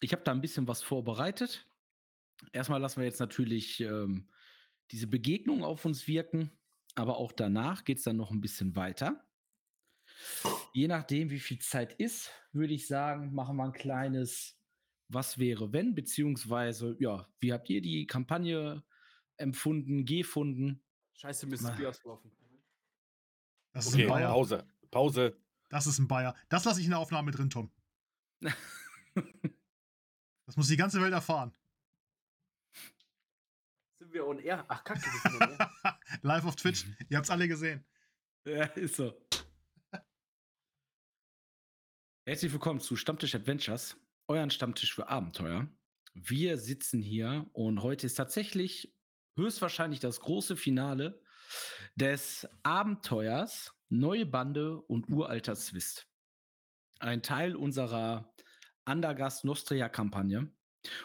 ich habe da ein bisschen was vorbereitet. Erstmal lassen wir jetzt natürlich ähm, diese Begegnung auf uns wirken, aber auch danach geht es dann noch ein bisschen weiter. Je nachdem, wie viel Zeit ist, würde ich sagen, machen wir ein kleines Was wäre wenn, beziehungsweise, ja, wie habt ihr die Kampagne empfunden, gefunden? Scheiße, Mist, Ma- Bier ausgelaufen. Das ist Okay, ein Bayer. Pause. Pause. Das ist ein Bayer. Das lasse ich in der Aufnahme drin, Tom. Das muss die ganze Welt erfahren. Sind wir on air? Ach, kacke, wir sind on air. Live auf Twitch. Ihr habt's alle gesehen. Ja, ist so. Herzlich willkommen zu Stammtisch Adventures, euren Stammtisch für Abenteuer. Wir sitzen hier und heute ist tatsächlich höchstwahrscheinlich das große Finale des Abenteuers Neue Bande und uralter Zwist. Ein Teil unserer Andergast Nostria-Kampagne.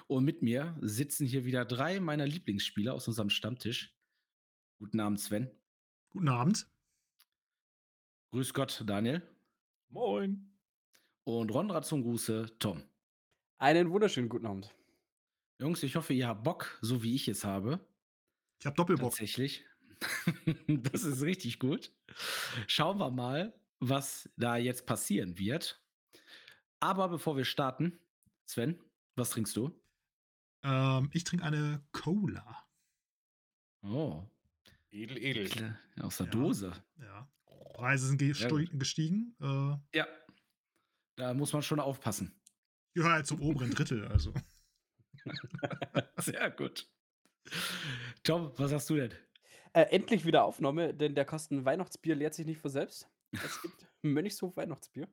Und mit mir sitzen hier wieder drei meiner Lieblingsspieler aus unserem Stammtisch. Guten Abend, Sven. Guten Abend. Grüß Gott, Daniel. Moin. Und Rondra zum Gruße, Tom. Einen wunderschönen guten Abend. Jungs, ich hoffe, ihr habt Bock, so wie ich es habe. Ich habe Doppelbock. Tatsächlich. das ist richtig gut. Schauen wir mal, was da jetzt passieren wird. Aber bevor wir starten, Sven, was trinkst du? Ähm, ich trinke eine Cola. Oh, Edel, edel. aus der Ja. Dose. Ja. Preise sind gestiegen. Äh, Ja, da muss man schon aufpassen. gehöre halt zum oberen Drittel, also. Sehr gut. Tom, was hast du denn? Äh, endlich wieder Aufnahme, denn der Kasten Weihnachtsbier leert sich nicht von selbst. Es gibt Mönchshof Weihnachtsbier.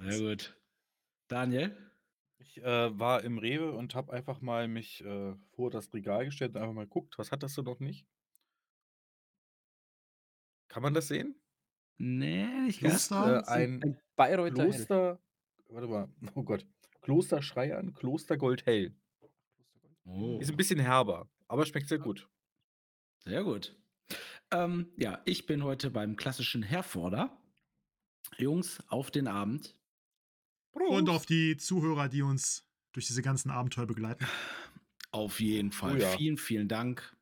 Sehr gut. Daniel? Ich äh, war im Rewe und habe einfach mal mich äh, vor das Regal gestellt und einfach mal geguckt, was hat das so noch nicht? Kann man das sehen? Nee, ganz. Kloster? Äh, ein Ein Bayreuther Hell. Kloster, warte mal, oh Gott, Kloster Schreiern, Kloster Goldhell. Oh. Ist ein bisschen herber, aber schmeckt sehr gut. Sehr gut. Ähm, ja, ich bin heute beim klassischen Herforder. Jungs, auf den Abend. Und auf die Zuhörer, die uns durch diese ganzen Abenteuer begleiten. Auf jeden Fall. Oh ja. Vielen, vielen Dank.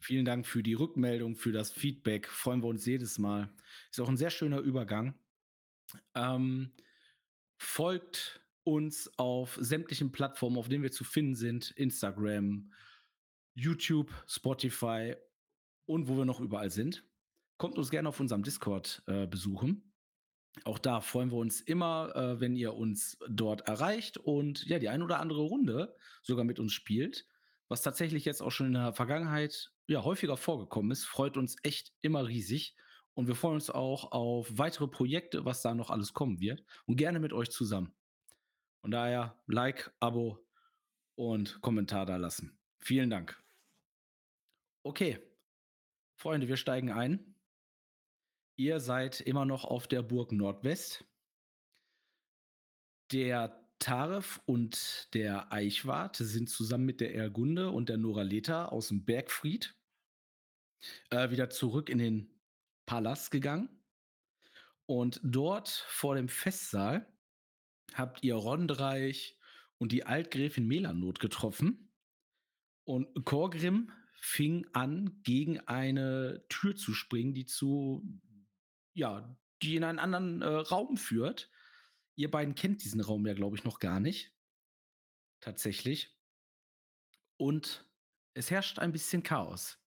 Vielen Dank für die Rückmeldung, für das Feedback. Freuen wir uns jedes Mal. Ist auch ein sehr schöner Übergang. Ähm, folgt uns auf sämtlichen Plattformen, auf denen wir zu finden sind. Instagram, YouTube, Spotify und wo wir noch überall sind. Kommt uns gerne auf unserem Discord äh, besuchen. Auch da freuen wir uns immer, äh, wenn ihr uns dort erreicht und ja, die ein oder andere Runde sogar mit uns spielt, was tatsächlich jetzt auch schon in der Vergangenheit ja häufiger vorgekommen ist, freut uns echt immer riesig und wir freuen uns auch auf weitere Projekte, was da noch alles kommen wird und gerne mit euch zusammen. Von daher Like, Abo und Kommentar da lassen. Vielen Dank. Okay, Freunde, wir steigen ein. Ihr seid immer noch auf der Burg Nordwest. Der Taref und der Eichwart sind zusammen mit der Ergunde und der Noraleta aus dem Bergfried äh, wieder zurück in den Palast gegangen. Und dort vor dem Festsaal habt ihr Rondreich und die Altgräfin Melanot getroffen. Und Korgrim fing an, gegen eine Tür zu springen, die zu, ja, die in einen anderen äh, Raum führt. Ihr beiden kennt diesen Raum ja, glaube ich, noch gar nicht. Tatsächlich. Und es herrscht ein bisschen Chaos.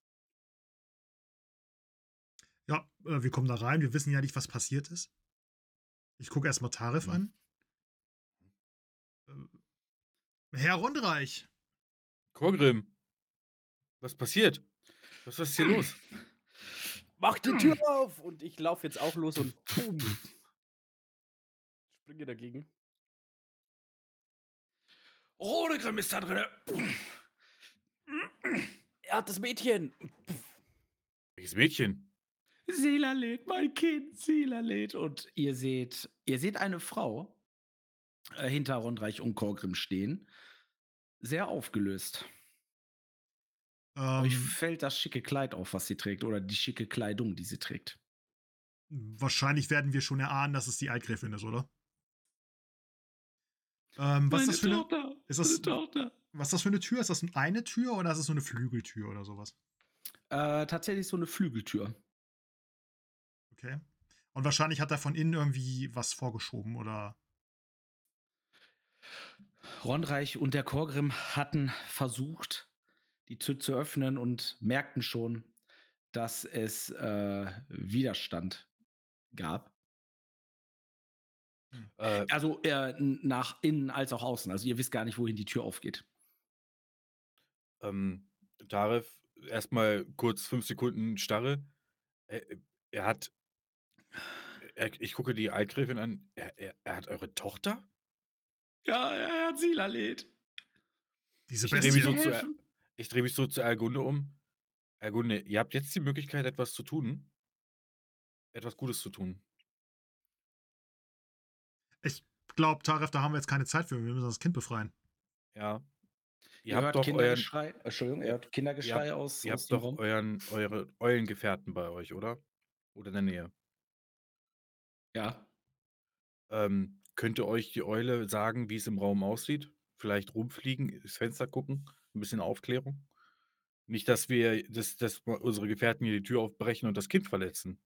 Ja, äh, wir kommen da rein. Wir wissen ja nicht, was passiert ist. Ich gucke erstmal Tarif Mhm. an. Äh, Herr Rondreich. Korgrim, was passiert? Was ist hier los? Mach die Tür auf! Und ich laufe jetzt auch los und boom. Springe dagegen. Rodegrim ist da drin. Er hat das Mädchen! Welches Mädchen? Selalet, mein Kind, Selalet. Und ihr seht, ihr seht eine Frau äh, hinter Rondreich und Korgrim stehen. Sehr aufgelöst. Ähm, Euch fällt das schicke Kleid auf, was sie trägt, oder die schicke Kleidung, die sie trägt. wahrscheinlich werden wir schon erahnen, dass es die Altgräfin ist, oder? Ähm, was, ist Meine das für eine, Tochter. ist das- meine Tochter. was ist das für eine Tür? Ist das eine Tür oder ist es so eine Flügeltür oder sowas? Äh, tatsächlich so eine Flügeltür. Okay. Und wahrscheinlich hat er von innen irgendwie was vorgeschoben oder. Ronreich und der Chorgrim hatten versucht, die Tür zu öffnen und merkten schon, dass es äh, Widerstand gab. Äh, Also äh, nach innen als auch außen. Also ihr wisst gar nicht, wohin die Tür aufgeht. ähm, Taref, erstmal kurz fünf Sekunden Starre. Er, er hat. Er, ich gucke die Altgräfin an. Er, er, er hat eure Tochter? Ja, er hat Silalet. Diese Ich drehe mich, so Bestie. zu, ich dreh mich so zu Ergunde um. Ergunde, ihr habt jetzt die Möglichkeit, etwas zu tun. Etwas Gutes zu tun. Ich glaube, Taref, da haben wir jetzt keine Zeit für. Wir müssen das Kind befreien. Ja. Ihr, Ihr habt hört doch euren, Kindergeschrei. Entschuldigung, ihr hört Kindergeschrei ihr aus, ihr habt doch euren, eure Eulengefährten bei euch, oder? Oder in der Nähe. Ja. Ähm, könnte euch die Eule sagen, wie es im Raum aussieht? Vielleicht rumfliegen, ins Fenster gucken, ein bisschen Aufklärung? Nicht, dass wir, dass, dass unsere Gefährten hier die Tür aufbrechen und das Kind verletzen.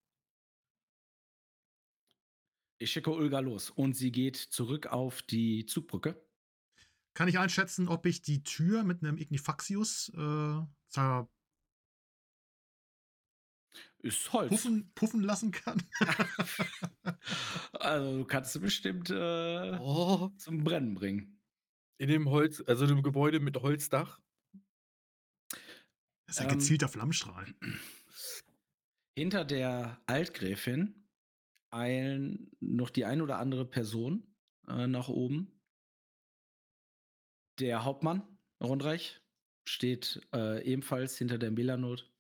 Ich schicke Ulga los und sie geht zurück auf die Zugbrücke. Kann ich einschätzen, ob ich die Tür mit einem Ignifaxius äh, Ist Holz. puffen lassen kann? Also du kannst sie bestimmt äh, Oh. zum Brennen bringen. In dem Holz, also in dem Gebäude mit Holzdach. Das ist ein Ähm, gezielter Flammenstrahl. Hinter der Altgräfin eilen noch die ein oder andere Person äh, nach oben. Der Hauptmann, Rundreich, steht äh, ebenfalls hinter der Melanot.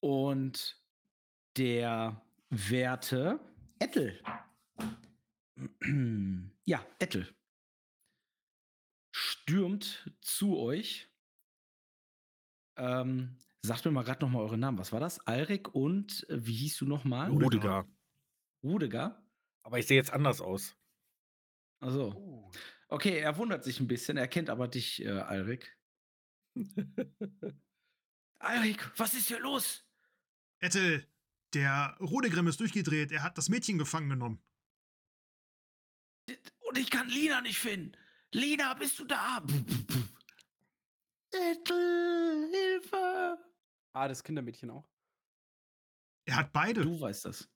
Und der Werte Ettel. ja, Ettel. Stürmt zu euch. Ähm, sagt mir mal gerade noch mal eure Namen. Was war das? Alrik und äh, wie hieß du noch mal? Rudegar. Rudiger. Rudegar. Aber ich sehe jetzt anders aus. Also, okay, er wundert sich ein bisschen, er kennt aber dich, äh, Alrik. Alrik, was ist hier los? Ettel, der Rodegrim ist durchgedreht. Er hat das Mädchen gefangen genommen. Und ich kann Lina nicht finden. Lina, bist du da? Ettel, Hilfe! ah, das Kindermädchen auch. Er hat beide. Du weißt das.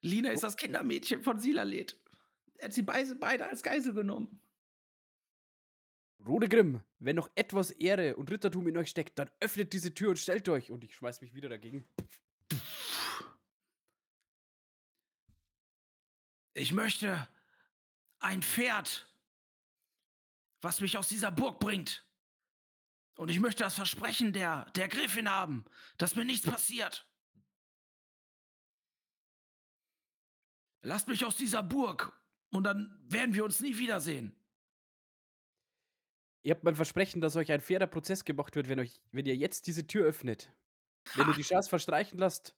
Lina ist das Kindermädchen von Silalet. Er hat sie beide, beide als Geisel genommen. Rodegrim, wenn noch etwas Ehre und Rittertum in euch steckt, dann öffnet diese Tür und stellt euch. Und ich schmeiß mich wieder dagegen. Ich möchte ein Pferd, was mich aus dieser Burg bringt. Und ich möchte das Versprechen der, der Griffin haben, dass mir nichts passiert. Lasst mich aus dieser Burg und dann werden wir uns nie wiedersehen. Ihr habt mein Versprechen, dass euch ein fairer Prozess gemacht wird, wenn, euch, wenn ihr jetzt diese Tür öffnet. Wenn ihr Ha, die Chance verstreichen lasst,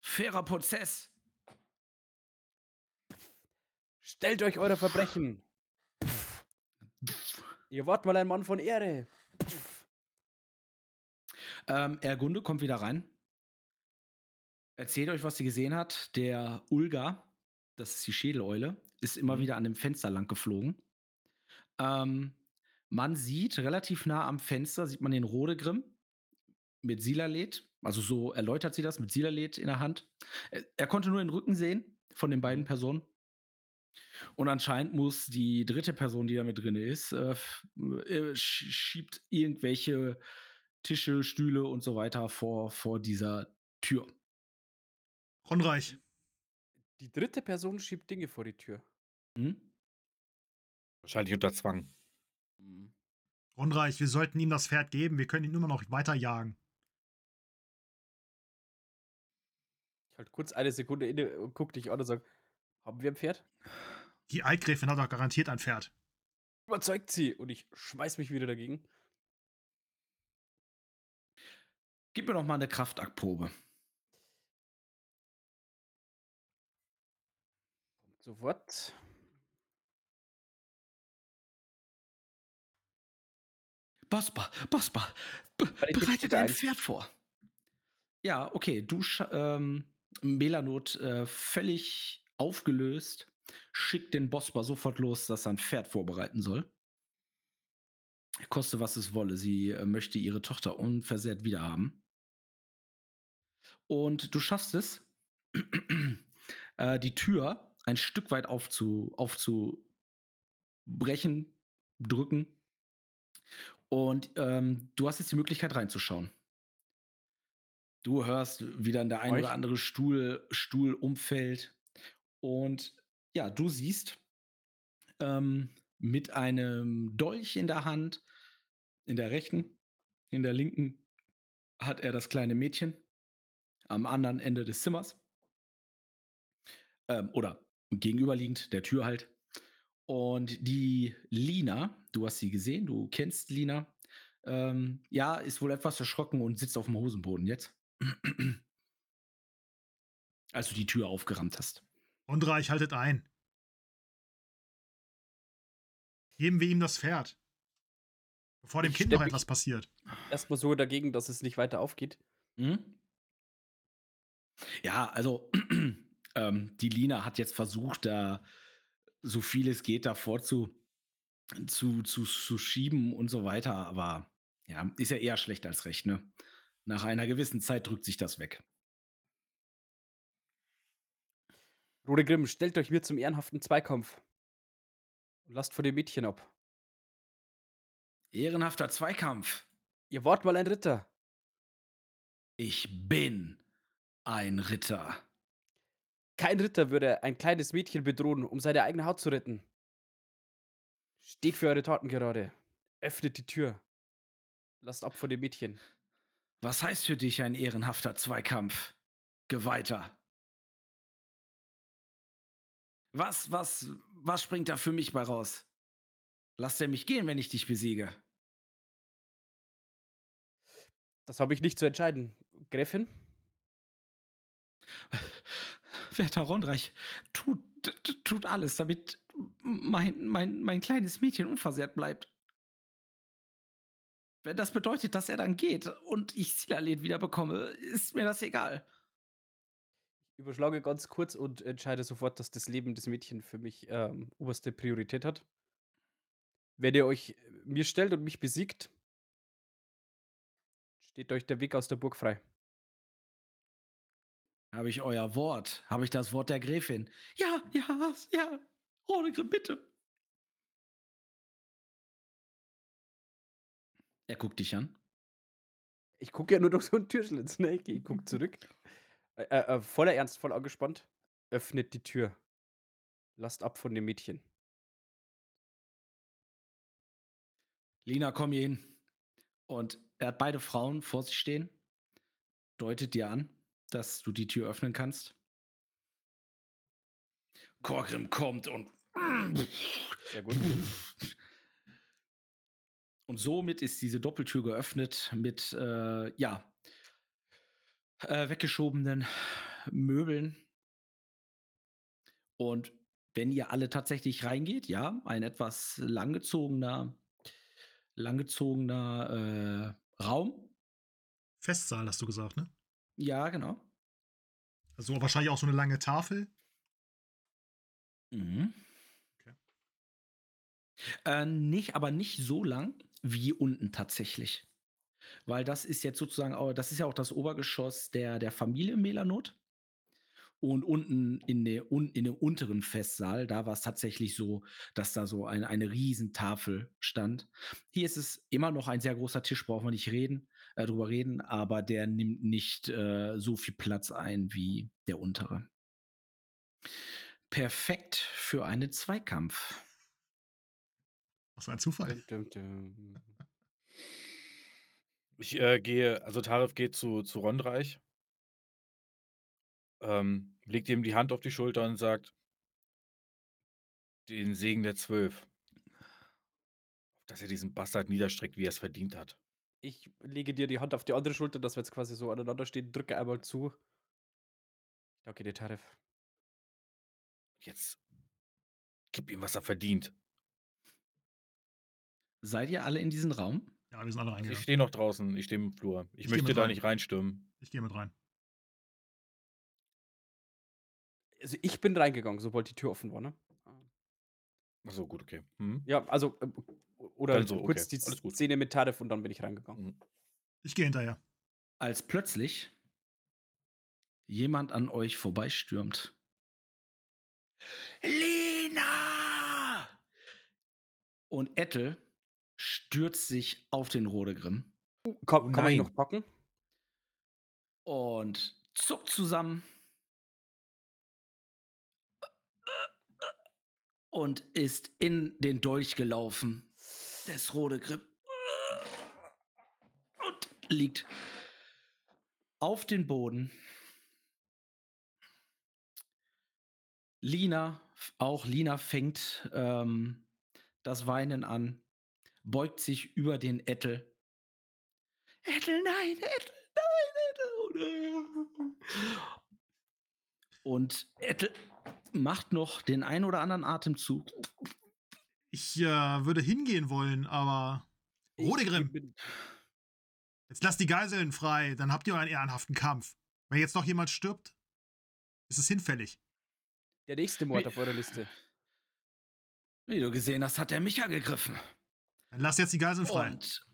fairer Prozess. Stellt euch eurer Verbrechen. Ihr wart mal ein Mann von Ehre. Ähm, Ergunde kommt wieder rein. Erzählt euch, was sie gesehen hat. Der Ulga, das ist die Schädeleule, ist immer Mhm. wieder an dem Fenster lang geflogen. Ähm, man sieht relativ nah am Fenster, sieht man den Rodegrim mit Silalet. Also so erläutert sie das mit Silalet in der Hand. Er, er konnte nur den Rücken sehen von den beiden Personen. Und anscheinend muss die dritte Person, die da mit drin ist, äh, äh, sch- schiebt irgendwelche Tische, Stühle und so weiter vor, vor dieser Tür. Ronreich, Die dritte Person schiebt Dinge vor die Tür. Hm? Wahrscheinlich unter Zwang. Hm. Ronreich, wir sollten ihm das Pferd geben. Wir können ihn immer noch weiter jagen. Ich halt kurz eine Sekunde inne und guck dich an und sag, haben wir ein Pferd? Die Altgräfin hat doch garantiert ein Pferd. Überzeugt sie. Und ich schmeiß mich wieder dagegen. Gib mir noch mal eine Kraftaktprobe. Sofort. Bospa, Bospa, bereite dein. Pferd vor. Ja, okay, du ähm, Melanot, äh, völlig aufgelöst, schickt den Bospa sofort los, dass er ein Pferd vorbereiten soll. Koste, was es wolle. Sie, äh, möchte ihre Tochter unversehrt wiederhaben. Und du schaffst es, äh, die Tür ein Stück weit aufzu aufzubrechen, drücken. Und, ähm, du hast jetzt die Möglichkeit reinzuschauen. Du hörst, wie dann der ein oder andere Stuhl Stuhl umfällt. Und ja, du siehst, ähm, mit einem Dolch in der Hand, in der rechten, in der linken hat er das kleine Mädchen am anderen Ende des Zimmers. Ähm, oder gegenüberliegend der Tür halt. Und die Lina, du hast sie gesehen, du kennst Lina, ähm, ja, ist wohl etwas erschrocken und sitzt auf dem Hosenboden jetzt. Als du die Tür aufgerammt hast. Ondreich, haltet ein. Geben wir ihm das Pferd. Bevor dem Ich Kind noch etwas passiert. Erstmal so dagegen, dass es nicht weiter aufgeht. Mhm. Ja, also ähm, die Lina hat jetzt versucht, da so viel es geht davor zu, zu, zu, zu schieben und so weiter, aber ja, ist ja eher schlecht als recht, ne? Nach einer gewissen Zeit drückt sich das weg. Rode Grimm, stellt euch mir zum ehrenhaften Zweikampf. Und lasst vor dem Mädchen ab. Ehrenhafter Zweikampf. Ihr wart mal ein Ritter. Ich bin ein Ritter. Kein Ritter würde ein kleines Mädchen bedrohen, um seine eigene Haut zu retten. Steht für eure Taten gerade. Öffnet die Tür. Lasst ab von dem Mädchen. Was heißt für dich ein ehrenhafter Zweikampf? Geweihter. Was, was, was springt da für mich bei raus? Lass er mich gehen, wenn ich dich besiege. Das habe ich nicht zu entscheiden. Gräfin? Werter Rondreich, tut, tut alles, damit mein, mein, mein kleines Mädchen unversehrt bleibt. Wenn das bedeutet, dass er dann geht und ich Silalet wieder bekomme, ist mir das egal. Ich überschlage ganz kurz und entscheide sofort, dass das Leben des Mädchens für mich ähm, oberste Priorität hat. Wenn ihr euch äh, mir stellt und mich besiegt, steht euch der Weg aus der Burg frei. Habe ich euer Wort? Habe ich das Wort der Gräfin? Ja, ja, ja. Rodegrim, bitte. Er guckt dich an. Ich gucke ja nur durch so einen Türschlitz, ne? Ich, ich gucke zurück. Äh, äh, äh, voller Ernst, voll angespannt. Öffnet die Tür. Lasst ab von dem Mädchen. Lina, komm hier hin. Und er hat beide Frauen vor sich stehen, deutet dir an, dass du die Tür öffnen kannst. Korgrim kommt und. Sehr gut. Und somit ist diese Doppeltür geöffnet mit, äh, ja, äh, weggeschobenen Möbeln. Und wenn ihr alle tatsächlich reingeht, ja, ein etwas langgezogener, langgezogener äh, Raum. Festsaal, hast du gesagt, ne? Ja, genau. Also wahrscheinlich auch so eine lange Tafel. Mhm. Okay. Äh, nicht, aber nicht so lang wie unten tatsächlich. Weil das ist jetzt sozusagen, auch, das ist ja auch das Obergeschoss der, der Familie Melanot. Und unten in, der, un, in dem unteren Festsaal, da war es tatsächlich so, dass da so eine, eine Riesentafel stand. Hier ist es immer noch ein sehr großer Tisch, brauchen wir nicht reden, äh, drüber reden, aber der nimmt nicht äh, so viel Platz ein wie der untere. Perfekt für einen Zweikampf. Was ein Zufall. Dum, dum, dum. Ich äh, gehe, also Tarif geht zu, zu Rondreich, ähm, legt ihm die Hand auf die Schulter und sagt, den Segen der Zwölf. Dass er diesen Bastard niederstreckt, wie er es verdient hat. Ich lege dir die Hand auf die andere Schulter, dass wir jetzt quasi so aneinander stehen, drücke einmal zu. Danke dir, Tarif. Jetzt Gib ihm, was er verdient. Seid ihr alle in diesem Raum? Ja, wir sind alle Also ich reingegangen. stehe noch draußen, ich stehe im Flur. Ich, Ich möchte da rein. nicht reinstürmen. Ich gehe mit rein. Also ich bin reingegangen, sobald die Tür offen war, ne? Achso, gut, okay. Mhm. Ja, also, äh, oder so, kurz okay, die. Szene mit Tarif und dann bin ich reingegangen. Mhm. Ich gehe hinterher. Als plötzlich jemand an euch vorbeistürmt. Lina! Und Ettel stürzt sich auf den Rodegrim. Kann, Oh kann man ihn noch packen? und zuckt zusammen. Und ist in den Dolch gelaufen des Rodegrim. Und liegt auf den Boden. Lina, auch Lina fängt ähm, das Weinen an, beugt sich über den Ettel. Ettel, nein, Ettel, nein, Ettel. Und Ettel macht noch den ein oder anderen Atemzug. Ich äh, würde hingehen wollen, aber. Rodegrim, jetzt lasst die Geiseln frei, dann habt ihr euren ehrenhaften Kampf. Wenn jetzt noch jemand stirbt, ist es hinfällig. Der nächste Mord auf eurer Liste. Wie du gesehen hast, hat er mich angegriffen. Dann lasst jetzt die Geiseln frei. Und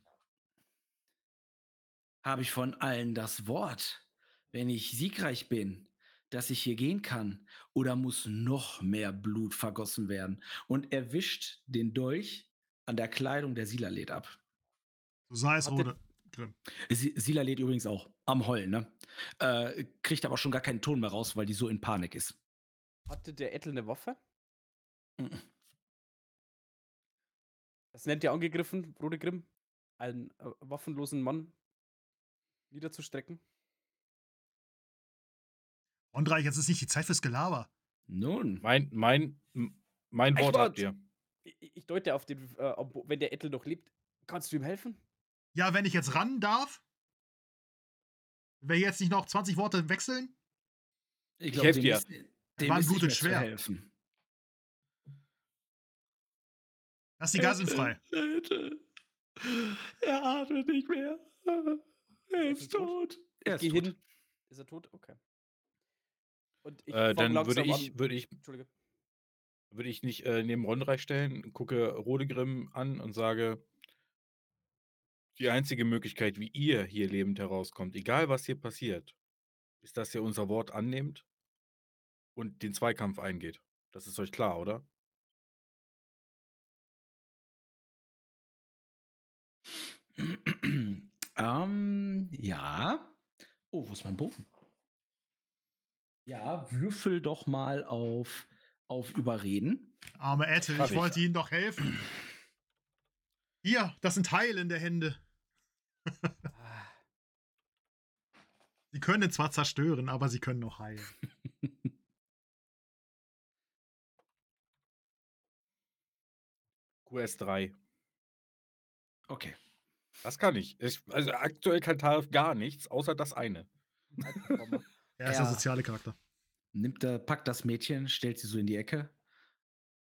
habe ich von allen das Wort, wenn ich siegreich bin, dass ich hier gehen kann? Oder muss noch mehr Blut vergossen werden? Und er wischt den Dolch an der Kleidung der Silalet ab. So sei es, Habt ihr- Rode. Grimm. Si- Silalet übrigens auch am Heulen, ne? Äh, kriegt aber schon gar keinen Ton mehr raus, weil die so in Panik ist. Hatte der Ettel eine Waffe? Mhm. Das nennt ihr angegriffen, Brodegrim, einen äh, waffenlosen Mann niederzustrecken? Ondreich, jetzt ist nicht die Zeit fürs Gelaber. Nun, Mein, mein, mein Ich Wort wollt- habt ihr. Ich, ich deute auf den, äh, wenn der Ettel noch lebt, kannst du ihm helfen? Ja, wenn ich jetzt ran darf, wenn wir jetzt nicht noch 20 Worte wechseln, ich helf dem dir. ist- dem War ist gut nicht und mehr zu schwer. helfen. Lass die Geiseln frei. Bitte. Er atmet nicht mehr. Er ist tot. Er ist geh tot. hin. Ist er tot? Okay. Und ich Äh, dann würde ich, würde ich, Entschuldige. würde ich nicht äh, neben Ronreich stellen, gucke Rodegrim an und sage, die einzige Möglichkeit, wie ihr hier lebend herauskommt, egal was hier passiert, ist, dass ihr unser Wort annehmt und den Zweikampf eingeht. Das ist euch klar, oder? ähm, ja. Oh, wo ist mein Bogen? Ja, würfel doch mal auf, auf Überreden. Arme Ette, ich ich. wollte ihnen doch helfen. Hier, das sind Teile in der Hände. Ah, Sie können zwar zerstören, aber sie können noch heilen. QS3. Okay. Das kann ich. ich also aktuell kann Tarif gar nichts, außer das eine. Alter, Er ist der soziale Charakter. Nimmt er, packt das Mädchen, stellt sie so in die Ecke.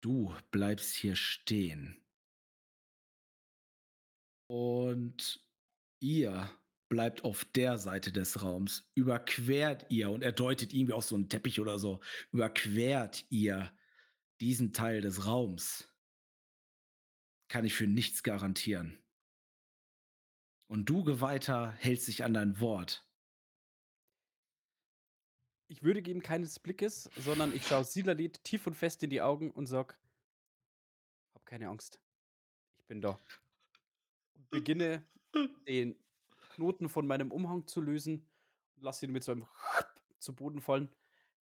Du bleibst hier stehen. Und ihr bleibt auf der Seite des Raums. Überquert ihr, und er deutet irgendwie auf so einen Teppich oder so, überquert ihr diesen Teil des Raums. Kann ich für nichts garantieren. Und du, Geweihter, hältst dich an dein Wort. Ich würde geben keines Blickes, sondern ich schaue Silalit tief und fest in die Augen und sag, hab keine Angst. Ich bin da. Und beginne den Knoten von meinem Umhang zu lösen und lasse ihn mit so einem zu Boden fallen,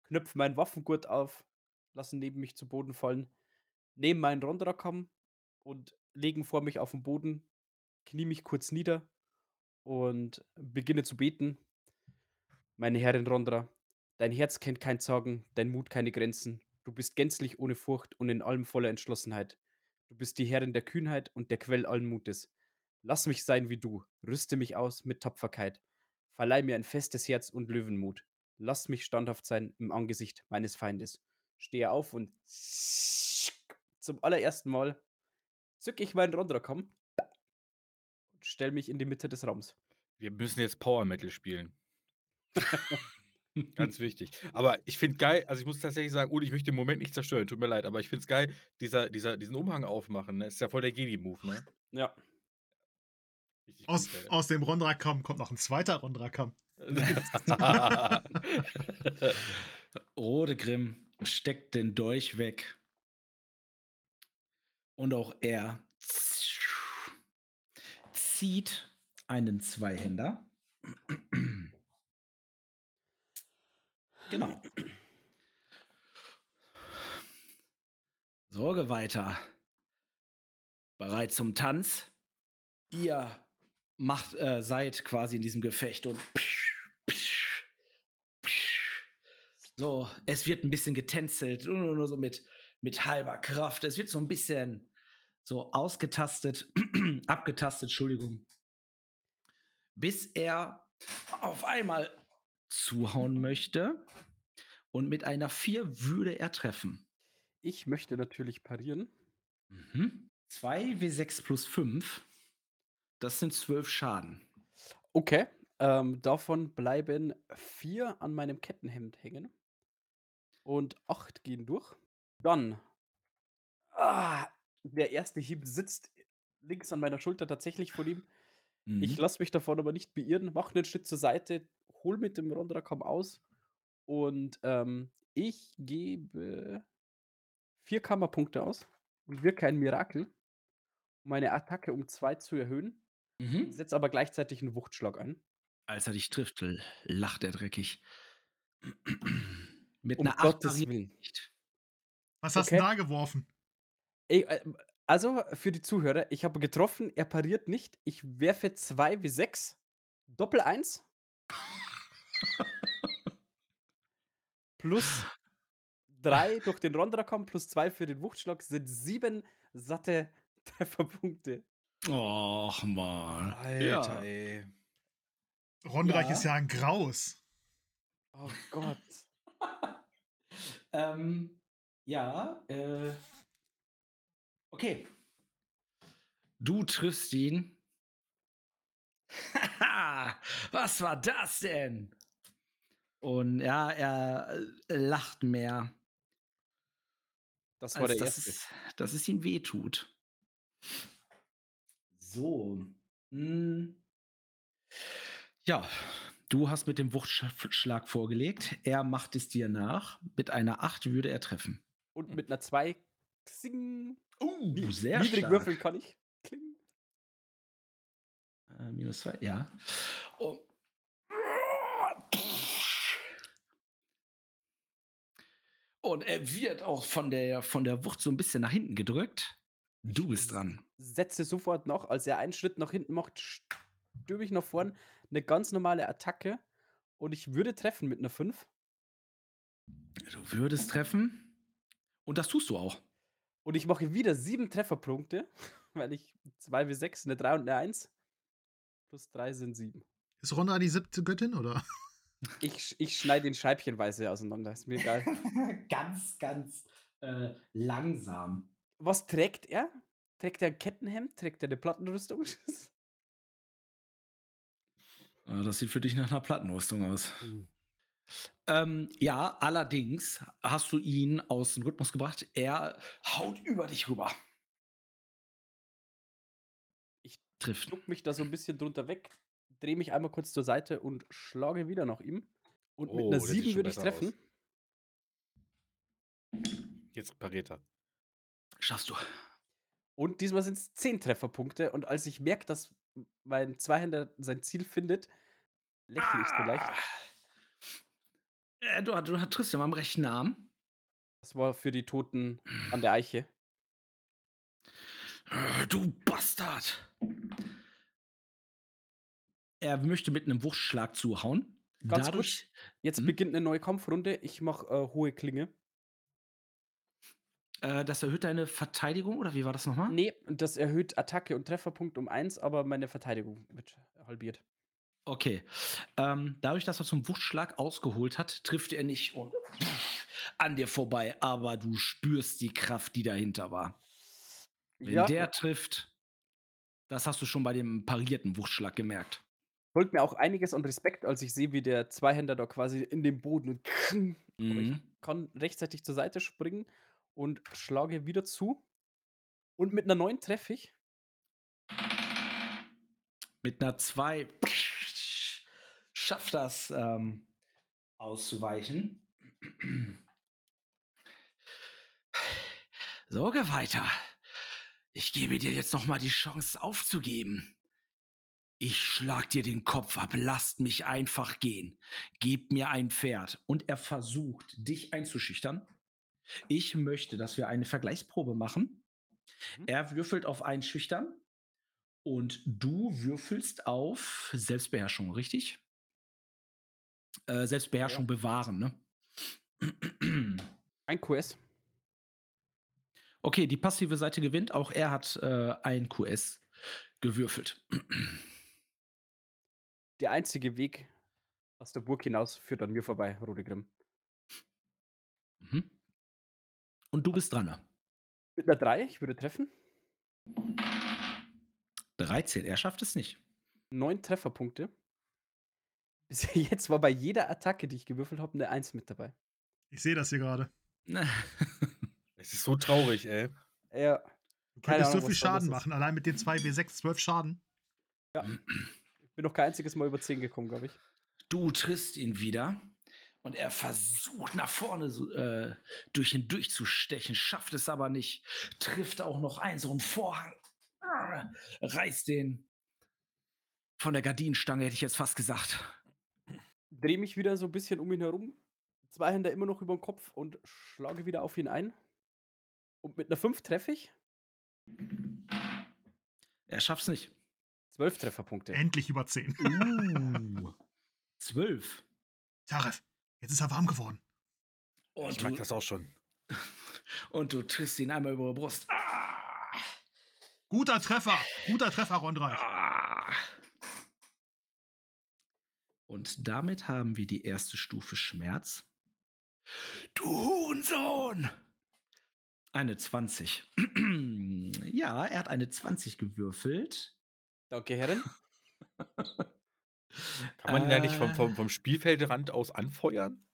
knöpfe meinen Waffengurt auf, lasse ihn neben mich zu Boden fallen, nehme meinen Rondrakam und legen vor mich auf den Boden, knie mich kurz nieder und beginne zu beten. Meine Herrin Rondra, dein Herz kennt kein Zagen, dein Mut keine Grenzen. Du bist gänzlich ohne Furcht und in allem voller Entschlossenheit. Du bist die Herrin der Kühnheit und der Quell allen Mutes. Lass mich sein wie du, rüste mich aus mit Tapferkeit. Verleih mir ein festes Herz und Löwenmut. Lass mich standhaft sein im Angesicht meines Feindes. Stehe auf und zum allerersten Mal zücke ich meinen Rondrakam und stelle mich in die Mitte des Raums. Wir müssen jetzt Power Metal spielen. Ganz wichtig. Aber ich finde geil, also ich muss tatsächlich sagen, Uli, ich möchte den Moment nicht zerstören, tut mir leid, aber ich finde es geil, dieser, dieser, diesen Umhang aufmachen, ne? Ist ja voll der Jedi-Move, ne? Ja. Richtig Aus, Alter. aus dem Rondrakam kommt noch ein zweiter Rondrakam. Rodegrim steckt den Dolch weg. Und auch er zieht einen Zweihänder. Genau. Sorge weiter. Bereit zum Tanz. Ihr macht, äh, seid quasi in diesem Gefecht und so, es wird ein bisschen getänzelt, nur, nur so mit, mit halber Kraft. Es wird so ein bisschen so ausgetastet, abgetastet, Entschuldigung. Bis er auf einmal zuhauen möchte. Und mit einer 4 würde er treffen. Ich möchte natürlich parieren. Mhm. 2 W6 plus 5. Das sind 12 Schaden. Okay. Ähm, davon bleiben vier an meinem Kettenhemd hängen. Und acht gehen durch. Dann. Ah, der erste Hieb sitzt links an meiner Schulter tatsächlich von ihm. Ich Mhm. lasse mich davon aber nicht beirren, mache einen Schritt zur Seite, hol mit dem Rondrakam aus und ähm, ich gebe vier Kammerpunkte aus und wirke ein Mirakel, um meine Attacke um zwei zu erhöhen, Mhm. setze aber gleichzeitig einen Wuchtschlag ein. Als er dich trifft, lacht er dreckig. Mit Um einer 8 Gottes pariert Willen. Was hast Okay. du da geworfen? Ey, äh, also für die Zuhörer, ich habe getroffen, er pariert nicht. Ich werfe 2 wie 6, Doppel 1. plus 3 durch den Rondrakam plus 2 für den Wuchtschlag sind 7 satte Trefferpunkte. Och, Mann. Alter, ey. Rondreich Ja. ist ja ein Graus. Oh Gott. Ähm, ja, äh. Okay. Du triffst ihn. Haha, was war das denn? Und ja, er äh, lacht mehr, Das war als der dass erste. es, dass es ihm wehtut. So. hm. Ja, du hast mit dem Wuchtschlag vorgelegt. Er macht es dir nach. Mit einer 8 würde er treffen. Und mit einer 2 Xing. Uh, Ni- sehr Niedrig stark. würfeln kann ich. Kling. Äh, minus 2, ja. Oh. Und er wird auch von der, von der Wucht so ein bisschen nach hinten gedrückt. Du bist dran. setze sofort noch, als er einen Schritt nach hinten macht, stürme ich nach vorn. Eine ganz normale Attacke. Und ich würde treffen mit einer 5. Du würdest treffen. Und das tust du auch. Und ich mache wieder sieben Trefferpunkte, weil ich 2 wie 6, eine 3 und eine 1. Plus 3 sind 7. Ist Ronda die siebte Göttin, oder? Ich, ich schneide ihn scheibchenweise auseinander, ist mir egal. ganz, ganz äh, langsam. Was trägt er? Trägt er ein Kettenhemd? Trägt er eine Plattenrüstung? Äh, Das sieht für dich nach einer Plattenrüstung aus. Ähm, ja, allerdings hast du ihn aus dem Rhythmus gebracht. Er haut über dich rüber. Ich Trifft. schluck mich da so ein bisschen drunter weg, drehe mich einmal kurz zur Seite und schlage wieder nach ihm. Und mit Oh, einer das sieht 7 schon würde ich besser aus. treffen. Jetzt pariert er. Schaffst du. Und diesmal sind es 10 Trefferpunkte. Und als ich merke, dass mein Zweihänder sein Ziel findet, lächle ich so leicht. Äh, du, du triffst ja mal am rechten Arm. Das war für die Toten an der Eiche. Äh, Du Bastard! Er möchte mit einem Wuchtschlag zuhauen. Ganz Dadurch, Jetzt Mhm. beginnt eine neue Kampfrunde. Ich mache äh, hohe Klinge. äh, das erhöht deine Verteidigung, oder wie war das nochmal? Nee, das erhöht Attacke und Trefferpunkt um 1, aber meine Verteidigung wird halbiert. Okay. Ähm, dadurch, dass er zum Wuchtschlag ausgeholt hat, trifft er nicht und an dir vorbei, aber du spürst die Kraft, die dahinter war. Wenn Ja, der trifft, das hast du schon bei dem parierten Wuchtschlag gemerkt. folgt mir auch einiges an Respekt, als ich sehe, wie der Zweihänder da quasi in den Boden und aber ich Mhm. kann rechtzeitig zur Seite springen und schlage wieder zu. Und mit einer 9 treffe ich. Mit einer 2 schafft das ähm, auszuweichen. So, geh weiter. Ich gebe dir jetzt noch mal die Chance aufzugeben. Ich schlag dir den Kopf ab, lasst mich einfach gehen. Gebt mir ein Pferd. Und er versucht, dich einzuschüchtern. Ich möchte, dass wir eine Vergleichsprobe machen. Mhm. Er würfelt auf Einschüchtern und du würfelst auf Selbstbeherrschung, richtig? Äh, Selbstbeherrschung bewahren, ne? Ein QS. Okay, die passive Seite gewinnt. Auch er hat äh, ein QS gewürfelt. Der einzige Weg aus der Burg hinaus führt an mir vorbei, Rodegrim. Mhm. Und du bist dran. ne? Mit einer 3, ich würde treffen. 13, er schafft es nicht. 9 Trefferpunkte. Bis jetzt war bei jeder Attacke, die ich gewürfelt habe, eine 1 mit dabei. Ich sehe das hier gerade. Es ist so traurig, ey. Ja, Du Keine könntest so viel Schaden machen. Allein mit den 2 W6, 12 Schaden. ich bin noch kein einziges Mal über 10 gekommen, glaube ich. Du triffst ihn wieder und er versucht nach vorne so, äh, durch ihn durchzustechen, schafft es aber nicht. Trifft auch noch ein, so ein Vorhang, ah, reißt den von der Gardinenstange, hätte ich jetzt fast gesagt. Drehe mich wieder so ein bisschen um ihn herum. Zwei Hände immer noch über den Kopf und schlage wieder auf ihn ein. Und mit einer 5 treffe ich. Er schafft's nicht. 12 Trefferpunkte. Endlich über 10. Uh, zwölf. Taref, jetzt ist er warm geworden. Und Ich mag das auch schon. und du triffst ihn einmal über die Brust. Ah, Guter Treffer. Guter Treffer, Rondreich. ah. Und damit haben wir die erste Stufe Schmerz. Du Hurensohn! Eine 20. ja, er hat eine 20 gewürfelt. Danke, Herren. Kann man ihn ja nicht vom, Äh. vom, vom Spielfeldrand aus anfeuern?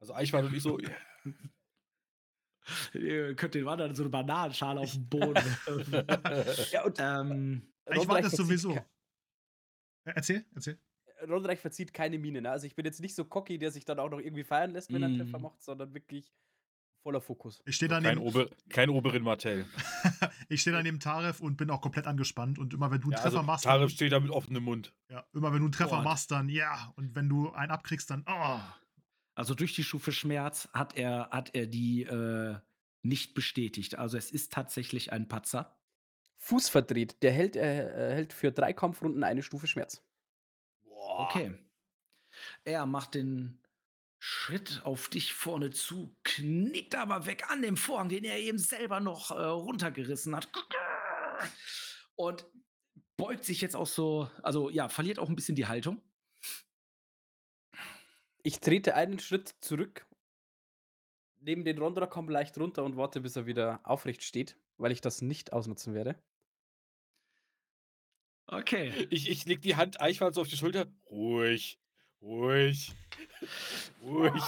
Also Eichmann und ich so, Ihr könnt den Wandern so eine Bananenschale auf den Boden. Ja, und ähm, Ich war das sowieso. Erzähl, erzähl. Ronreich verzieht keine Miene. Ne? Also ich bin jetzt nicht so cocky, der sich dann auch noch irgendwie feiern lässt, wenn er einen Treffer Mm. macht, sondern wirklich voller Fokus. Ich stehe kein, daneben, Ober, kein Oberin Martell. ich steh daneben Taref und bin auch komplett angespannt. Und immer wenn du einen Ja, Treffer also, machst, Tarif steht da mit offenem Mund. ja, immer wenn du einen Treffer Gott. machst, dann ja. Und wenn du einen abkriegst, dann oh. Also durch die Stufe Schmerz hat er, hat er die äh, nicht bestätigt. Also es ist tatsächlich ein Patzer. Fuß verdreht. Der hält, äh, äh, hält für drei Kampfrunden eine Stufe Schmerz. Okay. Er macht den Schritt auf dich vorne zu, knickt aber weg an dem Vorhang, den er eben selber noch äh, runtergerissen hat. Und beugt sich jetzt auch so, also ja, verliert auch ein bisschen die Haltung. Ich trete einen Schritt zurück, nehme den Rondra, komme leicht runter und warte, bis er wieder aufrecht steht, weil ich das nicht ausnutzen werde. Okay. Ich, ich leg die Hand Eichmann so auf die Schulter. Ruhig, ruhig, ruhig.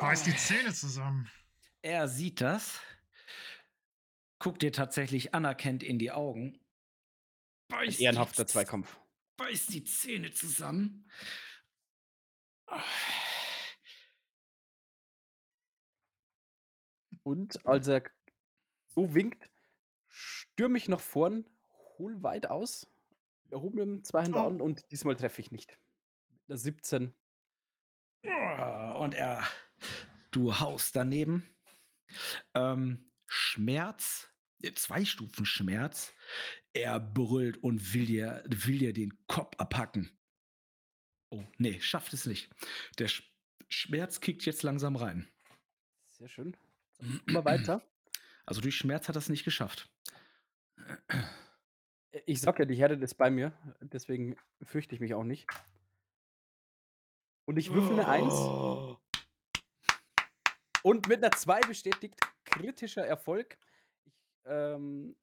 Beiß die Zähne zusammen. Er sieht das, guckt dir tatsächlich anerkennt in die Augen. Ein beißt ehrenhafter die- Zweikampf. Beißt die Zähne zusammen. Und als er so winkt, stürme ich nach vorn, hol weit aus, erhobe mir zwei Hände Oh. an und diesmal treffe ich nicht. Mit einer 17. Und er, du haust daneben. Ähm, Schmerz, äh, zwei Stufen Schmerz. Er brüllt und will dir, will dir den Kopf abhacken. Oh, nee, schafft es nicht. Der Sch Schmerz kickt jetzt langsam rein. Sehr schön. Immer weiter. Also durch Schmerz hat er es nicht geschafft. Äh, Ich sag ja, die Herde ist bei mir, deswegen fürchte ich mich auch nicht. Und ich würfel eine 1. Oh. Und mit einer 2 bestätigt kritischer Erfolg. Ich, ähm,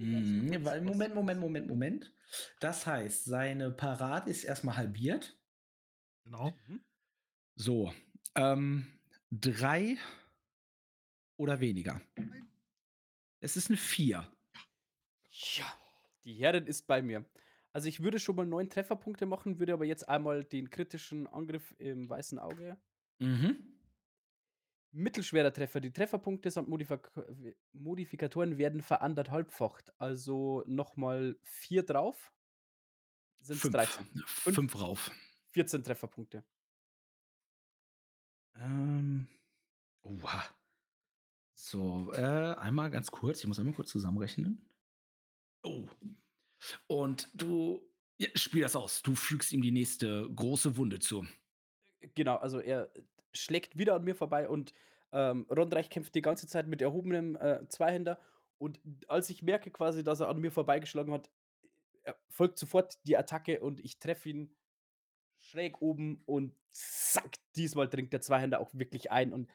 Mhm, Moment, Moment, Moment, Moment. Das heißt, seine Parade ist erstmal halbiert. Genau. Mhm. So, ähm, drei oder weniger. Es ist eine vier. Ja, die Herrin ist bei mir. Also ich würde schon mal neun Trefferpunkte machen, würde aber jetzt einmal den kritischen Angriff im weißen Auge. Mhm. Mittelschwerer Treffer. Die Trefferpunkte samt Modifik Modifikatoren werden veranderthalbfacht. Also nochmal vier drauf. Sind es Fünf. 13. Fünf. rauf. 14 Trefferpunkte. Ähm, oha. So, äh, einmal ganz kurz. Ich muss einmal kurz zusammenrechnen. Oh. Und du ja, spiel das aus. Du fügst ihm die nächste große Wunde zu. Genau, also er schlägt wieder an mir vorbei und ähm, Rondreich kämpft die ganze Zeit mit erhobenem äh, Zweihänder. Und als ich merke quasi, dass er an mir vorbeigeschlagen hat, er folgt sofort die Attacke und ich treffe ihn schräg oben und zack, diesmal dringt der Zweihänder auch wirklich ein und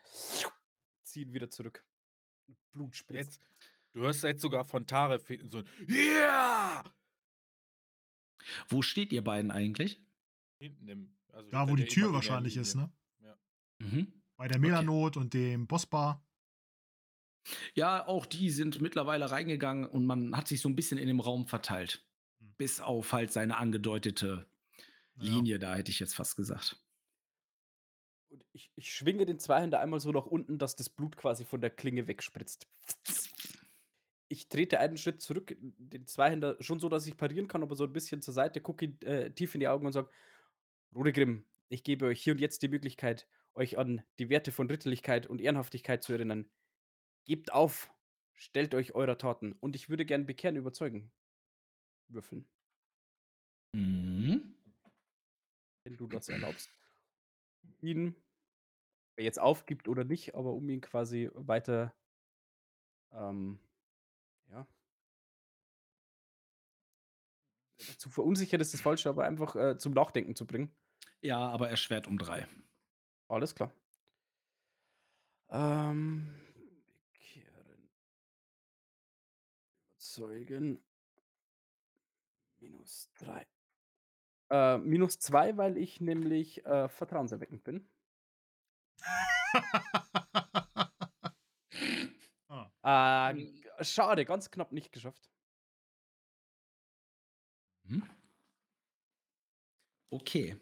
zieht ihn wieder zurück. Blut spritzt. Jetzt, du hörst jetzt sogar von Taref so ein Yeah! Wo steht ihr beiden eigentlich? Hinten im. Also Da, wo die Tür wahrscheinlich ist, ne? Mhm. Bei der Melanot und dem Bossbar. Ja, auch die sind mittlerweile reingegangen und man hat sich so ein bisschen in dem Raum verteilt. Hm. Bis auf halt seine angedeutete Ja. Linie, da hätte ich jetzt fast gesagt. Und ich, ich schwinge den Zweihänder einmal so nach unten, dass das Blut quasi von der Klinge wegspritzt. Ich trete einen Schritt zurück, den Zweihänder schon so, dass ich parieren kann, aber so ein bisschen zur Seite, gucke ihn äh, tief in die Augen und sage: Rodegrim, ich gebe euch hier und jetzt die Möglichkeit, euch an die Werte von Ritterlichkeit und Ehrenhaftigkeit zu erinnern. Gebt auf, stellt euch eurer Taten. Und ich würde gern bekehren, überzeugen. Würfeln, Mhm. wenn du das erlaubst. Ihn, wer jetzt aufgibt oder nicht, aber um ihn quasi weiter, ähm, Zu verunsichern ist das Falsche, aber einfach äh, zum Nachdenken zu bringen. Ja, aber erschwert um drei. Alles klar. Ähm, bekehren. Überzeugen. Minus drei. Äh, minus zwei, weil ich nämlich äh, vertrauenserweckend bin. ah, Äh, schade, ganz knapp nicht geschafft. Mhm. Okay.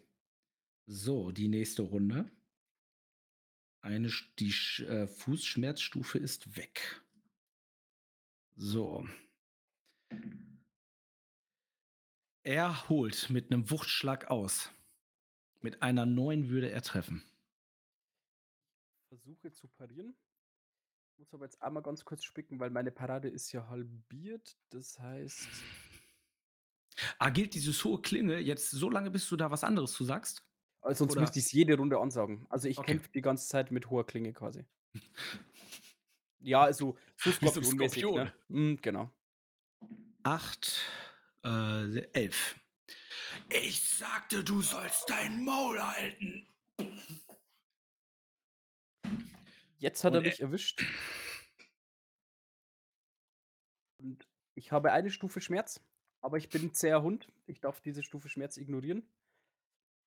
So, die nächste Runde. Eine, die äh, Fußschmerzstufe ist weg. So. Er holt mit einem Wuchtschlag aus. Mit einer neuen würde er treffen. Versuche zu parieren. Muss aber jetzt einmal ganz kurz spicken, weil meine Parade ist ja halbiert. Das heißt, Ah, gilt diese hohe Klinge jetzt so lange, bis du da was anderes zu sagst? äh, sonst Oder- müsste ich es jede Runde ansagen. Also ich Okay. kämpfe die ganze Zeit mit hoher Klinge quasi. Ja, also so Skorpionmäßig, Skorpion. ne? Mm, genau. Acht, äh, elf. Ich sagte, du sollst dein Maul halten. Jetzt hat er Und er- mich erwischt. Und ich habe eine Stufe Schmerz, aber ich bin ein zäher Hund. Ich darf diese Stufe Schmerz ignorieren.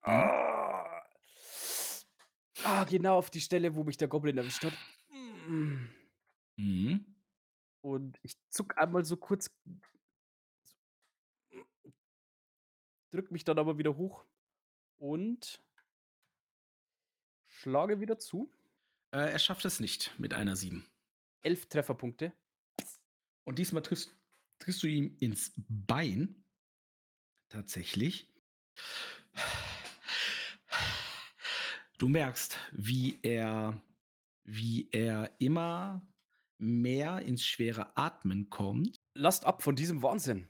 Ah, ah, genau auf die Stelle, wo mich der Goblin erwischt hat. Mhm. Und ich zuck einmal so kurz. Drück mich dann aber wieder hoch und schlage wieder zu. Äh, er schafft es nicht mit einer sieben. Elf Trefferpunkte. Und diesmal triffst, triffst du ihm ins Bein. Tatsächlich. Du merkst, wie er, wie er immer mehr ins schwere Atmen kommt. Lasst ab von diesem Wahnsinn.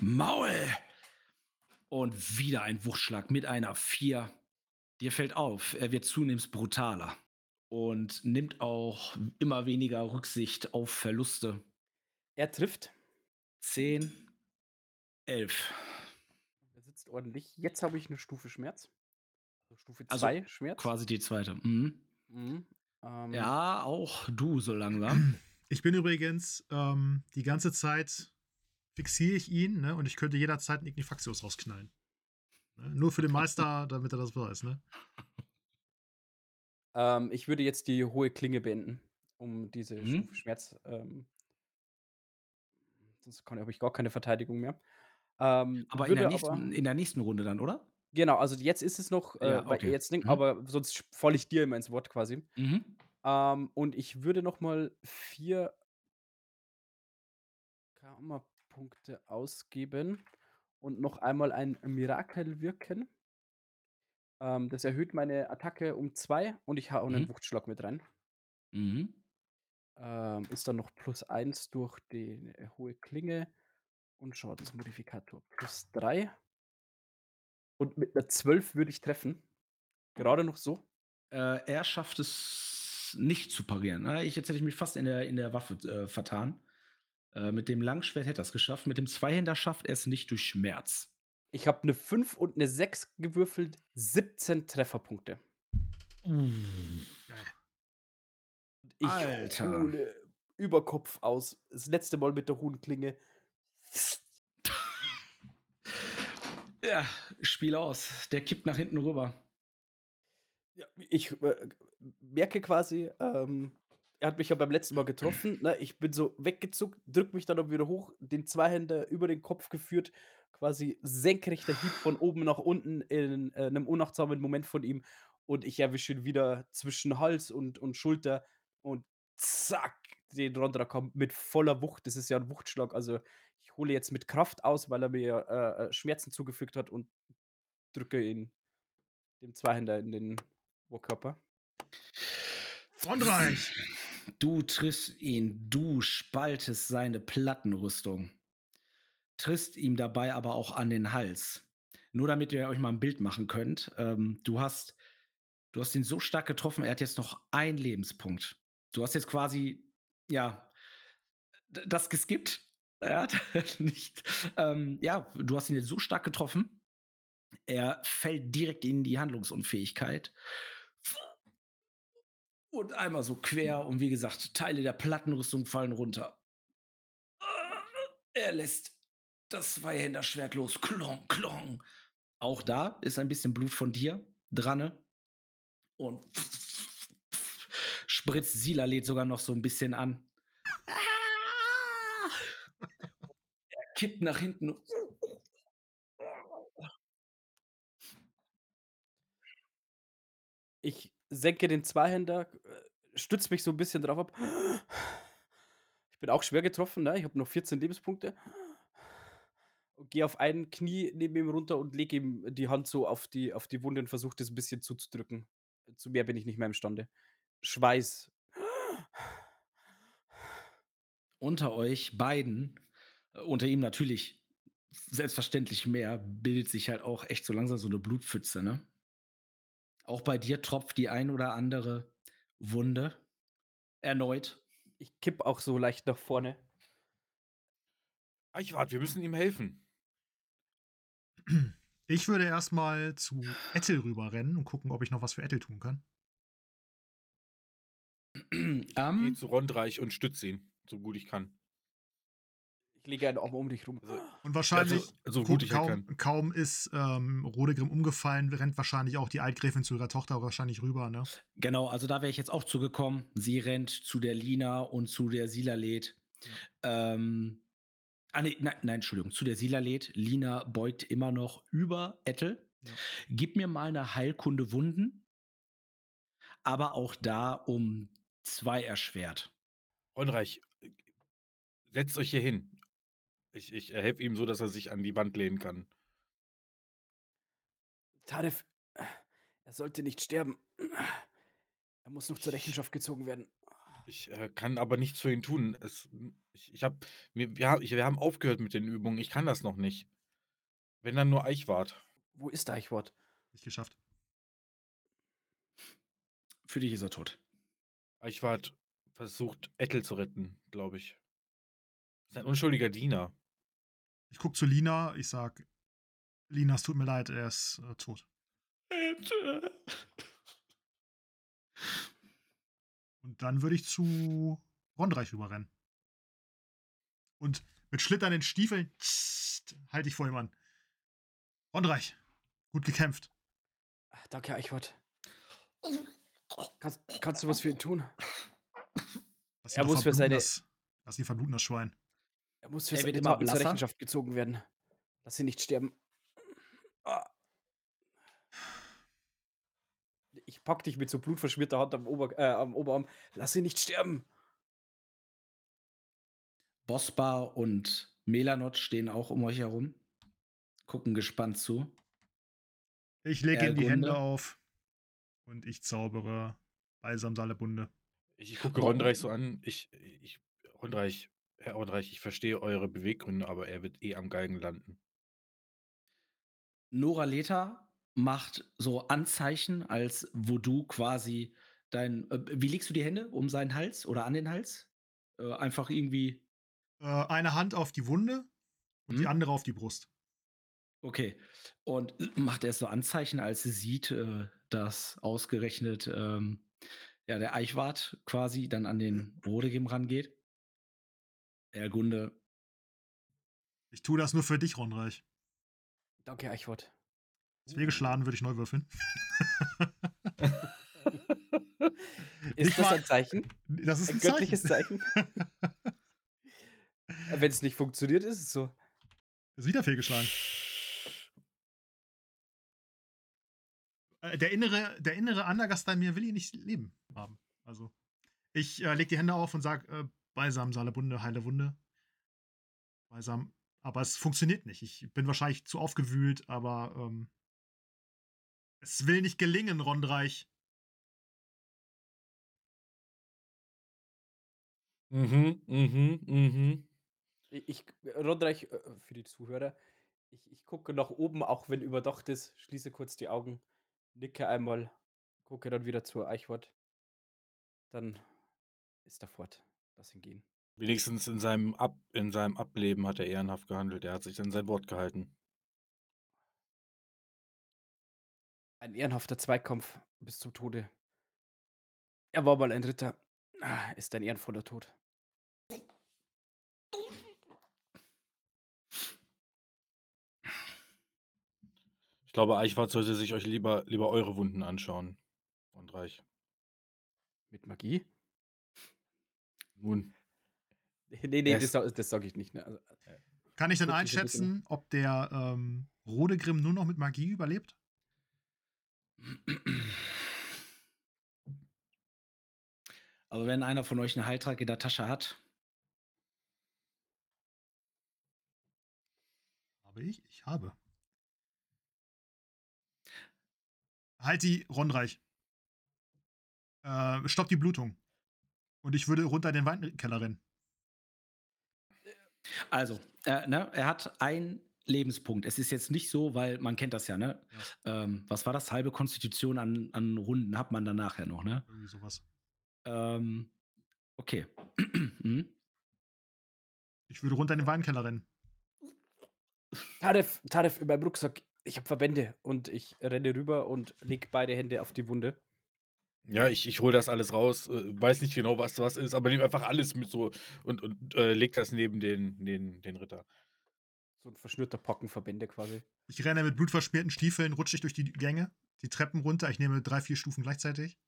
Maul! Und wieder ein Wuchtschlag mit einer vier. Dir fällt auf, er wird zunehmend brutaler und nimmt auch immer weniger Rücksicht auf Verluste. Er trifft. 10, 11. Er sitzt ordentlich. Jetzt habe ich eine Stufe Schmerz. Also Stufe Also 2 Schmerz. Quasi die zweite. Mhm. Mhm. Ähm, Ja, auch du so langsam. Ich bin übrigens ähm, die ganze Zeit fixiere ich ihn, ne? Und ich könnte jederzeit einen Ignifaxius rausknallen. Ne? Nur für den Meister, damit er das weiß, ne? Ähm, ich würde jetzt die hohe Klinge beenden, um diese Mhm. Stufe Schmerz. Ähm, sonst habe ich gar keine Verteidigung mehr. Ähm, Aber in der, aber, nächsten, in der nächsten Runde dann, oder? genau, also jetzt ist es noch, äh, Ja, okay. jetzt, Mhm. aber sonst falle ich dir immer ins Wort quasi. Mhm. Ähm, und ich würde noch mal vier Karma-Punkte ausgeben und noch einmal ein Mirakel wirken. Ähm, das erhöht meine Attacke um zwei und ich hau einen Mhm. Wuchtschlag mit rein. Mhm. Ähm, ist dann noch plus eins durch die äh, hohe Klinge und Schadensmodifikator plus drei. Und mit einer 12 würde ich treffen. Gerade noch so. Äh, er schafft es nicht zu parieren. Ne? Ich, jetzt hätte ich mich fast in der, in der Waffe äh, vertan. Äh, mit dem Langschwert hätte er es geschafft. Mit dem Zweihänder schafft er es nicht durch Schmerz. Ich habe eine 5 und eine 6 gewürfelt. 17 Trefferpunkte. Ich Alter. hole über Kopf aus. Das letzte Mal mit der hohen Klinge. Ja, Spiel aus. Der kippt nach hinten rüber. Ja, ich äh, merke quasi, ähm, er hat mich ja beim letzten Mal getroffen. Ne? Ich bin so weggezuckt, drück mich dann auch wieder hoch, den Zweihänder über den Kopf geführt, quasi senkrechter Hieb von oben nach unten in äh, einem unachtsamen Moment von ihm. Und ich erwische ihn wieder zwischen Hals und, und Schulter und zack, den Rondra kommt mit voller Wucht. Das ist ja ein Wuchtschlag. Also ich hole jetzt mit Kraft aus, weil er mir äh, äh, Schmerzen zugefügt hat und drücke ihn dem Zweihänder in den Oberkörper. Frontreich! Du triffst ihn, du spaltest seine Plattenrüstung. Triffst ihm dabei aber auch an den Hals. Nur damit ihr euch mal ein Bild machen könnt. Ähm, du hast, du hast ihn so stark getroffen, er hat jetzt noch einen Lebenspunkt. Du hast jetzt quasi, ja, das geskippt. Hat nicht, ähm, ja, du hast ihn jetzt so stark getroffen. Er fällt direkt in die Handlungsunfähigkeit. Und einmal so quer und wie gesagt, Teile der Plattenrüstung fallen runter. Er lässt das Zweihänderschwert los. Klong, klong. Auch da ist ein bisschen Blut von dir dran. Und spritzt Sila lädt sogar noch so ein bisschen an. Er kippt nach hinten. Ich senke den Zweihänder, äh, stütze mich so ein bisschen drauf ab. Ich bin auch schwer getroffen, ne? Ich habe noch 14 Lebenspunkte. Gehe auf ein Knie neben ihm runter und lege ihm die Hand so auf die, auf die Wunde und versuche das ein bisschen zuzudrücken. Zu mehr bin ich nicht mehr imstande. Schweiß. unter euch beiden, äh, unter ihm natürlich selbstverständlich mehr, bildet sich halt auch echt so langsam so eine Blutpfütze, ne? Auch bei dir tropft die ein oder andere Wunde erneut. Ich kipp auch so leicht nach vorne. Eichwart, wir müssen ihm helfen. Ich würde erstmal zu Ettel rüberrennen und gucken, ob ich noch was für Ettel tun kann. Geh ähm, zu Rondreich und stütze ihn, so gut ich kann. Ich lege einen Arm um dich rum. Also, Und wahrscheinlich, so gu- gut ich kaum, kann. kaum ist ähm, Rodegrim umgefallen, rennt wahrscheinlich auch die Altgräfin zu ihrer Tochter wahrscheinlich rüber, ne? genau, also da wäre ich jetzt auch zugekommen. Sie rennt zu der Lina und zu der Silalet. Ähm, ah, nee, nein, nein, Entschuldigung, zu der Silalet. Lina beugt immer noch über Ettel. Ja. Gib mir mal eine Heilkunde Wunden, aber auch da um zwei erschwert. Rondreich, setzt euch hier hin. Ich, ich helfe ihm so, dass er sich an die Wand lehnen kann. Taref, er sollte nicht sterben. Er muss noch zur Rechenschaft gezogen werden. Ich äh, kann aber nichts für ihn tun. Es, ich, ich hab, wir, wir, haben aufgehört mit den Übungen. Ich kann das noch nicht. Wenn dann nur Eichwart. Wo ist Eichwort? Nicht geschafft. Für dich ist er tot. Eichwart versucht, Ettel zu retten, glaube ich. Das ist ein unschuldiger Diener. Ich guck zu Lina, ich sag, Lina, es tut mir leid, er ist äh, tot. Und dann würde ich zu Rondreich rüberrennen. Und mit schlitternden Stiefeln halte ich vor ihm an. Rondreich, gut gekämpft. Danke, Eichwort. Kannst, kannst du was für ihn tun? Lass Er muss für verbluten, seine- Das, lass ihn verbluten, das Schwein. Er muss für seine Taten zur. Rechenschaft gezogen werden. Lass ihn nicht sterben. Ich pack dich mit so blutverschmierter Hand am, Ober äh, am Oberarm. Lass ihn nicht sterben. Bosbar und Melanot stehen auch um euch herum, gucken gespannt zu. Ich lege ihm die. Hände auf und ich zaubere Balsam Salebunde. Ich gucke Rondreich so an. Ich, ich, Rondreich, Herr Rondreich, ich verstehe eure Beweggründe, aber er wird eh am Galgen landen. Nora Leta macht so Anzeichen, als wo du quasi dein. Äh, wie legst du die Hände um seinen Hals oder an den Hals? Äh, einfach irgendwie. Äh, eine Hand auf die Wunde und die Hm? andere auf die Brust. Okay. Und macht erst so Anzeichen, als sie sieht, äh, dass ausgerechnet ähm, ja, der Eichwart quasi dann an den Brodegem rangeht. Herr Gunde, Ich tue das nur für dich, Ronreich. Danke, Eichwort. Fehlgeschlagen würde ich neu würfeln. Ist Nicht das ein Zeichen? Das ist Ein ein, göttliches Zeichen. Zeichen? Wenn es nicht funktioniert, ist es so. ist wieder fehlgeschlagen. Der innere, der innere Andergast in mir will ihn nicht leben haben. Also, ich äh, lege die Hände auf und sage, äh, Balsam, Salebunde, heile Wunde. Balsam. Aber es funktioniert nicht. Ich bin wahrscheinlich zu aufgewühlt, aber ähm, es will nicht gelingen, Rondreich. Mhm, mhm, mhm. Ich, ich Rondreich, äh, für die Zuhörer, ich, ich gucke nach oben, auch wenn überdacht ist, schließe kurz die Augen, nicke einmal, gucke dann wieder zur Eichwort. Dann ist er fort. Lass ihn gehen. Wenigstens in seinem, Ab in seinem Ableben hat er ehrenhaft gehandelt. Er hat sich an sein Wort gehalten. Ein ehrenhafter Zweikampf bis zum Tode. Er war mal ein Ritter. Ah, Ist ein ehrenvoller Tod. Glaube, Eichwart sollte sich euch lieber, lieber eure Wunden anschauen. Rondreich. Mit Magie? Nun, Nee, nee, das, sa- das sage ich nicht. Ne? Also, Kann ich denn einschätzen, ob der ähm, Rodegrim nur noch mit Magie überlebt? Aber wenn einer von euch einen Heiltrank in der Tasche hat, Habe ich? Ich habe. Halt die Ronreich. Äh, stopp die Blutung. Und ich würde runter in den Weinkeller rennen. Also, äh, ne, er hat einen Lebenspunkt. Es ist jetzt nicht so, weil man kennt das ja, ne? Ähm, was war das? Halbe Konstitution an, an Runden hat man dann nachher noch, ne? Irgendwie sowas. Ähm, okay. Mhm. Ich würde runter in den Weinkeller rennen. Taref, Taref, in meinem Rucksack. Ich habe Verbände und ich renne rüber und leg beide Hände auf die Wunde. ja, ich, ich hole das alles raus. Äh, weiß nicht genau, was was ist, aber nehme einfach alles mit so und, und äh, leg das neben den, den, den Ritter. So ein verschnürter Pocken Verbände quasi. Ich renne mit blutverschmierten Stiefeln, rutsche ich durch die Gänge, die Treppen runter. Ich nehme drei, vier Stufen gleichzeitig.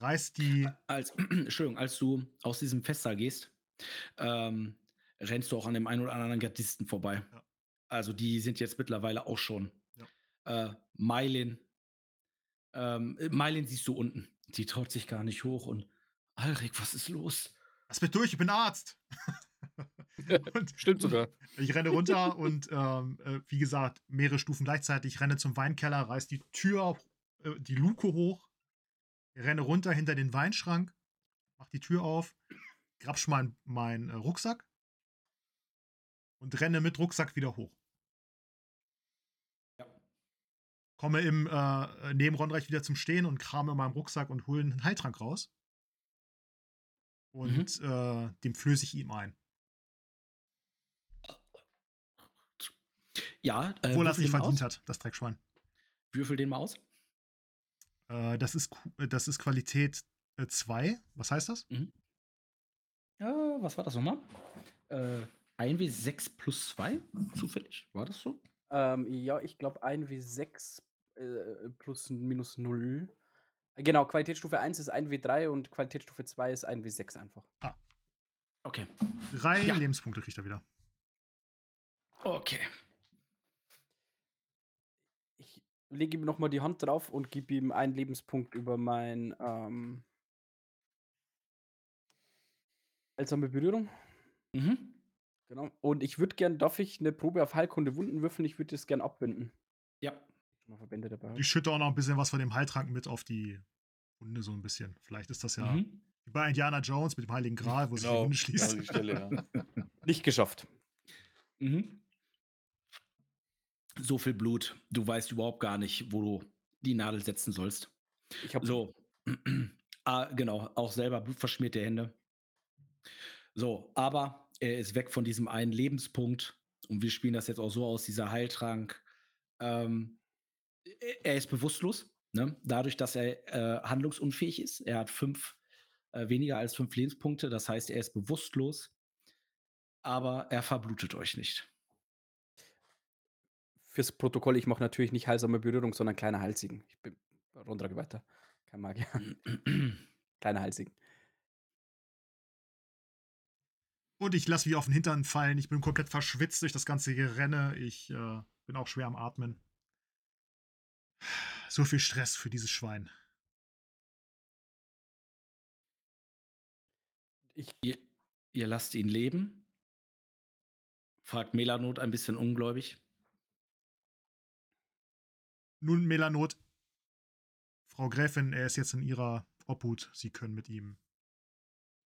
Reiß die. Als, Entschuldigung, als du aus diesem Festsaal gehst, ähm, rennst du auch an dem einen oder anderen Gardisten vorbei. Ja. Also die sind jetzt mittlerweile auch schon. Äh, Mailin. Ähm, Mailin siehst du unten. Die traut sich gar nicht hoch und Alrik, was ist los? Lass mich durch, ich bin Arzt. und Stimmt sogar. ich renne runter und ähm, äh, wie gesagt, mehrere Stufen gleichzeitig. Ich renne zum Weinkeller, reiß die Tür, äh, die Luke hoch, renne runter hinter den Weinschrank, mach die Tür auf, grabsch meinen mein, äh, Rucksack und renne mit Rucksack wieder hoch. Ja. Komme im äh, neben Ronreich wieder zum Stehen und krame in meinem Rucksack und hole einen Heiltrank raus. Und äh, dem flöße ich ihm ein. Ja, äh, Obwohl er es nicht verdient aus. hat, das Dreckschwein. Würfel den mal aus. Äh, das, ist, äh, das ist Qualität Äh, zwei? Was heißt das? Mhm. Ja, was war das nochmal? Äh, 1W6 plus 2, zufällig? War das so? Ähm, ja, ich glaube 1W6 äh, plus minus 0. Genau, Qualitätsstufe 1 ist 1W3 und Qualitätsstufe 2 ist 1W6 einfach. Okay. Drei Ja. Lebenspunkte kriegt er wieder. Okay. Ich lege ihm nochmal die Hand drauf und gebe ihm einen Lebenspunkt über mein ähm, heilsame Berührung. Mhm. Genau. Und ich würde gern, darf ich eine Probe auf Heilkunde Wunden würfeln? Ich würde das gern abbinden. Schon mal Verbände dabei. habe. Ich schütte auch noch ein bisschen was von dem Heiltrank mit auf die Wunde, so ein bisschen. Vielleicht ist das ja Mhm. wie bei Indiana Jones mit dem Heiligen Gral, wo sich die Genau, Wunde genau schließt. die Stelle, ja. Nicht geschafft. Mhm. So viel Blut. Du weißt überhaupt gar nicht, wo du die Nadel setzen sollst. Ich habe So. ah, genau, auch selber blutverschmierte Hände. So, aber er ist weg von diesem einen Lebenspunkt und wir spielen das jetzt auch so aus, dieser Heiltrank. Ähm, er- ist bewusstlos, ne? dadurch, dass er äh, handlungsunfähig ist. Er hat fünf, äh, weniger als fünf Lebenspunkte, das heißt, er ist bewusstlos, aber er verblutet euch nicht. fürs Protokoll, ich mache natürlich nicht heilsame Berührung, sondern kleine Halsigen. Ich bin Rundra weiter. Kein Magier. kleine Halsigen. Und ich lasse wie auf den Hintern fallen. Ich bin komplett verschwitzt durch das ganze Gerenne. Ich äh, bin auch schwer am Atmen. So viel Stress für dieses Schwein. Ich, Ihr, ihr lasst ihn leben? fragt Melanot ein bisschen ungläubig. Nun, Melanot. Frau Gräfin, er ist jetzt in ihrer Obhut. Sie können mit ihm.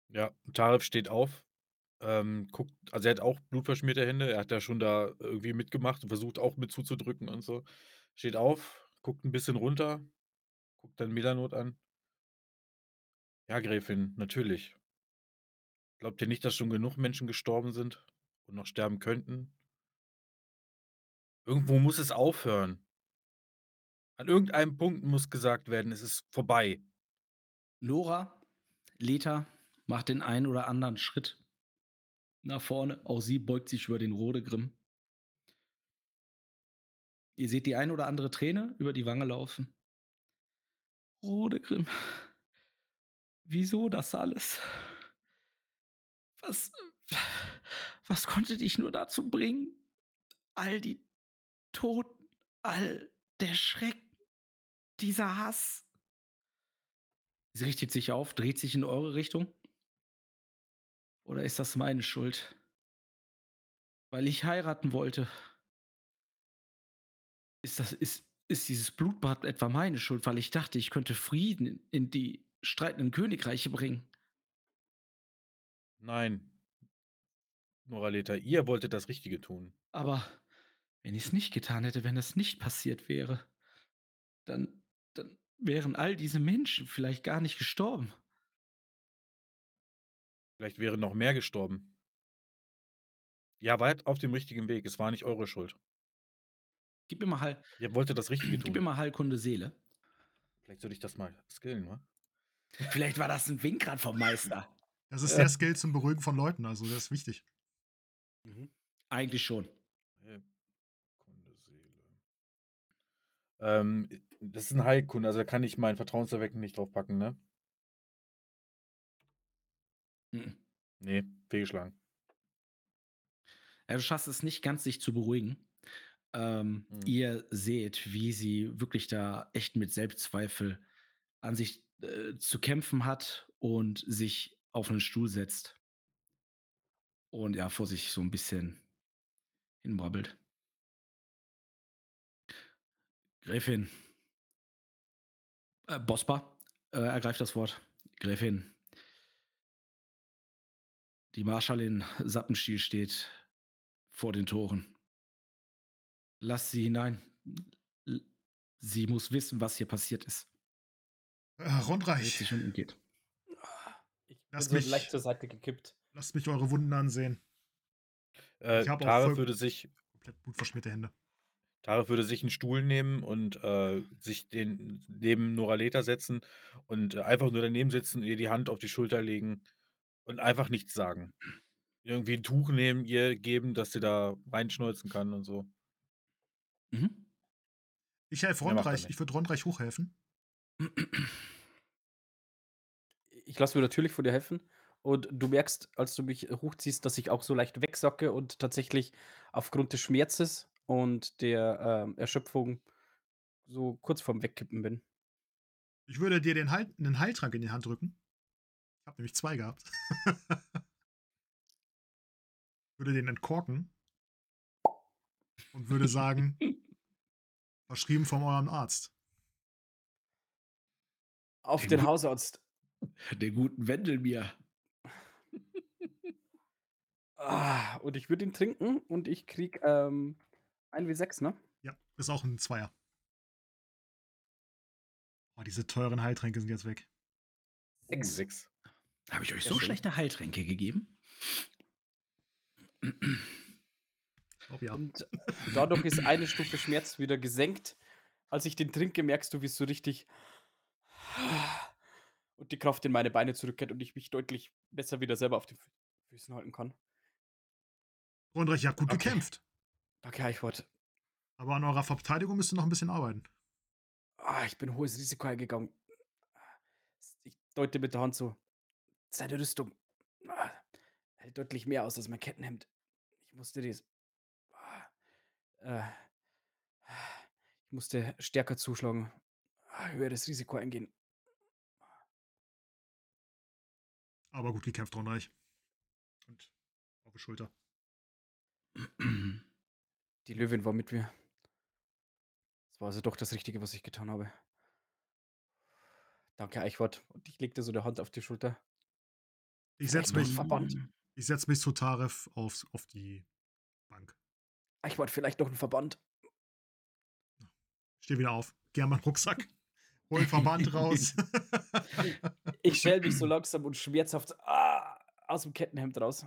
Ja, Tarif steht auf, ähm, guckt, also er hat auch blutverschmierte Hände, er hat ja schon da irgendwie mitgemacht und versucht auch mit zuzudrücken und so. Steht auf, guckt ein bisschen runter, guckt dann Melanot an. Ja, Gräfin, natürlich. Glaubt ihr nicht, dass schon genug Menschen gestorben sind und noch sterben könnten? Irgendwo muss es aufhören. An irgendeinem Punkt muss gesagt werden, es ist vorbei. Nora, Leta macht den einen oder anderen Schritt nach vorne. Auch sie beugt sich über den Rodegrimm. Ihr seht die ein oder andere Träne über die Wange laufen. Rodegrimm, wieso das alles? Was, was konnte dich nur dazu bringen? All die Toten, all der Schreck, dieser Hass. Sie richtet sich auf, dreht sich in eure Richtung. Oder ist das meine Schuld? Weil ich heiraten wollte. Ist das, ist, ist dieses Blutbad etwa meine Schuld, weil ich dachte, ich könnte Frieden in, die streitenden Königreiche bringen? Nein. Noraleta, ihr wolltet das Richtige tun. Aber wenn ich es nicht getan hätte, wenn das nicht passiert wäre, dann, dann wären all diese Menschen vielleicht gar nicht gestorben. Vielleicht wären noch mehr gestorben. Ja, wart auf dem richtigen Weg. Es war nicht eure Schuld. Gib mir mal, Heil, Ihr wolltet das Richtige gib mir tun. mal Heilkunde Seele. Vielleicht sollte ich das mal skillen, wa? Vielleicht war das ein Winkrad vom Meister. Das ist Äh. der Skill zum Beruhigen von Leuten, also das ist wichtig. Eigentlich schon. Heilkunde Seele. Ähm, das ist ein Heilkunde, also da kann ich mein Vertrauenserwecken nicht draufpacken, ne? Mhm. Nee, fehlgeschlagen. Ja, du schaffst es nicht ganz, sich zu beruhigen. Ähm, Mhm. Ihr seht, wie sie wirklich da echt mit Selbstzweifel an sich äh, zu kämpfen hat und sich auf einen Stuhl setzt. Und ja, vor sich so ein bisschen hinbrabbelt. Gräfin. Äh, Bospa äh, ergreift das Wort. Gräfin. Die Marschallin Sappenstiel steht vor den Toren. Lass sie hinein. Sie muss wissen, was hier passiert ist. Äh, Rundreich, sich um und geht. Ich bin Lass so mich- leicht zur Seite gekippt. lasst mich eure Wunden ansehen. Äh, Ich hab auch voll- würde sich, Komplett blutverschmierte Hände. Tarek würde sich einen Stuhl nehmen und, äh, sich den neben Noraleta setzen und, äh, einfach nur daneben sitzen, ihr die Hand auf die Schulter legen und einfach nichts sagen. Irgendwie 'n Tuch nehmen, ihr geben, dass sie da reinschneuzen kann und so. Mhm. Ich helfe Rondreich, ich würde Rondreich hochhelfen. Ich lasse mir natürlich von dir helfen. Und du merkst, als du mich hochziehst, dass ich auch so leicht wegsacke und tatsächlich aufgrund des Schmerzes und der ähm, Erschöpfung so kurz vorm Wegkippen bin. Ich würde dir den Heil einen Heiltrank in die Hand drücken. Ich habe nämlich zwei gehabt. würde den entkorken und würde sagen, verschrieben von eurem Arzt. Auf Den den Hausarzt. Den guten Wendelbier. Ah, und ich würde ihn trinken und ich krieg ähm, 1W6, ne? Ja, ist auch ein Zweier. Oh, diese teuren Heiltränke sind jetzt weg. Sechs. 6. Habe ich euch so schlechte Heiltränke gegeben? Oh ja. Und dadurch ist eine Stufe Schmerz wieder gesenkt. Als ich den trinke, merkst du, wie es so richtig und die Kraft in meine Beine zurückkehrt und ich mich deutlich besser wieder selber auf den Fü- Füßen halten kann. Rondreich, ihr habt gut Okay. gekämpft. Danke, Eichwort. Aber an eurer Verteidigung müsst ihr noch ein bisschen arbeiten. Ah, ich bin hohes Risiko eingegangen. Ich deute mit der Hand so. Seine Rüstung ah, hält deutlich mehr aus als mein Kettenhemd. Ich musste das. Ah, äh, ich musste stärker zuschlagen. Ah, Höheres Risiko eingehen. Aber gut gekämpft, Rondreich. Und auf die Schulter. Die Löwin war mit mir. Es war also doch das Richtige, was ich getan habe. Danke, Eichwort. Und ich legte so die Hand auf die Schulter. Ich setze mich, ich setz mich zu Taref aufs, auf die. Eichwort, vielleicht noch ein Verband. Steh wieder auf. Geh an meinen Rucksack. Hol den Verband raus. Ich schäl mich so langsam und schmerzhaft ah, aus dem Kettenhemd raus.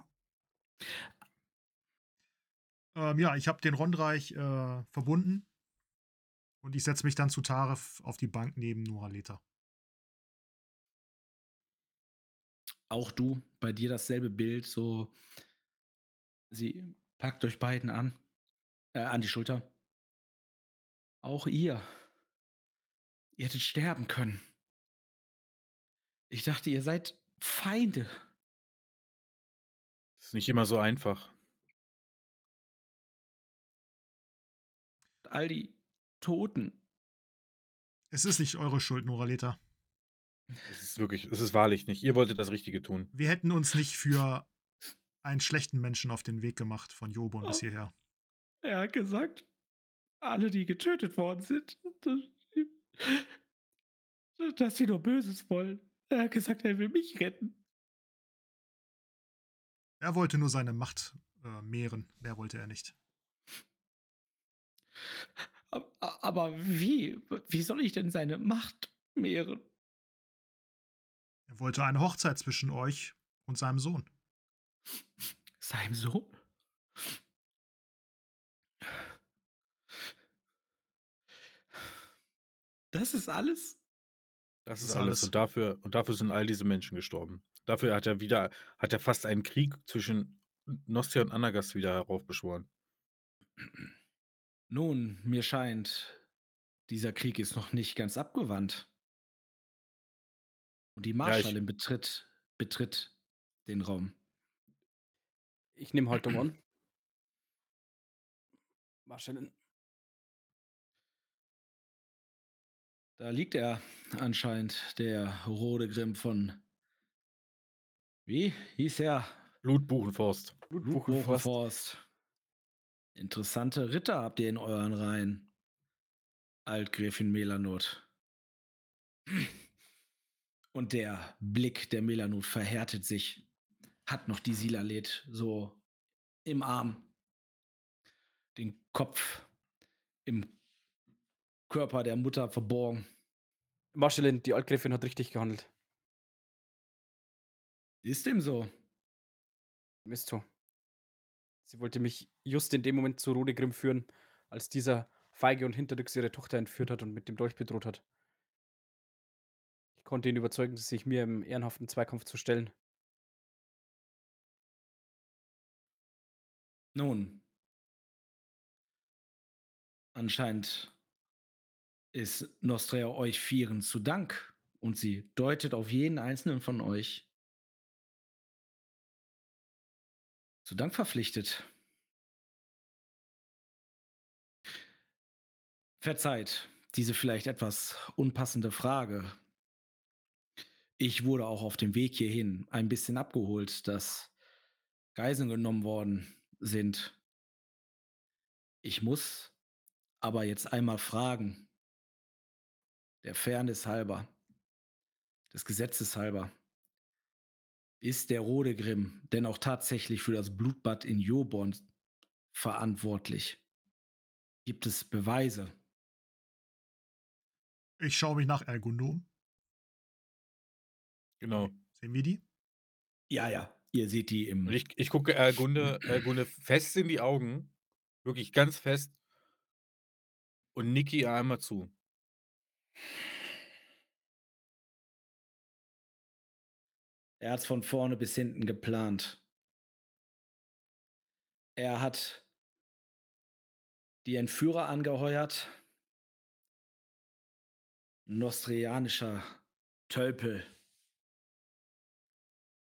ähm, ja, ich habe den Rondreich äh, verbunden. Und ich setze mich dann zu Taref auf die Bank neben Noraleta. Auch du, bei dir dasselbe Bild, so sie packt euch beiden an, äh, an die Schulter. Auch ihr. Ihr hättet sterben können. Ich dachte, ihr seid Feinde. Ist nicht immer so einfach. All die Toten. Es ist nicht eure Schuld, Noraleta. Es ist wirklich, es ist wahrlich nicht. Ihr wolltet das Richtige tun. Wir hätten uns nicht für einen schlechten Menschen auf den Weg gemacht von Jobon bis hierher. Er hat gesagt, alle, die getötet worden sind, dass, sie nur Böses wollen. Er hat gesagt, er will mich retten. Er wollte nur seine Macht äh, mehren. Mehr wollte er nicht. Aber, aber wie? Wie soll ich denn seine Macht mehren? Er wollte eine Hochzeit zwischen euch und seinem Sohn. Seinem Sohn? Das ist alles? Das ist alles. alles. Und dafür, und dafür sind all diese Menschen gestorben. Dafür hat er wieder, hat er fast einen Krieg zwischen Nostia und Anagas wieder heraufbeschworen. Nun, mir scheint, dieser Krieg ist noch nicht ganz abgewandt. Und die Marschallin betritt, betritt den Raum. Ich nehme Haltung an. Marschallin. Da liegt er anscheinend, der Rodegrim von. Wie hieß er? Blutbuchenforst. Blutbuchenforst. Interessante Ritter habt ihr in euren Reihen. Altgräfin Melanot. Und der Blick der Melanot verhärtet sich. Hat noch die Silalet so im Arm. Den Kopf im Körper der Mutter verborgen. Marschallin, die Altgräfin hat richtig gehandelt. Ist dem so? Ist so. Sie wollte mich just in dem Moment zu Rodegrim führen, als dieser feige und hinterrücks ihre Tochter entführt hat und mit dem Dolch bedroht hat. Ich konnte ihn überzeugen, sich mir im ehrenhaften Zweikampf zu stellen. Nun, anscheinend ist Nostrea euch Vieren zu Dank und sie deutet auf jeden einzelnen von euch zu Dank verpflichtet. Verzeiht diese vielleicht etwas unpassende Frage. Ich wurde auch auf dem Weg hierhin ein bisschen abgeholt, dass Geiseln genommen worden sind. Ich muss aber jetzt einmal fragen, der Fairness halber, des Gesetzes halber, ist der Rodegrim denn auch tatsächlich für das Blutbad in Joborn verantwortlich? Gibt es Beweise? Ich schaue mich nach Ergundo um. Genau. Sehen wir die? Ja, ja, ihr seht die im. Ich, ich gucke Ergunde, Ergunde fest in die Augen, wirklich ganz fest, und Niki einmal zu. Er hat es von vorne bis hinten geplant. Er hat die Entführer angeheuert. Nostrianischer Tölpel.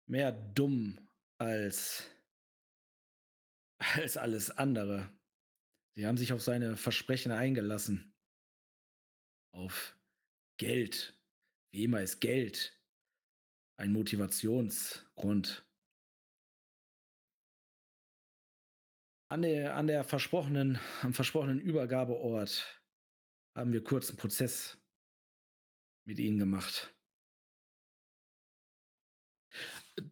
Mehr dumm als, als alles andere. Sie haben sich auf seine Versprechen eingelassen. Auf Geld. Wie immer ist Geld ein Motivationsgrund. An der, an der versprochenen, am versprochenen Übergabeort haben wir kurzen Prozess mit ihnen gemacht.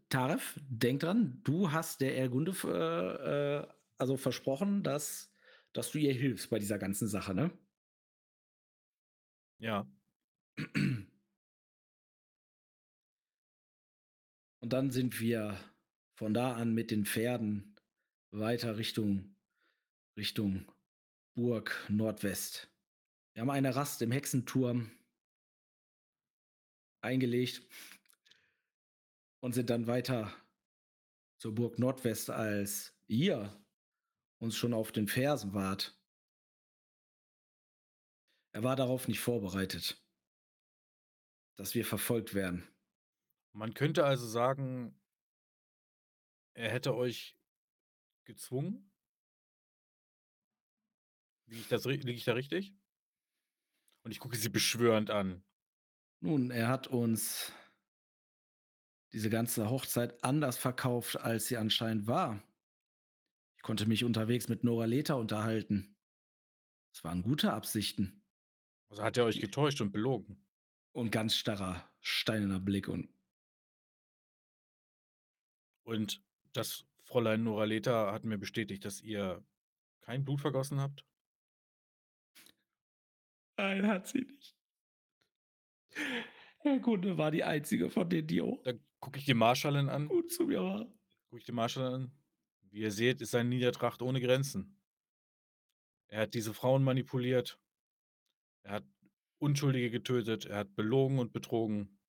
Taref, denk dran, du hast der Ergunde äh, äh, also versprochen, dass, dass du ihr hilfst bei dieser ganzen Sache, ne? Ja. Und dann sind wir von da an mit den Pferden weiter Richtung, Richtung Burg Nordwest. Wir haben eine Rast im Hexenturm eingelegt und sind dann weiter zur Burg Nordwest, als ihr uns schon auf den Fersen wart. Er war darauf nicht vorbereitet, dass wir verfolgt werden. Man könnte also sagen, er hätte euch gezwungen? Liege ich, das, liege ich da richtig? Und ich gucke sie beschwörend an. Nun, er hat uns diese ganze Hochzeit anders verkauft, als sie anscheinend war. Ich konnte mich unterwegs mit Nora Leta unterhalten. Es waren gute Absichten. Also hat er euch getäuscht und belogen. Und ganz starrer, steinerner Blick und. Und das Fräulein Nora Leta hat mir bestätigt, dass ihr kein Blut vergossen habt? Nein, hat sie nicht. Herr Kunde war die einzige von denen, die auch Dann gucke ich die Marschallin an. gut zu mir war. Gucke ich die Marschallin an. Wie ihr seht, ist sein Niedertracht ohne Grenzen. Er hat diese Frauen manipuliert. Er hat Unschuldige getötet. Er hat belogen und betrogen.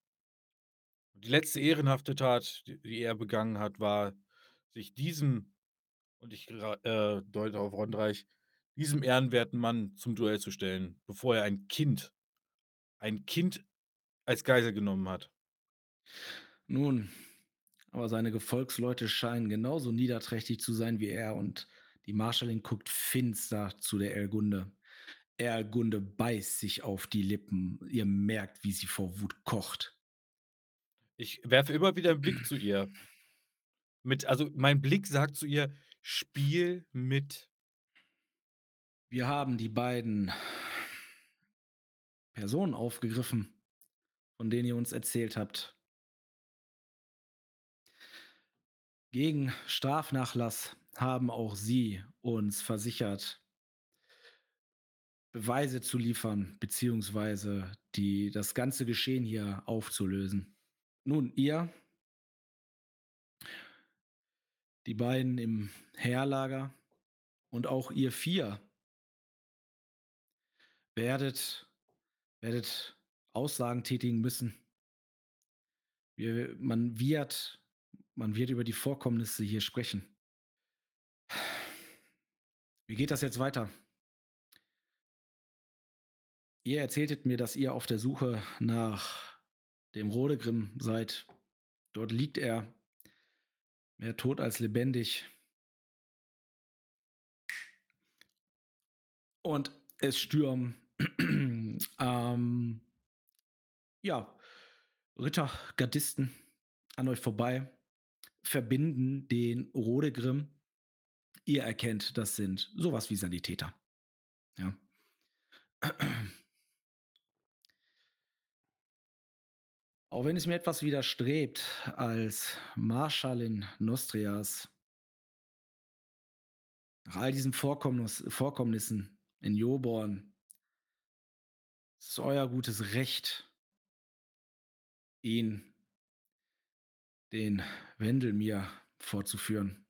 Die letzte ehrenhafte Tat, die, er begangen hat, war, sich diesem, und ich äh, deute auf Rondreich, diesem ehrenwerten Mann zum Duell zu stellen, bevor er ein Kind, ein Kind als Geisel genommen hat. Nun, aber seine Gefolgsleute scheinen genauso niederträchtig zu sein wie er und die Marschallin guckt finster zu der Ergunde. Ergunde beißt sich auf die Lippen. Ihr merkt, wie sie vor Wut kocht. Ich werfe immer wieder einen Blick zu ihr. Mit, also mein Blick sagt zu ihr, Spiel mit. Wir haben die beiden Personen aufgegriffen, von denen ihr uns erzählt habt. Gegen Strafnachlass haben auch sie uns versichert, Beweise zu liefern, beziehungsweise die, das ganze Geschehen hier aufzulösen. Nun, ihr, die beiden im Heerlager und auch ihr vier werdet, werdet Aussagen tätigen müssen. Wir, man wird, man wird über die Vorkommnisse hier sprechen. Wie geht das jetzt weiter? Ihr erzähltet mir, dass ihr auf der Suche nach dem Rodegrim seid. Dort liegt er, mehr tot als lebendig. Und es stürmen ähm, ja, Ritter, Gardisten an euch vorbei, verbinden den Rodegrim. Ihr erkennt, das sind sowas wie Sanitäter. Ja. Auch wenn es mir etwas widerstrebt, als Marschallin Nostrias nach all diesen Vorkommnis Vorkommnissen in Joborn, es ist euer gutes Recht, ihn, den Wendel mir vorzuführen.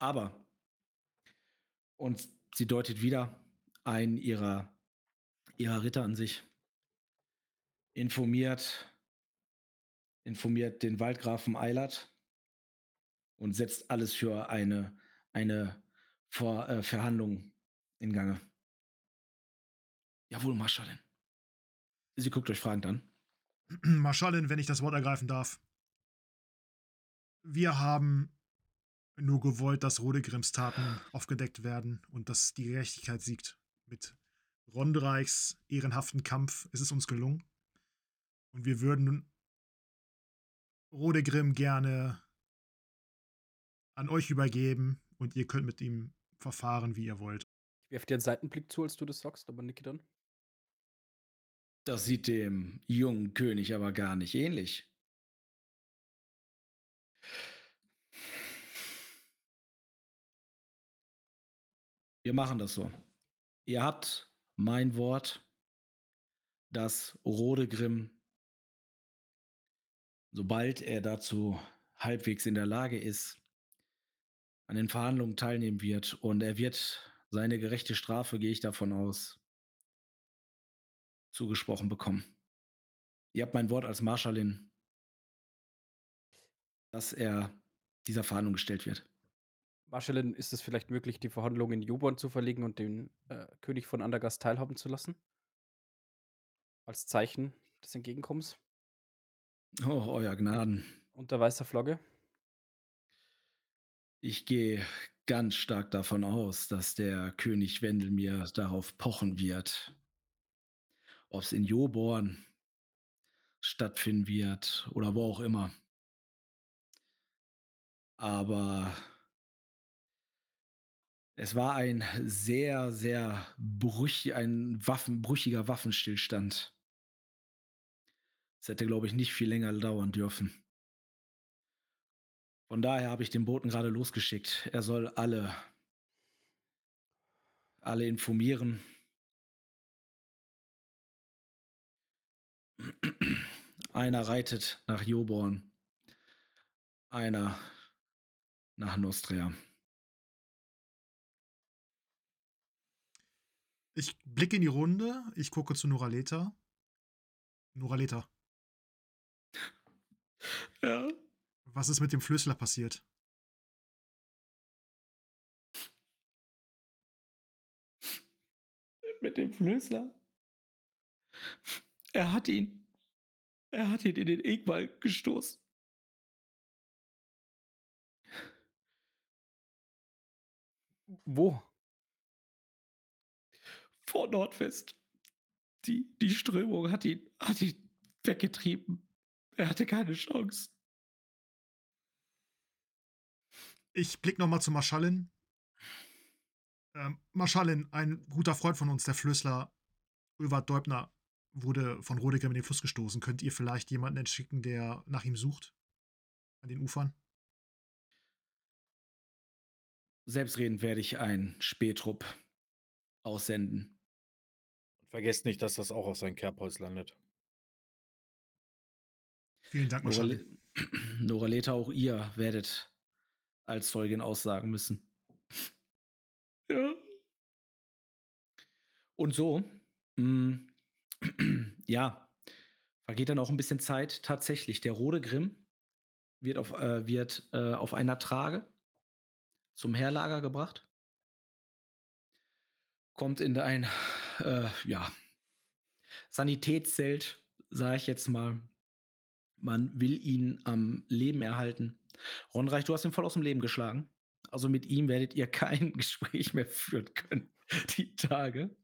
Aber, und sie deutet wieder einen ihrer, ihrer Ritter an sich, informiert, informiert den Waldgrafen Eilert und setzt alles für eine, eine Vor, äh, Verhandlung in Gange. Jawohl, Marschallin. Sie guckt euch fragend an. Marschallin, wenn ich das Wort ergreifen darf. Wir haben nur gewollt, dass Rodegrims Taten aufgedeckt werden und dass die Gerechtigkeit siegt. Mit Rondereichs ehrenhaften Kampf ist es uns gelungen. Und wir würden Rodegrim gerne an euch übergeben und ihr könnt mit ihm verfahren, wie ihr wollt. Ich werfe dir einen Seitenblick zu, als du das sagst, aber nicke dann. Das sieht dem jungen König aber gar nicht ähnlich. Wir machen das so. Ihr habt mein Wort, dass Rodegrim sobald er dazu halbwegs in der Lage ist, an den Verhandlungen teilnehmen wird und er wird seine gerechte Strafe, gehe ich davon aus, zugesprochen bekommen. Ihr habt mein Wort als Marschallin, dass er dieser Verhandlung gestellt wird. Marschallin, ist es vielleicht möglich, die Verhandlungen in Joborn zu verlegen und den äh, König von Andergast teilhaben zu lassen? Als Zeichen des Entgegenkommens? Oh, euer Gnaden. Unter weißer Flagge? Ich gehe ganz stark davon aus, dass der König Wendel mir darauf pochen wird. Ob es in Joborn stattfinden wird oder wo auch immer. Aber es war ein sehr, sehr brüch, ein Waffen, brüchiger Waffenstillstand. Es hätte, glaube ich, nicht viel länger dauern dürfen. Von daher habe ich den Boten gerade losgeschickt. Er soll alle, alle informieren. Einer reitet nach Joborn, einer nach Nostria. Ich blicke in die Runde, ich gucke zu Noraleta. Noraleta, Ja. was ist mit dem Flüssler passiert? Mit dem Flößler. Er hat ihn. Er hat ihn in den Egwall gestoßen. Wo? Vor Nordwest. Die, die Strömung hat ihn, hat ihn weggetrieben. Er hatte keine Chance. Ich blick nochmal zu Marschallin. Ähm, Marschallin, ein guter Freund von uns, der Flößler Ulvard Deubner, wurde von Rodegrim in den Fluss gestoßen. Könnt ihr vielleicht jemanden entschicken, der nach ihm sucht? An den Ufern? Selbstredend werde ich einen Spähtrupp aussenden. Und vergesst nicht, dass das auch auf sein Kerbholz landet. Vielen Dank, Marschallin. Norale Noraleta, auch ihr werdet als Zeugin aussagen müssen. Ja. Und so, hm, ja, vergeht dann auch ein bisschen Zeit tatsächlich. Der Rode Grimm wird auf, äh, wird, äh, auf einer Trage zum Herlager gebracht. Kommt in ein, äh, ja, Sanitätszelt, sage ich jetzt mal. Man will ihn am Leben erhalten. Ronreich, du hast ihn voll aus dem Leben geschlagen. Also mit ihm werdet ihr kein Gespräch mehr führen können, die Tage.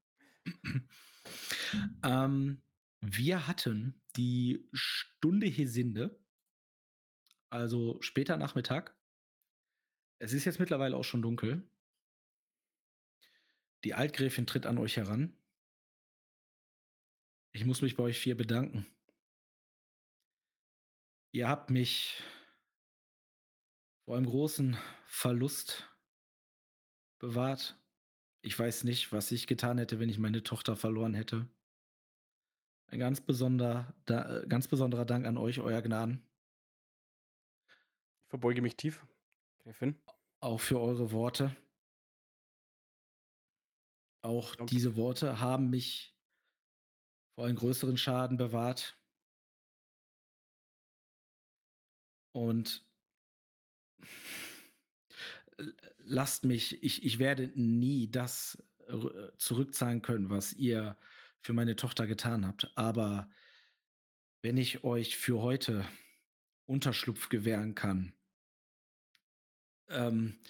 ähm, wir hatten die Stunde Hesinde, also später Nachmittag. Es ist jetzt mittlerweile auch schon dunkel. Die Altgräfin tritt an euch heran. Ich muss mich bei euch vier bedanken. Ihr habt mich vor einem großen Verlust bewahrt. Ich weiß nicht, was ich getan hätte, wenn ich meine Tochter verloren hätte. Ein ganz besonderer, da, ganz besonderer Dank an euch, euer Gnaden. Ich verbeuge mich tief, Gräfin. Auch für eure Worte. Auch diese Worte haben mich vor einem größeren Schaden bewahrt. Und lasst mich, ich, ich werde nie das zurückzahlen können, was ihr für meine Tochter getan habt. Aber wenn ich euch für heute Unterschlupf gewähren kann, ähm,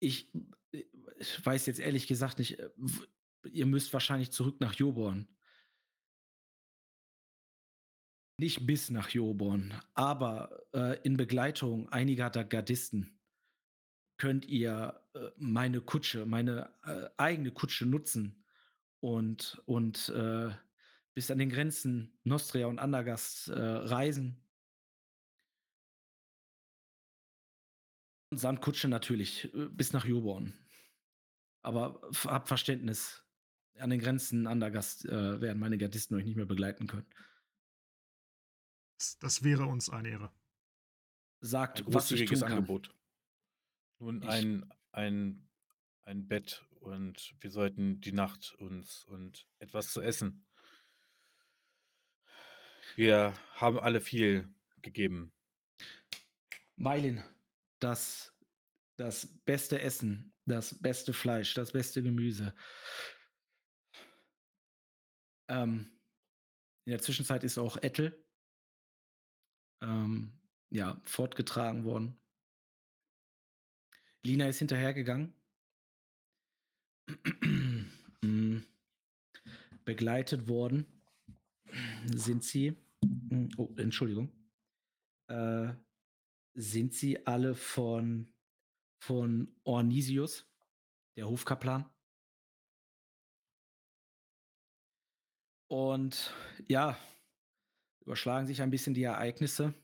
ich, ich weiß jetzt ehrlich gesagt nicht, äh, ihr müsst wahrscheinlich zurück nach Joborn. Nicht bis nach Joborn, aber äh, in Begleitung einiger der Gardisten könnt ihr äh, meine Kutsche, meine äh, eigene Kutsche nutzen und, und äh, bis an den Grenzen Nostria und Andergast äh, reisen. Und samt Kutsche natürlich äh, bis nach Joborn. Aber habt Verständnis, an den Grenzen Andergast werden meine Gardisten euch nicht mehr begleiten können. Das, das wäre uns eine Ehre. Sagt, ein was ich tun kann. Angebot. Nun ein, ein, ein Bett und wir sollten die Nacht uns und etwas zu essen. Wir haben alle viel gegeben. Meilin, das, das beste Essen, das beste Fleisch, das beste Gemüse. Ähm, in der Zwischenzeit ist auch Ettel ähm, ja, fortgetragen worden. Lina ist hinterhergegangen. Mm. Begleitet worden sind sie, mm, oh, Entschuldigung, äh, sind sie alle von, von Ornisius, der Hofkaplan. Und ja, überschlagen sich ein bisschen die Ereignisse.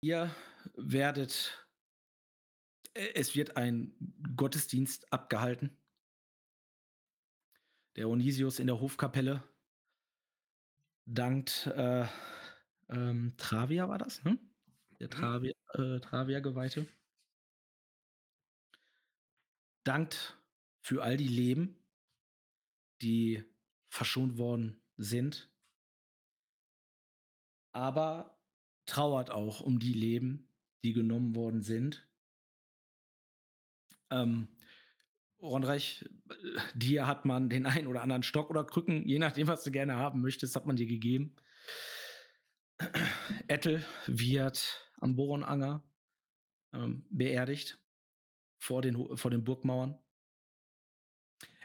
Ihr werdet, äh, es wird ein Gottesdienst abgehalten. Der Onisius in der Hofkapelle dankt äh, ähm, Travia war das, hm? Der mhm. Travia, äh, Travia-Geweihte. Dankt für all die Leben, die verschont worden sind, aber trauert auch um die Leben, die genommen worden sind. Ähm, Ronreich, dir hat man den einen oder anderen Stock oder Krücken, je nachdem, was du gerne haben möchtest, hat man dir gegeben. Ettel wird am Boronanger ähm, beerdigt vor den, vor den Burgmauern.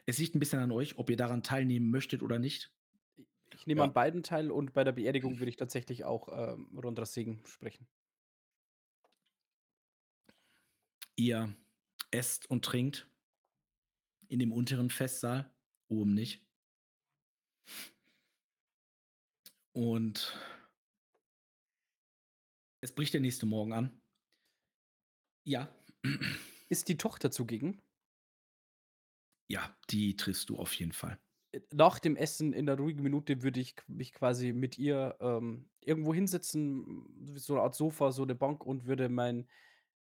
Es liegt ein bisschen an euch, ob ihr daran teilnehmen möchtet oder nicht. Ich nehme ja. an beiden teil und bei der Beerdigung würde ich tatsächlich auch ähm, Rondras Segen sprechen. Ihr esst und trinkt in dem unteren Festsaal, oben nicht. Und es bricht der nächste Morgen an. Ja. Ist die Tochter zugegen? Ja, die triffst du auf jeden Fall. Äh, nach dem Essen in der ruhigen Minute würde ich mich quasi mit ihr ähm, irgendwo hinsetzen, so eine Art Sofa, so eine Bank und würde mein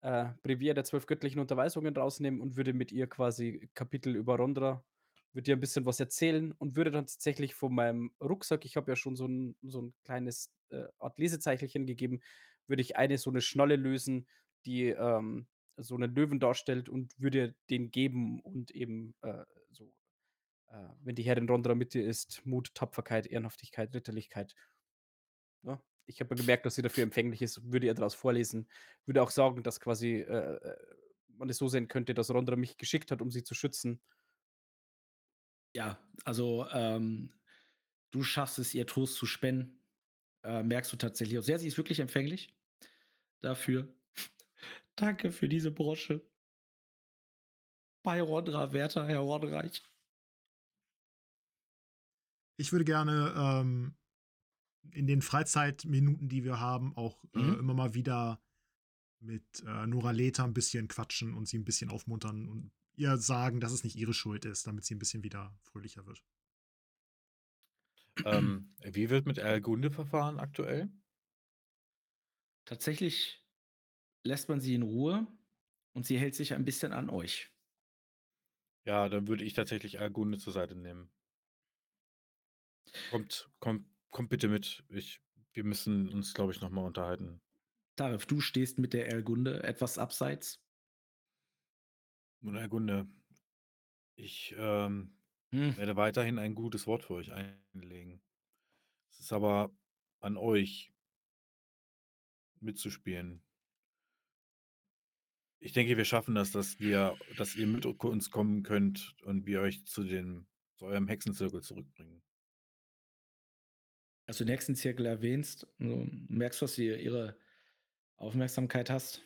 äh, Brevier der zwölf göttlichen Unterweisungen rausnehmen und würde mit ihr quasi Kapitel über Rondra würde ihr ein bisschen was erzählen und würde dann tatsächlich von meinem Rucksack ich habe ja schon so ein so 'n kleines, äh, Art Lesezeichelchen gegeben, würde ich eine so eine Schnolle lösen, die, ähm, so einen Löwen darstellt und würde den geben und eben, äh, so, äh, wenn die Herrin Rondra mit dir ist, Mut, Tapferkeit, Ehrenhaftigkeit, Ritterlichkeit. Ja, ich habe gemerkt, dass sie dafür empfänglich ist, würde ihr daraus vorlesen, würde auch sagen, dass quasi, äh, äh, man es so sehen könnte, dass Rondra mich geschickt hat, um sie zu schützen. Ja, also, ähm, du schaffst es, ihr Trost zu spenden. Äh, merkst du tatsächlich auch sehr. Sie ist wirklich empfänglich dafür. Danke für diese Brosche. Bei Rondra, werter Herr Rondreich. Ich würde gerne ähm, in den Freizeitminuten, die wir haben, auch äh, Mhm. immer mal wieder mit äh, Nora Leta ein bisschen quatschen und sie ein bisschen aufmuntern und ihr sagen, dass es nicht ihre Schuld ist, damit sie ein bisschen wieder fröhlicher wird. Ähm, wie wird mit Erlgunde verfahren aktuell? Tatsächlich lässt man sie in Ruhe und sie hält sich ein bisschen an euch. Ja, dann würde ich tatsächlich Erlgunde zur Seite nehmen. Kommt, kommt, kommt bitte mit. Ich, wir müssen uns, glaube ich, noch mal unterhalten. Tarif, du stehst mit der Erlgunde etwas abseits. Nun, Erlgunde, ich ähm, Hm. werde weiterhin ein gutes Wort für euch einlegen. Es ist aber an euch mitzuspielen. Ich denke, wir schaffen das, dass wir, dass ihr mit uns kommen könnt und wir euch zu dem, zu eurem Hexenzirkel zurückbringen. Als du den nächsten Zirkel erwähnst, du merkst, dass du ihre Aufmerksamkeit hast.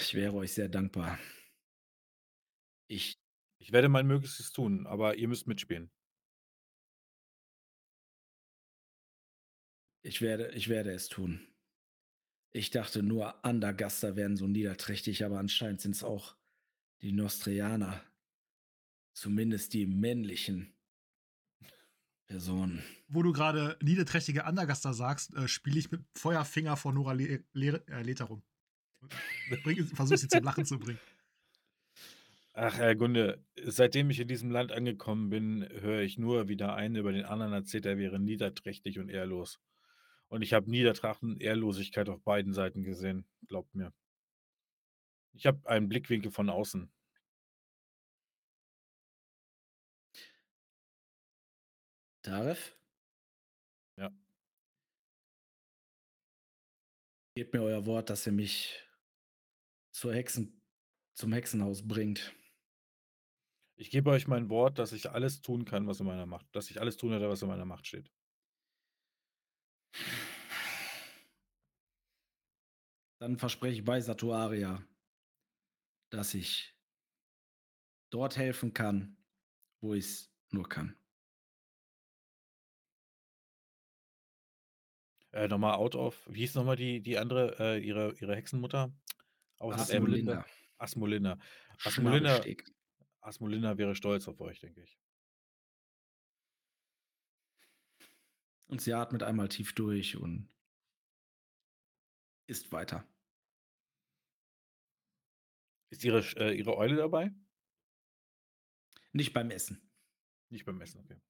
Ich wäre euch sehr dankbar. Ich, Ich werde mein Möglichstes tun, aber ihr müsst mitspielen. ich, werde, ich werde es tun. Ich dachte nur, Andergaster wären so niederträchtig, aber anscheinend sind es auch die Nostrianer. Zumindest die männlichen Personen. Wo du gerade niederträchtige Andergaster sagst, äh, spiele ich mit Feuerfinger vor Nora Le Le äh, Leta rum. Versuche sie zum Lachen zu bringen. Ach, Herr Gunde, seitdem ich in diesem Land angekommen bin, höre ich nur, wie der eine über den anderen erzählt, er wäre niederträchtig und ehrlos. Und ich habe Niedertracht und Ehrlosigkeit auf beiden Seiten gesehen, glaubt mir. Ich habe einen Blickwinkel von außen. Taref? Ja. Gebt mir euer Wort, dass ihr mich zur Hexen, zum Hexenhaus bringt. Ich gebe euch mein Wort, dass ich alles tun kann, was in meiner Macht, dass ich alles tun werde, was in meiner Macht steht. Dann verspreche ich bei Satuaria, dass ich dort helfen kann, wo ich es nur kann. Äh, nochmal out of, wie hieß nochmal die, die andere, äh, ihre, ihre Hexenmutter? Aus. Asmolinda. Asmolinda. Asmolinda wäre stolz auf euch, denke ich. Und sie atmet einmal tief durch und isst weiter. Ist ihre, äh, ihre Eule dabei? Nicht beim Essen. Nicht beim Essen, okay.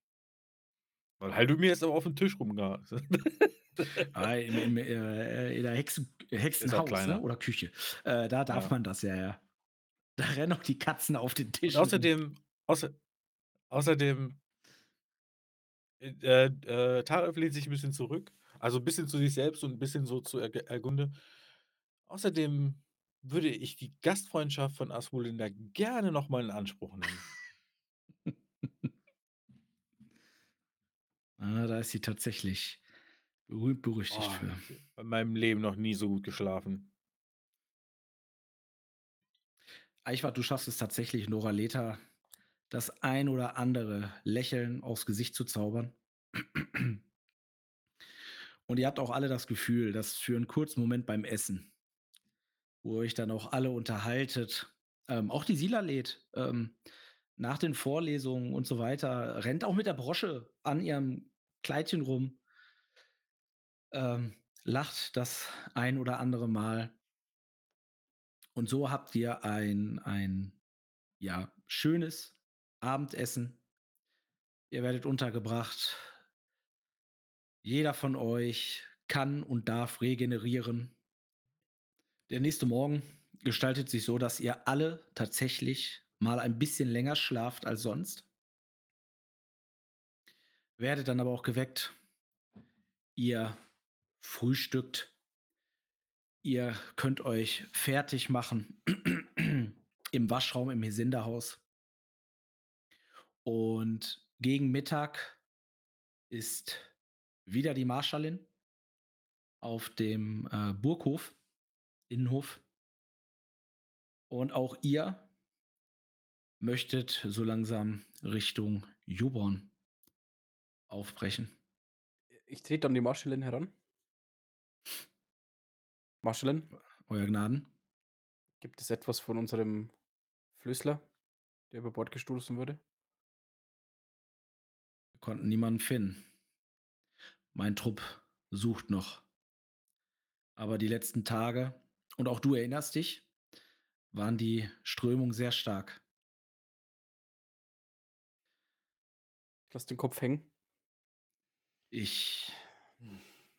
Weil halt du mir jetzt aber auf den Tisch rumgehst. Ah, im, im, äh, in der Hexen, Hexenhaus ne? oder Küche. Äh, da darf Ja. man das ja, ja. Da rennen auch die Katzen auf den Tisch. Und außerdem, außer, außerdem, äh, äh, Taref lehnt sich ein bisschen zurück. Also ein bisschen zu sich selbst und ein bisschen so zu Erg- Ergunde. Außerdem würde ich die Gastfreundschaft von Asmolinda gerne nochmal in Anspruch nehmen. Ah, da ist sie tatsächlich berühmt berüchtigt Oh, für. in meinem Leben noch nie so gut geschlafen. Eichwart, du schaffst es tatsächlich, Nora Leta das ein oder andere Lächeln aufs Gesicht zu zaubern. Und ihr habt auch alle das Gefühl, dass für einen kurzen Moment beim Essen, wo euch dann auch alle unterhaltet, ähm, auch die Sila lädt, ähm, nach den Vorlesungen und so weiter, rennt auch mit der Brosche an ihrem Kleidchen rum. Ähm, lacht das ein oder andere Mal. Und so habt ihr ein, ein ja, schönes Abendessen. Ihr werdet untergebracht. Jeder von euch kann und darf regenerieren. Der nächste Morgen gestaltet sich so, dass ihr alle tatsächlich mal ein bisschen länger schlaft als sonst. Werdet dann aber auch geweckt. Ihr frühstückt. Ihr könnt euch fertig machen im Waschraum im Hesinderhaus. Und gegen Mittag ist wieder die Marschallin auf dem äh, Burghof, Innenhof. Und auch ihr möchtet so langsam Richtung Juborn aufbrechen. Ich trete an die Marschallin heran. Marschallin, Euer Gnaden. gibt es etwas von unserem Flößler, der über Bord gestoßen wurde? Konnten niemanden finden. Mein Trupp sucht noch. Aber die letzten Tage, und auch du erinnerst dich, waren die Strömungen sehr stark. Ich lasse den Kopf hängen. Ich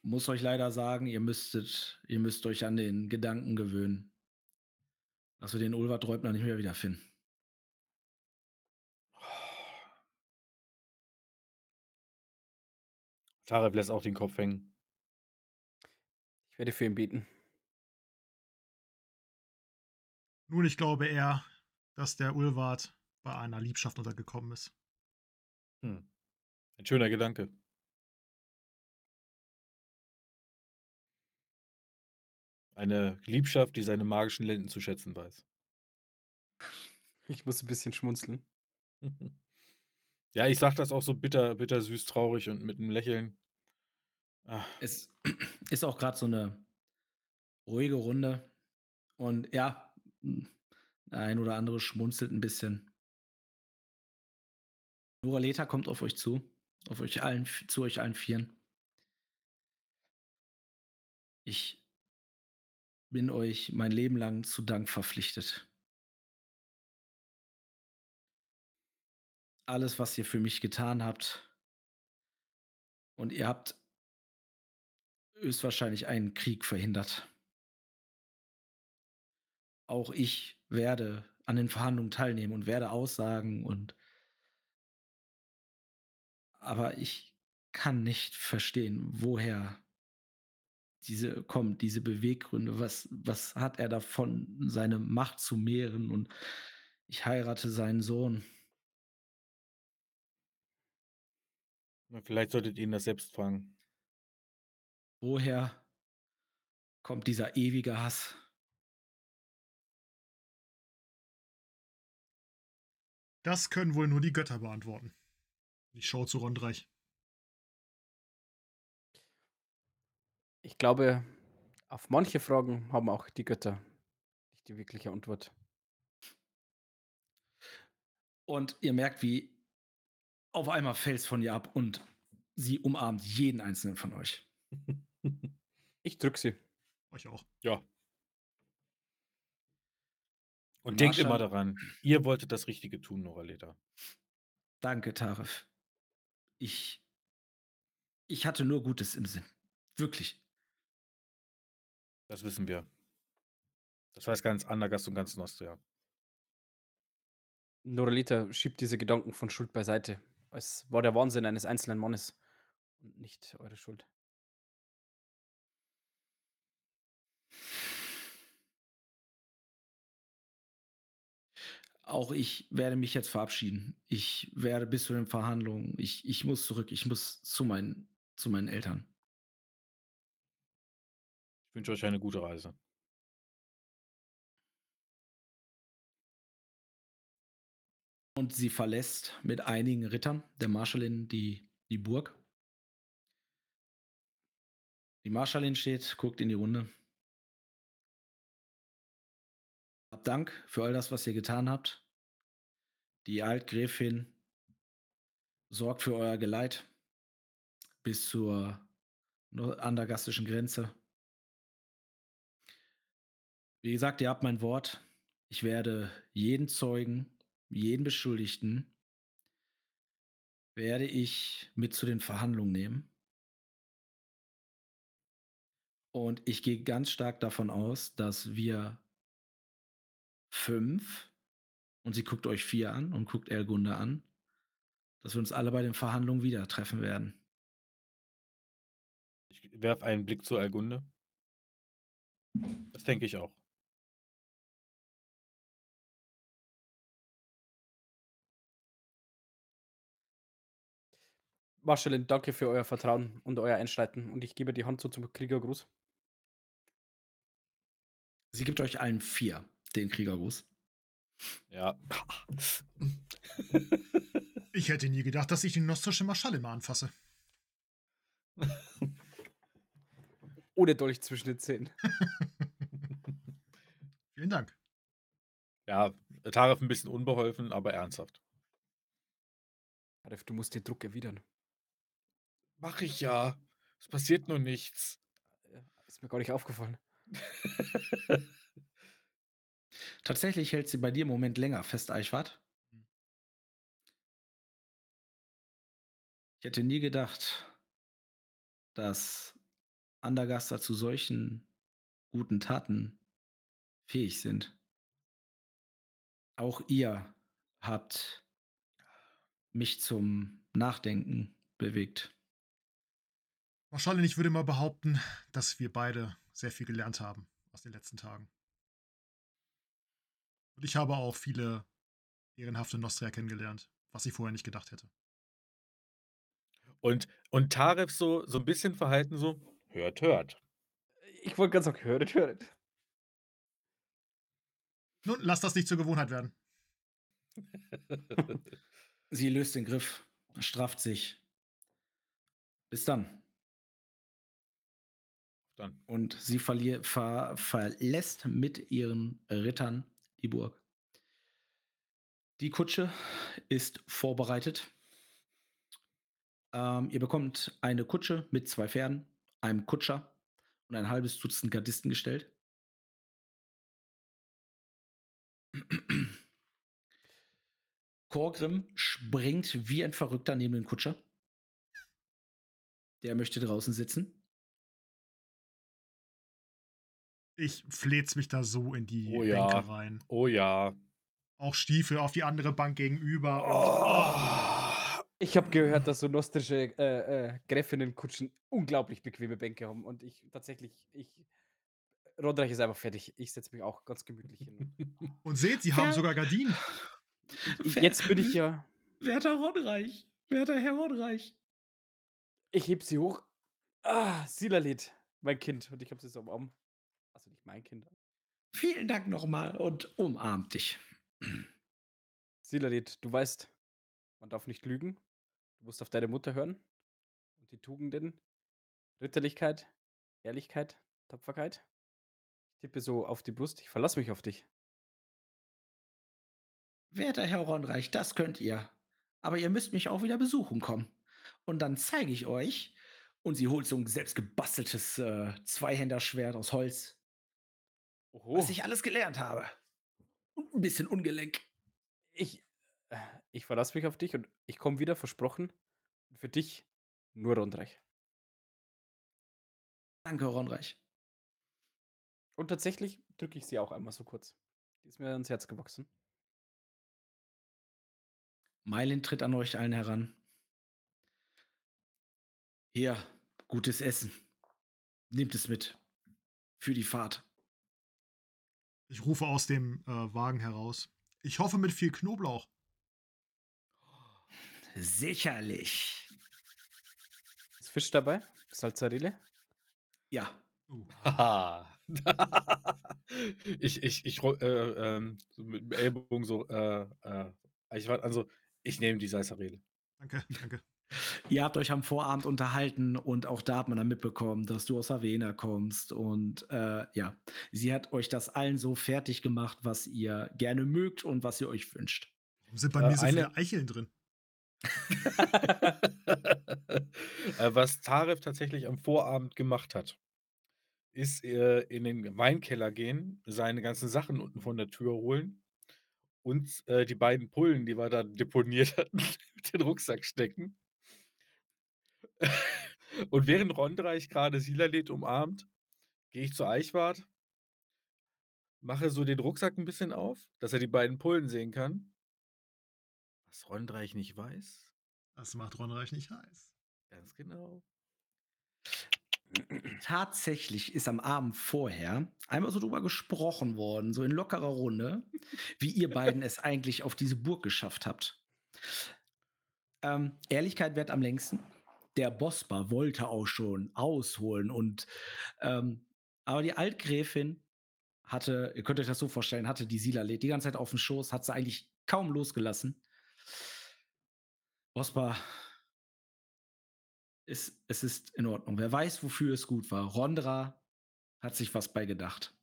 muss euch leider sagen, ihr müsstet, ihr müsst euch an den Gedanken gewöhnen, dass wir den Ulvert Räubner nicht mehr wiederfinden. Tarek lässt auch den Kopf hängen. Ich werde für ihn beten. Nun, ich glaube eher, dass der Ulwart bei einer Liebschaft untergekommen ist. Hm. Ein schöner Gedanke. Eine Liebschaft, die seine magischen Lenden zu schätzen weiß. Ich muss ein bisschen schmunzeln. Ja, ich sag das auch so bitter, bitter, süß, traurig und mit einem Lächeln. Ah, Es ist auch gerade so eine ruhige Runde. Und ja, der ein oder andere schmunzelt ein bisschen. Nuraleta kommt auf euch zu, auf euch allen, zu euch allen Vieren. Ich bin euch mein Leben lang zu Dank verpflichtet. Alles, was ihr für mich getan habt. Und ihr habt höchstwahrscheinlich einen Krieg verhindert. Auch ich werde an den Verhandlungen teilnehmen und werde aussagen und aber ich kann nicht verstehen, woher diese kommen, diese Beweggründe. Was, was hat er davon, seine Macht zu mehren und ich heirate seinen Sohn. Vielleicht solltet ihr ihn das selbst fragen. Woher kommt dieser ewige Hass? Das können wohl nur die Götter beantworten. Ich schaue zu Rondreich. Ich glaube, auf manche Fragen haben auch die Götter nicht die wirkliche Antwort. Und ihr merkt, wie auf einmal fällt es von ihr ab und sie umarmt jeden einzelnen von euch. Ich drück sie. Euch auch. Ja. Und denkt immer daran, ihr wolltet das Richtige tun, Noraleta. Danke, Tarif. Ich, ich hatte nur Gutes im Sinn. Wirklich. Das wissen wir. Das weiß ganz Andergast und ganz Nostria. Noralita schiebt diese Gedanken von Schuld beiseite. Es war der Wahnsinn eines einzelnen Mannes und nicht eure Schuld. Auch ich werde mich jetzt verabschieden. Ich werde bis zu den Verhandlungen. Ich, ich muss zurück. Ich muss zu meinen, zu meinen Eltern. Ich wünsche euch eine gute Reise. Und sie verlässt mit einigen Rittern der Marschallin die, die Burg. Die Marschallin steht, guckt in die Runde. Habt Dank für all das, was ihr getan habt. Die Altgräfin sorgt für euer Geleit bis zur andergastischen Grenze. Wie gesagt, ihr habt mein Wort. Ich werde jeden Zeugen, jeden Beschuldigten, werde ich mit zu den Verhandlungen nehmen. Und ich gehe ganz stark davon aus, dass wir fünf, und sie guckt euch vier an und guckt Elgunde an, dass wir uns alle bei den Verhandlungen wieder treffen werden. Ich werfe einen Blick zu Elgunde. Das denke ich auch. Marschallin, danke für euer Vertrauen und euer Einschreiten. Und ich gebe die Hand so zum Kriegergruß. Sie gibt euch allen vier den Kriegergruß. Ja. Ich hätte nie gedacht, dass ich die nostrische Marschallin mal anfasse. Ohne Dolch zwischen den Zähnen. Vielen Dank. Ja, Taref ein bisschen unbeholfen, aber ernsthaft. Arif, du musst den Druck erwidern. Mach ich ja. Es passiert nur nichts. Äh, Ist mir gar nicht aufgefallen. Tatsächlich hält sie bei dir im Moment länger fest, Eichwart. Ich hätte nie gedacht, dass Andergaster zu solchen guten Taten fähig sind. Auch ihr habt mich zum Nachdenken bewegt. Marschallin, ich würde mal behaupten, dass wir beide sehr viel gelernt haben aus den letzten Tagen. Und ich habe auch viele ehrenhafte Nostria kennengelernt, was ich vorher nicht gedacht hätte. Und, und Taref so, so ein bisschen verhalten so, hört, hört. Ich wollte ganz sagen, höret, höret. Nun, lass das nicht zur Gewohnheit werden. Sie löst den Griff, strafft sich. Bis dann. Dann. Und sie verlier, ver, verlässt mit ihren Rittern die Burg. Die Kutsche ist vorbereitet. Ähm, ihr bekommt eine Kutsche mit zwei Pferden, einem Kutscher und ein halbes Dutzend Gardisten gestellt. Korgrim springt wie ein Verrückter neben den Kutscher. Der möchte draußen sitzen. Ich fläz mich da so in die Oh ja. Bänke rein. Oh ja. Auch Stiefel auf die andere Bank gegenüber. Oh. Ich habe gehört, dass so nostrische äh, äh, Gräfinnen-Kutschen unglaublich bequeme Bänke haben. Und ich tatsächlich, ich. Rodreich ist einfach fertig. Ich setze mich auch ganz gemütlich hin. und seht, sie haben Ja. sogar Gardinen. Jetzt bin ich ja. Werter Rodreich. Werter Herr Rodreich. Ich heb sie hoch. Ah, Silalit, mein Kind. Und ich habe sie so am Arm. Mein Kind. Vielen Dank nochmal und umarmt dich. Silalit, du weißt, man darf nicht lügen. Du musst auf deine Mutter hören. Und die Tugenden, Ritterlichkeit, Ehrlichkeit, Tapferkeit. Ich tippe so auf die Brust. Ich verlasse mich auf dich. Werter Herr Ronreich, das könnt ihr. Aber ihr müsst mich auch wieder besuchen kommen. Und dann zeige ich euch. Und sie holt so ein selbstgebasteltes äh, Zweihänderschwert aus Holz, Oho. was ich alles gelernt habe. Und ein bisschen ungelenk. Ich, äh, ich verlasse mich auf dich und ich komme wieder, versprochen. Für dich nur Rundreich. Danke, Ronreich. Und tatsächlich drücke ich sie auch einmal so kurz. Die ist mir ans Herz gewachsen. Meilin tritt an euch allen heran. Hier, gutes Essen. Nehmt es mit. Für die Fahrt. Ich rufe aus dem äh, Wagen heraus. Ich hoffe mit viel Knoblauch. Sicherlich. Ist Fisch dabei? Salzarille? Ja. Uh, Haha. ich, ich, ich, äh, ähm, so mit dem Ellbogen so, äh, äh, ich war, also, ich nehme die Salsarele. danke, danke. Ihr habt euch am Vorabend unterhalten und auch da hat man dann mitbekommen, dass du aus Havena kommst. Und äh, ja, sie hat euch das allen so fertig gemacht, was ihr gerne mögt und was ihr euch wünscht. Warum sind bei Äh, mir so eine- viele Eicheln drin? äh, was Taref tatsächlich am Vorabend gemacht hat, ist äh, in den Weinkeller gehen, seine ganzen Sachen unten von der Tür holen und äh, die beiden Pullen, die wir da deponiert hatten, mit den Rucksack stecken. Und während Rondreich gerade Silalet umarmt, gehe ich zu Eichwart, mache so den Rucksack ein bisschen auf, dass er die beiden Pullen sehen kann. Was Rondreich nicht weiß. Das macht Ronreich nicht heiß. Ganz genau. Tatsächlich ist am Abend vorher einmal so drüber gesprochen worden, so in lockerer Runde, wie ihr beiden es eigentlich auf diese Burg geschafft habt. Ähm, Ehrlichkeit wert am längsten. Der Bosbar wollte auch schon ausholen und ähm, aber die Altgräfin hatte, ihr könnt euch das so vorstellen, hatte die Silalet die ganze Zeit auf dem Schoß, hat sie eigentlich kaum losgelassen. Bosbar ist, es ist in Ordnung. Wer weiß, wofür es gut war. Rondra hat sich was bei gedacht.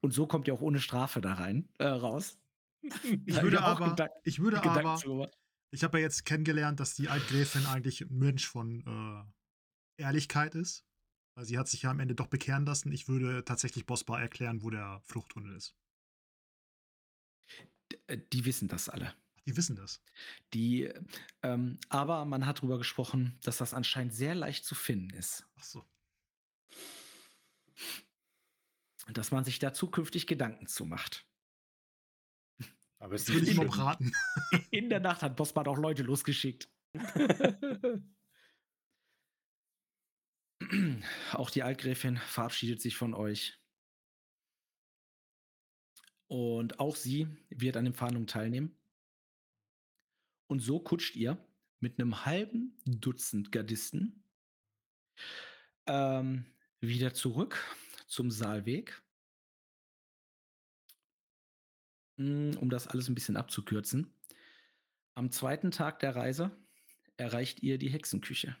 Und so kommt ihr auch ohne Strafe da rein, äh, raus. Ich würde aber, ich würde Gedanken aber. Ich habe ja jetzt kennengelernt, dass die Altgräfin eigentlich ein Mensch von äh, Ehrlichkeit ist. Weil sie hat sich ja am Ende doch bekehren lassen. Ich würde tatsächlich Bosbar erklären, wo der Fluchttunnel ist. Äh, Die wissen das alle. Die wissen das. Die, ähm, aber man hat darüber gesprochen, dass das anscheinend sehr leicht zu finden ist. Ach so. Dass man sich da zukünftig Gedanken zu macht. Aber es Das würde ich ihm schlimm. auch raten. In der Nacht hat Bosman auch Leute losgeschickt. Auch die Altgräfin verabschiedet sich von euch. Und auch sie wird an den Verhandlungen teilnehmen. Und so kutscht ihr mit einem halben Dutzend Gardisten ähm, wieder zurück zum Saalweg. Um das alles ein bisschen abzukürzen. Am zweiten Tag der Reise erreicht ihr die Hexenküche.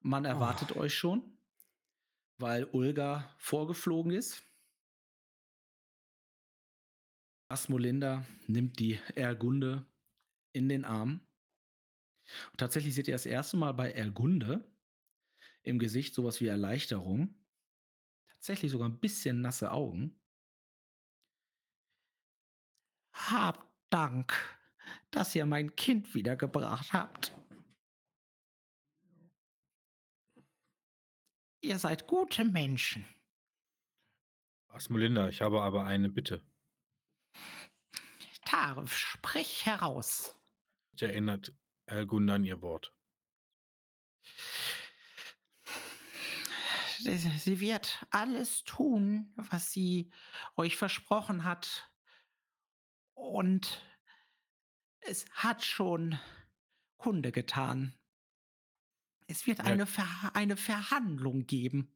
Man erwartet euch schon, weil Ulga vorgeflogen ist. Asmolinda nimmt die Ergunde in den Arm. Und tatsächlich seht ihr das erste Mal bei Ergunde im Gesicht sowas wie Erleichterung. Tatsächlich sogar ein bisschen nasse Augen. Habt Dank, dass ihr mein Kind wiedergebracht habt. Ihr seid gute Menschen. Asmolinda, ich habe aber eine Bitte. Tarif, sprich heraus. Ich erinnert Elgunda an ihr Wort. Sie wird alles tun, was sie euch versprochen hat. Und es hat schon Kunde getan. Es wird Ja. eine, Ver eine Verhandlung geben.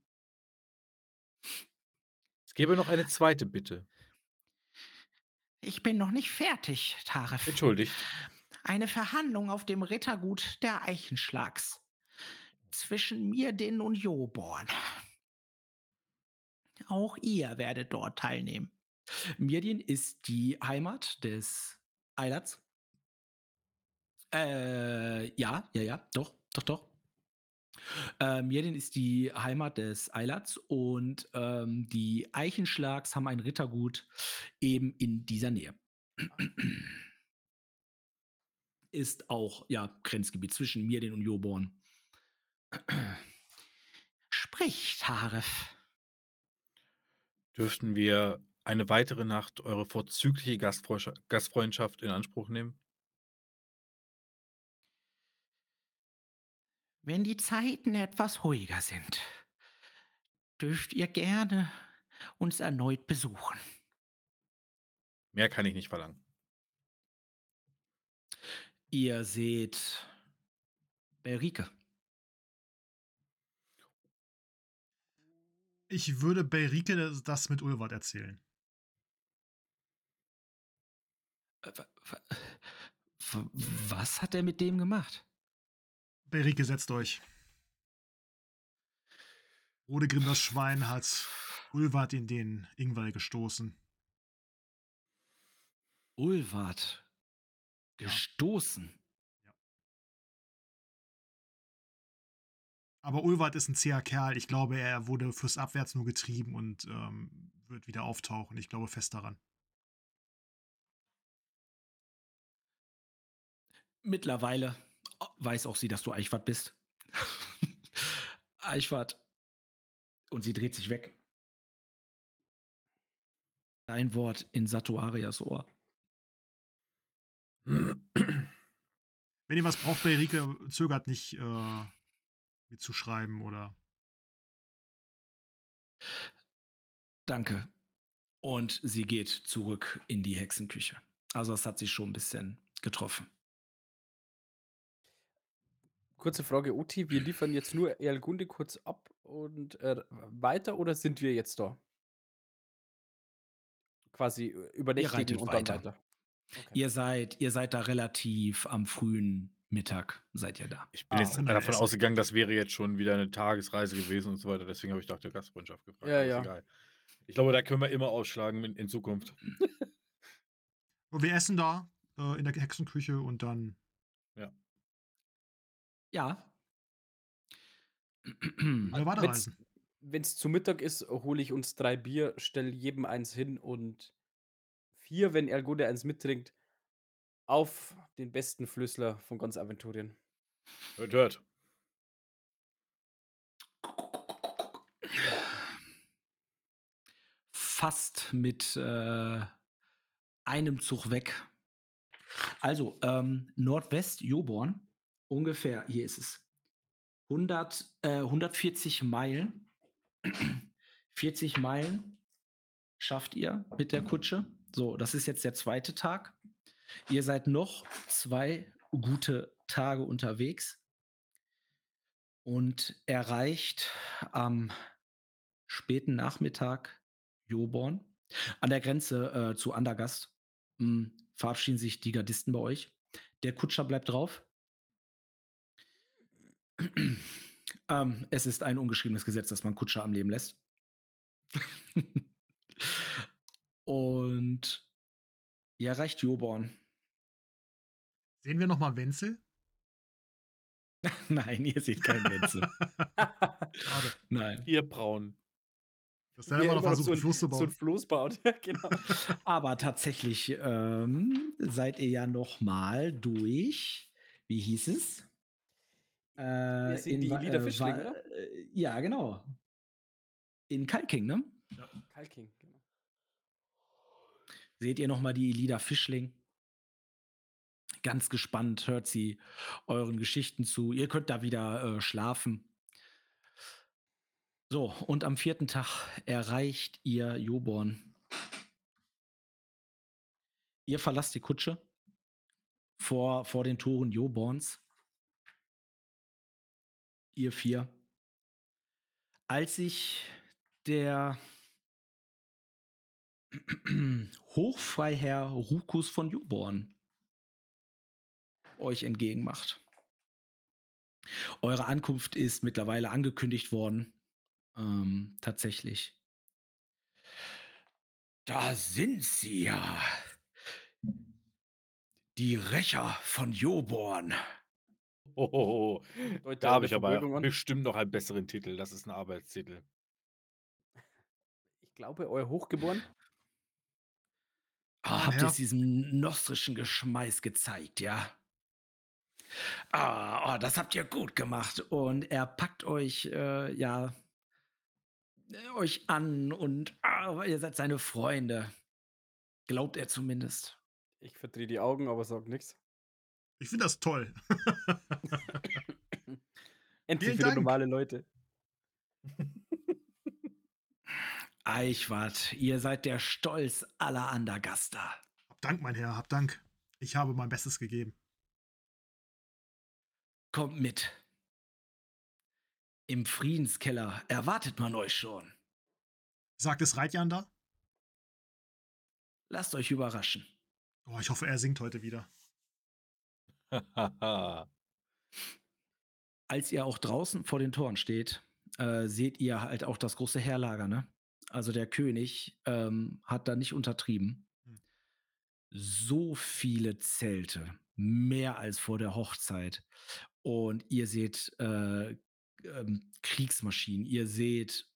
Es gäbe noch eine zweite Bitte. Ich bin noch nicht fertig, Tarif. Entschuldigt. Eine Verhandlung auf dem Rittergut der Eichenschlags. Zwischen Mirdin und Joborn. Auch ihr werdet dort teilnehmen. Mirdin ist die Heimat des Eilerts. Äh, ja, ja, ja, doch, doch, doch. Äh, Mirdin ist die Heimat des Eilerts und ähm, die Eichenschlags haben ein Rittergut eben in dieser Nähe. Ist auch, ja, Grenzgebiet zwischen Mirdin und Joborn. Sprich, Taref. Dürften wir eine weitere Nacht eure vorzügliche Gastfreundschaft, Gastfreundschaft in Anspruch nehmen? Wenn die Zeiten etwas ruhiger sind, dürft ihr gerne uns erneut besuchen. Mehr kann ich nicht verlangen. Ihr seht Berike. Ich würde Berike das- das mit Ulwart erzählen. Was hat er mit dem gemacht? Berike, setzt euch. Rodegrim, das Schwein, hat Ulwart in den Ingwall gestoßen. Ulwart. Ja. Gestoßen. Aber Ulwart ist ein zäher Kerl. Ich glaube, er wurde fürs Abwärts nur getrieben und ähm, wird wieder auftauchen. Ich glaube fest daran. Mittlerweile weiß auch sie, dass du Eichwart bist. Eichwart. Und sie dreht sich weg. Ein Wort in Satuarias Ohr. Wenn ihr was braucht bei Rike, zögert nicht äh, mitzuschreiben oder. Danke. Und sie geht zurück in die Hexenküche. Also das hat sich schon ein bisschen getroffen. Kurze Frage, Uti, wir liefern jetzt nur Erlgunde kurz ab und äh, weiter oder sind wir jetzt da? Quasi übernächtigen reitet und weiter. dann weiter. Okay. Ihr seid, ihr seid da relativ am frühen Mittag, seid ihr da. Ich bin Ah, jetzt davon Essen. ausgegangen, das wäre jetzt schon wieder eine Tagesreise gewesen und so weiter. Deswegen habe ich nach der Gastfreundschaft gefragt. Ja, ja. Egal. Ich glaube, da können wir immer ausschlagen in, in Zukunft. Und wir essen da äh, in der Hexenküche und dann. Ja. Oder weiterreisen. Wenn es zu Mittag ist, hole ich uns drei Bier, stelle jedem eins hin und vier, wenn Erlgunde eins mittrinkt, auf den besten Flüssler von ganz Aventurien. Hört, hört. Fast mit äh, einem Zug weg. Also, ähm, Nordwest Joborn, ungefähr, hier ist es. 100, äh, 140 Meilen. 40 Meilen schafft ihr mit der Kutsche. So, das ist jetzt der zweite Tag. Ihr seid noch zwei gute Tage unterwegs und erreicht am späten Nachmittag Joborn. An der Grenze äh, zu Andergast mh, verabschieden sich die Gardisten bei euch. Der Kutscher bleibt drauf. ähm, es ist ein ungeschriebenes Gesetz, dass man Kutscher am Leben lässt. Und ihr erreicht Joborn. Sehen wir nochmal Wenzel? Nein, ihr seht keinen Wenzel. Schade. Nein. Ihr Braun. Dass der immer noch versucht, so einen Fluss zu so ein bauen. Floß baut. Ja, genau. Aber tatsächlich ähm, seid ihr ja noch mal durch. Wie hieß es? Äh, sind die Lieder äh, Fischling, Wa- oder? äh, Ja, genau. In Kalking, ne? Kalking, genau. Seht ihr noch mal die Lieder Fischling? Ganz gespannt hört sie euren Geschichten zu. Ihr könnt da wieder äh, schlafen. So, und am vierten Tag erreicht ihr Joborn. Ihr verlasst die Kutsche vor, vor den Toren Joborns. Ihr vier. Als sich der Hochfreiherr Rukus von Joborn euch entgegenmacht. Eure Ankunft ist mittlerweile angekündigt worden. Ähm, tatsächlich. Da sind sie ja. Die Rächer von Joborn. Oh, Deut da habe ich aber an. bestimmt noch einen besseren Titel. Das ist ein Arbeitstitel. Ich glaube, euer Hochgeboren. Ah, habt Ja. ihr es diesem nostrischen Geschmeiß gezeigt, ja? Ah, oh, das habt ihr gut gemacht. Und er packt euch, äh, ja, äh, euch an und ah, ihr seid seine Freunde. Glaubt er zumindest. Ich verdrehe die Augen, aber sag nichts. Ich finde das toll. Endlich wieder Dank. normale Leute. Eichwart, ihr seid der Stolz aller Andergaster. Hab Dank, mein Herr, hab Dank. Ich habe mein Bestes gegeben. Kommt mit. Im Friedenskeller erwartet man euch schon. Sagt es Reitjan da? Lasst euch überraschen. Oh, ich hoffe, er singt heute wieder. Als ihr auch draußen vor den Toren steht, äh, seht ihr halt auch das große Heerlager, ne? Also der König ähm, hat da nicht untertrieben. Hm. So viele Zelte, mehr als vor der Hochzeit. Und ihr seht äh, ähm, Kriegsmaschinen, ihr seht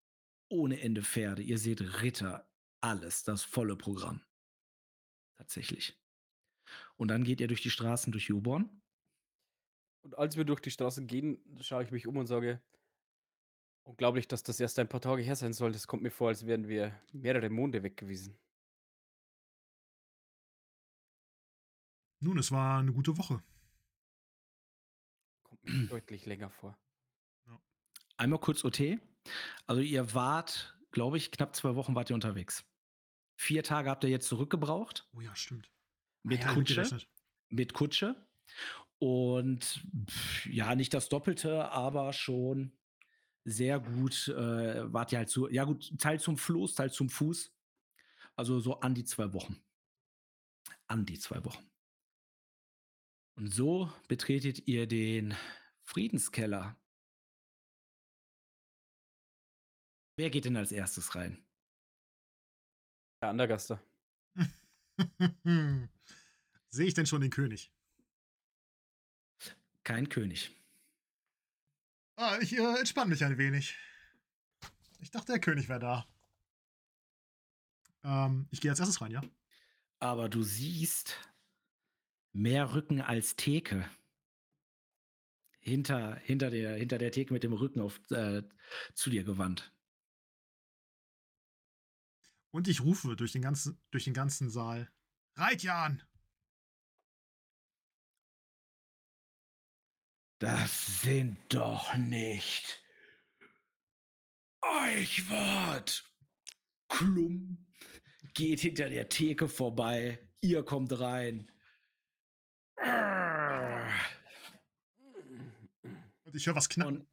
ohne Ende Pferde, ihr seht Ritter, alles, das volle Programm. Tatsächlich. Und dann geht ihr durch die Straßen durch Juborn. Und als wir durch die Straßen gehen, schaue ich mich um und sage, unglaublich, dass das erst ein paar Tage her sein soll. Das kommt mir vor, als wären wir mehrere Monde weg gewesen. Nun, es war eine gute Woche. Kommt mir deutlich länger vor. Einmal kurz OT. Also ihr wart, glaube ich, knapp zwei Wochen wart ihr unterwegs. Vier Tage habt ihr jetzt zurückgebraucht Oh ja, stimmt. Mit ja, Kutsche. Mit Kutsche. Und pff, ja, nicht das Doppelte, aber schon sehr gut. Äh, wart ihr halt so, ja gut, Teil zum Floß, Teil zum Fuß. Also so an die zwei Wochen. An die zwei Wochen. Und so betretet ihr den Friedenskeller. Wer geht denn als erstes rein? Der Andergaster. Sehe ich denn schon den König? Kein König. Ah, ich äh, entspanne mich ein wenig. Ich dachte, der König wäre da. Ähm, ich gehe als erstes rein, ja? Aber du siehst mehr Rücken als Theke. Hinter, hinter, der, hinter der Theke mit dem Rücken auf, äh, zu dir gewandt. Und ich rufe durch den ganzen, durch den ganzen Saal. Reitjan! Das sind doch nicht Eichwart. Klum geht hinter der Theke vorbei. Ihr kommt rein. Und ich höre was knacken.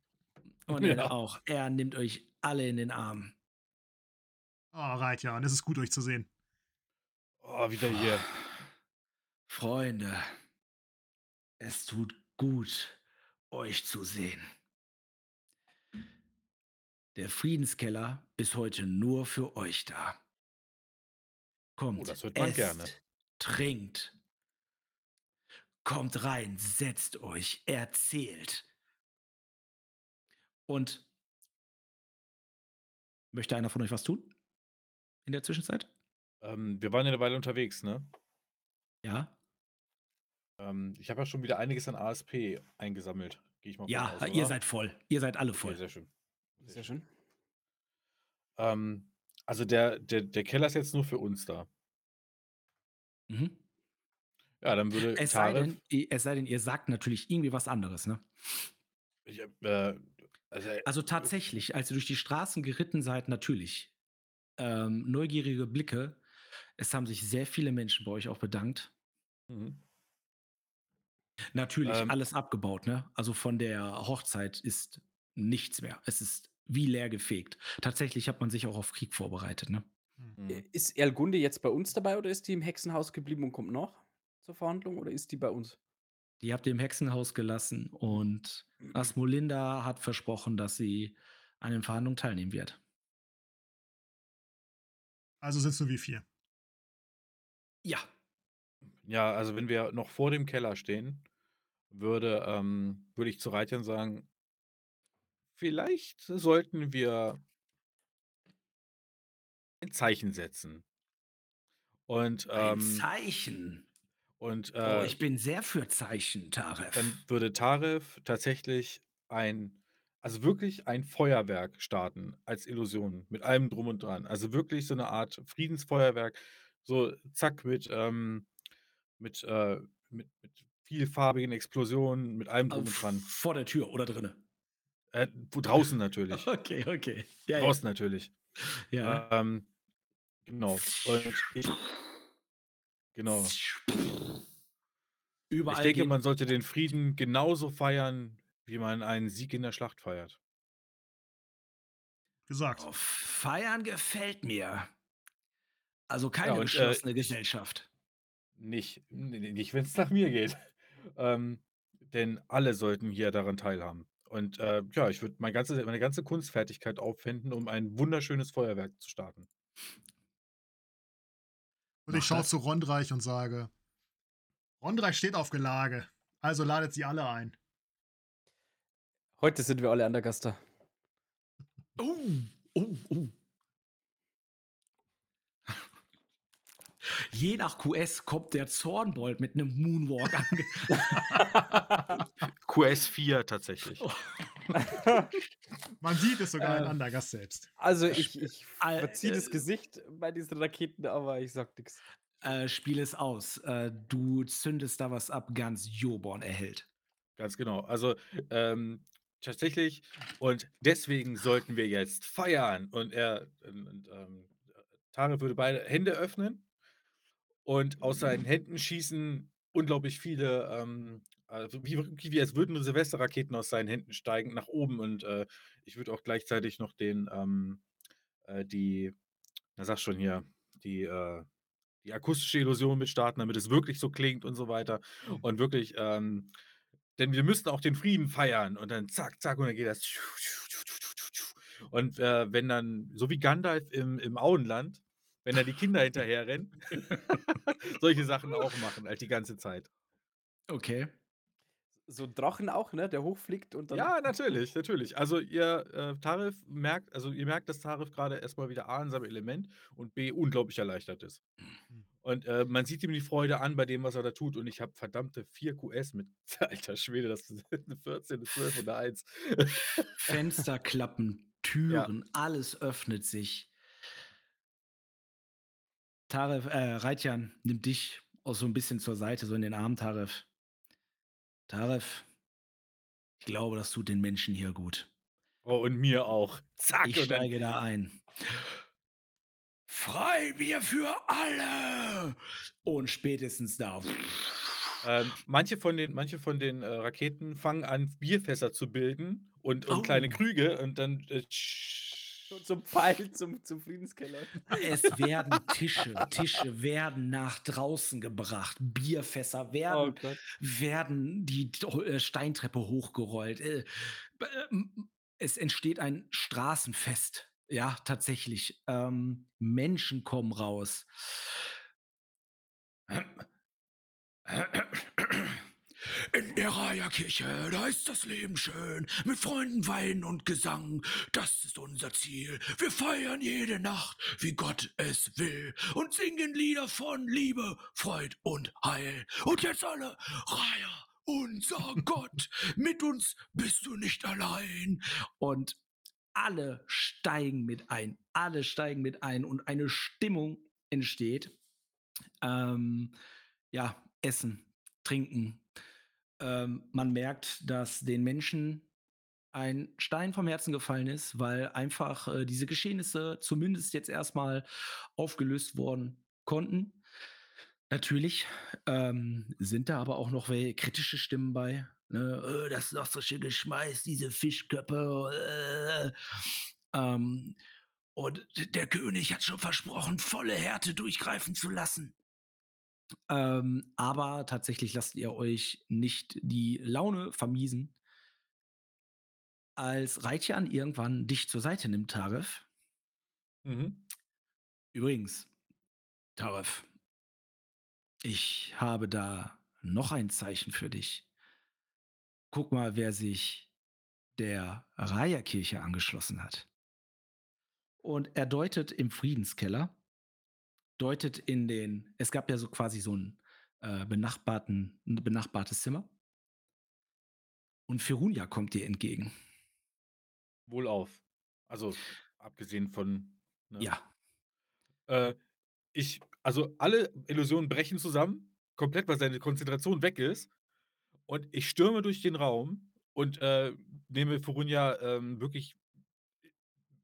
Und, und Ja. er auch. Er nimmt euch alle in den Arm. Ah, Reitjan, es ist gut, euch zu sehen. Oh, wieder hier. Freunde, es tut gut, euch zu sehen. Der Friedenskeller ist heute nur für euch da. Kommt, Oh, das hört man esst, gerne. trinkt. Kommt rein, setzt euch, erzählt. Und möchte einer von euch was tun? In der Zwischenzeit? Ähm, wir waren ja eine Weile unterwegs, ne? Ja? Ähm, ich habe ja schon wieder einiges an ASP eingesammelt. Gehe ich mal Ja, aus, ihr seid voll. Ihr seid alle voll. sehr schön. Sehr schön. Ähm, also der, der, der Keller ist jetzt nur für uns da. Mhm. Ja, dann würde Es sei, Tarif. denn, es sei denn, ihr sagt natürlich irgendwie was anderes, ne? Ich, äh, also, Also tatsächlich, als ihr durch die Straßen geritten seid, natürlich. Ähm, neugierige Blicke. Es haben sich sehr viele Menschen bei euch auch bedankt. mhm. Natürlich, Ähm. alles abgebaut, ne? Also von der Hochzeit ist nichts mehr. Es ist wie leer gefegt. Tatsächlich hat man sich auch auf Krieg vorbereitet, ne? Mhm. Ist Erlgunde jetzt bei uns dabei oder ist die im Hexenhaus geblieben und kommt noch zur Verhandlung oder ist die bei uns? Die habt ihr im Hexenhaus gelassen und Asmolinda hat versprochen, dass sie an den Verhandlungen teilnehmen wird. Also sind es nur wir vier. Ja, Ja, also wenn wir noch vor dem Keller stehen, würde, ähm, würde ich zu Reitern sagen, vielleicht sollten wir ein Zeichen setzen. Und, ein ähm, Zeichen. und oh, äh, ich bin sehr für Zeichen, Taref. dann würde Taref tatsächlich ein, also wirklich ein Feuerwerk starten als Illusion mit allem drum und dran. Also wirklich so eine Art Friedensfeuerwerk, so zack mit, ähm, mit, äh, mit, mit vielfarbigen Explosionen, mit allem drum und dran. Vor der Tür oder drinnen? Äh, draußen natürlich. Okay, okay. Ja, ja. Draußen natürlich. ja. Ähm, genau. Und ich, genau. Überall Ich denke, man sollte den Frieden genauso feiern, wie man einen Sieg in der Schlacht feiert. Gesagt. Oh, feiern gefällt mir. Also keine und, äh, geschlossene Gesellschaft. Nicht, nicht wenn es nach mir geht. Ähm, denn alle sollten hier daran teilhaben. Und äh, ja, ich würde mein ganze, meine ganze Kunstfertigkeit aufwenden, um ein wunderschönes Feuerwerk zu starten. Und ich Mach schaue das. zu Rondreich und sage: Rondreich steht auf Gelage. Also ladet sie alle ein. Heute sind wir alle an der Gaster. Oh, oh, oh. Je nach QS kommt der Zornbold mit einem Moonwalk ange QS4 tatsächlich. Oh. Man sieht es sogar in Ähm, Andergast selbst. Also ich, ich verziehe das äh, Gesicht bei diesen Raketen, aber ich sag nix. äh, Spiel es aus. Äh, du zündest da was ab, ganz Joborn erhält. Ganz genau. Also ähm, tatsächlich, und deswegen sollten wir jetzt feiern. Und er, und, und, ähm, Tare würde beide Hände öffnen und aus seinen Händen schießen unglaublich viele, ähm, also wie, wie als würden Silvesterraketen aus seinen Händen steigen nach oben. Und äh, ich würde auch gleichzeitig noch den, ähm, äh, die, na sag schon hier, die, äh, die akustische Illusion mit starten, damit es wirklich so klingt und so weiter. Und wirklich, ähm, denn wir müssten auch den Frieden feiern. Und dann zack, zack, und dann geht das. Und äh, wenn dann, so wie Gandalf im, im Auenland, wenn da die Kinder hinterherrennen, solche Sachen auch machen, halt die ganze Zeit. Okay. So ein Drachen auch, ne? Der hochfliegt und dann. Ja, natürlich, natürlich. Also ihr äh, Tarif merkt, also ihr merkt, dass Tarif gerade erstmal wieder A in seinem Element und B unglaublich erleichtert ist. Und äh, man sieht ihm die Freude an bei dem, was er da tut. Und ich habe verdammte 4 QS mit alter Schwede, das ist eine 14, eine 12 und eine 1. Fenster klappen, Türen, alles öffnet sich. Taref, äh, Reitjan nimmt dich auch so ein bisschen zur Seite, so in den Arm, Taref. Taref, ich glaube, das tut den Menschen hier gut. Oh, und mir auch. Zack, Ich steige da ein. Freibier für alle! Und spätestens da. ähm, manche von den, manche von den äh, Raketen fangen an, Bierfässer zu bilden und, und kleine Oh. Krüge und dann äh, zum Pfeil zum, zum Friedenskeller. Es werden Tische, Tische werden nach draußen gebracht, Bierfässer Oh werden, Gott. werden die äh, Steintreppe hochgerollt. Äh, ähm, Es entsteht ein Straßenfest. Ja, tatsächlich. Ähm, Menschen kommen raus. In der Raja-Kirche, da ist das Leben schön. Mit Freunden, Wein und Gesang, das ist unser Ziel. Wir feiern jede Nacht, wie Gott es will. Und singen Lieder von Liebe, Freud und Heil. Und jetzt alle, Raja, unser Gott, mit uns bist du nicht allein. Und alle steigen mit ein. Alle steigen mit ein und eine Stimmung entsteht. Ähm, ja, Essen, Trinken. Ähm, man merkt, dass den Menschen ein Stein vom Herzen gefallen ist, weil einfach äh, diese Geschehnisse zumindest jetzt erstmal aufgelöst worden konnten. Natürlich ähm, sind da aber auch noch kritische Stimmen bei. Ne? Äh, das schön geschmeißt, diese Fischköpfe. Äh, ähm, und der König hat schon versprochen, volle Härte durchgreifen zu lassen. Ähm, aber tatsächlich lasst ihr euch nicht die Laune vermiesen, als Reitjan irgendwann dich zur Seite nimmt, Taref. Mhm. Übrigens, Taref, ich habe da noch ein Zeichen für dich. Guck mal, wer sich der Raya-Kirche angeschlossen hat. Und er deutet im Friedenskeller, deutet in den, es gab ja so quasi so ein äh, benachbarten, ein benachbartes Zimmer. Und Ferunia kommt dir entgegen. Wohlauf. Also abgesehen von. Ne? Ja. Äh, ich, also alle Illusionen brechen zusammen, komplett, weil seine Konzentration weg ist. Und ich stürme durch den Raum und äh, nehme Furunia ähm, wirklich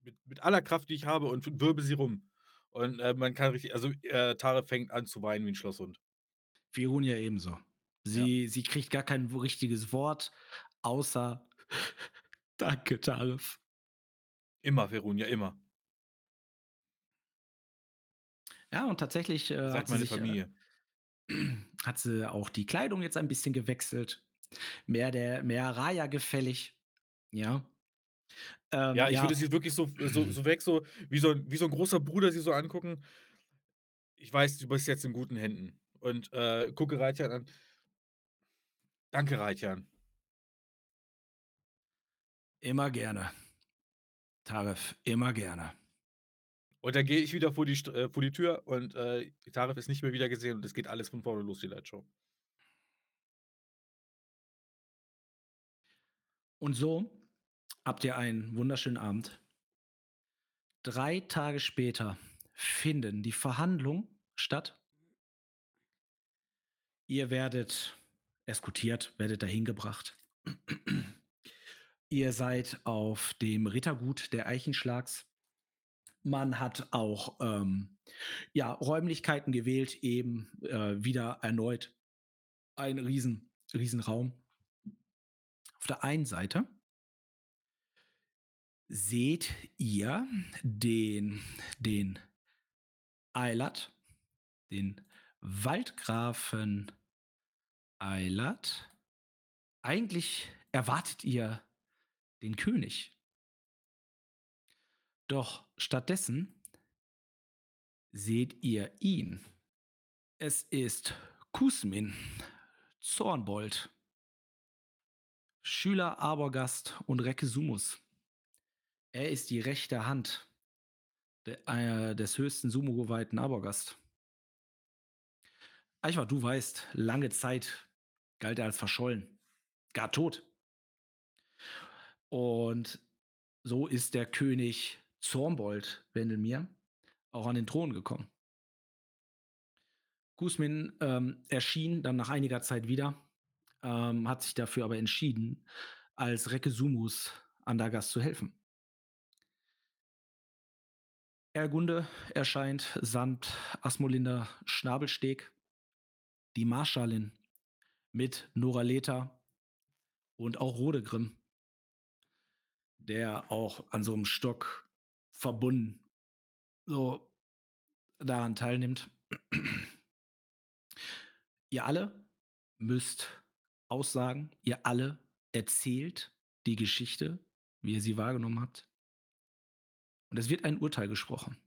mit, mit aller Kraft, die ich habe, und wirbel sie rum. Und äh, man kann richtig, also äh, Tare fängt an zu weinen wie ein Schlosshund. Ferunia ebenso. Sie, sie kriegt gar kein richtiges Wort, außer Danke, Tarif. Immer, Ferunia, immer. Ja, und tatsächlich äh, sie meine sich, Familie. Äh, hat sie auch die Kleidung jetzt ein bisschen gewechselt. Mehr der, mehr Raya gefällig. Ja. Ähm, Ja, ich würde sie wirklich so, so, so weg, so wie, so ein- wie so ein großer Bruder sie so angucken. Ich weiß, du bist jetzt in guten Händen. Und äh, gucke Reitjan an. Danke, Reitjan. Immer gerne. Tarif, immer gerne. Und dann gehe ich wieder vor die, äh, vor die Tür und äh, Tarif ist nicht mehr wieder gesehen und es geht alles von vorne los, die Lightshow. Und so habt ihr einen wunderschönen Abend. Drei Tage später finden die Verhandlungen statt. Ihr werdet eskortiert, werdet dahin gebracht. ihr seid auf dem Rittergut der Eichenschlags. Man hat auch ähm, ja, Räumlichkeiten gewählt, eben äh, wieder erneut ein riesen, riesen Raum. Auf der einen Seite seht ihr den, den Eilert, den Waldgrafen Eilert. Eigentlich erwartet ihr den König. Doch stattdessen seht ihr ihn. Es ist Kusmin Zornbold, Schüler Abergast und Recke Sumus. Er ist die rechte Hand äh, des höchsten Sumo-geweihten Abergast. Eichwart, du weißt, lange Zeit galt er als verschollen, gar tot. Und so ist der König Zornbold Wendelmir auch an den Thron gekommen. Gusmin ähm, erschien dann nach einiger Zeit wieder, ähm, hat sich dafür aber entschieden, als Recke Sumus Andagast zu helfen. Ergunde erscheint samt Asmolinda Schnabelsteg, die Marschallin mit Noraleta und auch Rodegrim, der auch an so einem Stock verbunden so daran teilnimmt. ihr alle müsst aussagen, ihr alle erzählt die Geschichte, wie ihr sie wahrgenommen habt. Und es wird ein Urteil gesprochen.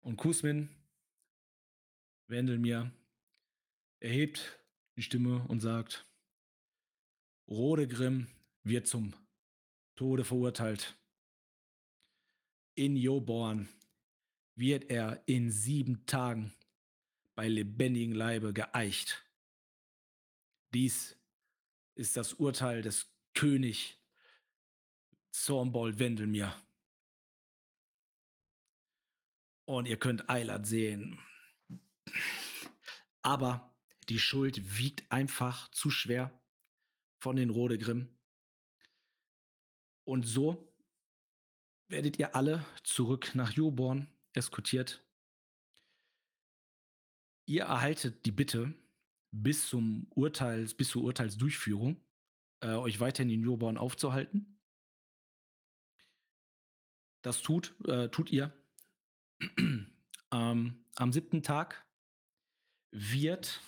Und Kusmin Wendelmir erhebt die Stimme und sagt, Rodegrim wird zum Tode verurteilt. In Joborn wird er in sieben Tagen bei lebendigem Leibe geeicht. Dies ist das Urteil des König Zornbold Wendelmir. Und ihr könnt Eilert sehen. Aber die Schuld wiegt einfach zu schwer von den Rodegrim. Und so werdet ihr alle zurück nach Joborn eskortiert. Ihr erhaltet die Bitte, bis zum Urteils, bis zur Urteilsdurchführung, äh, euch weiterhin in Joborn aufzuhalten. Das tut, äh, tut ihr. ähm, am siebten Tag wird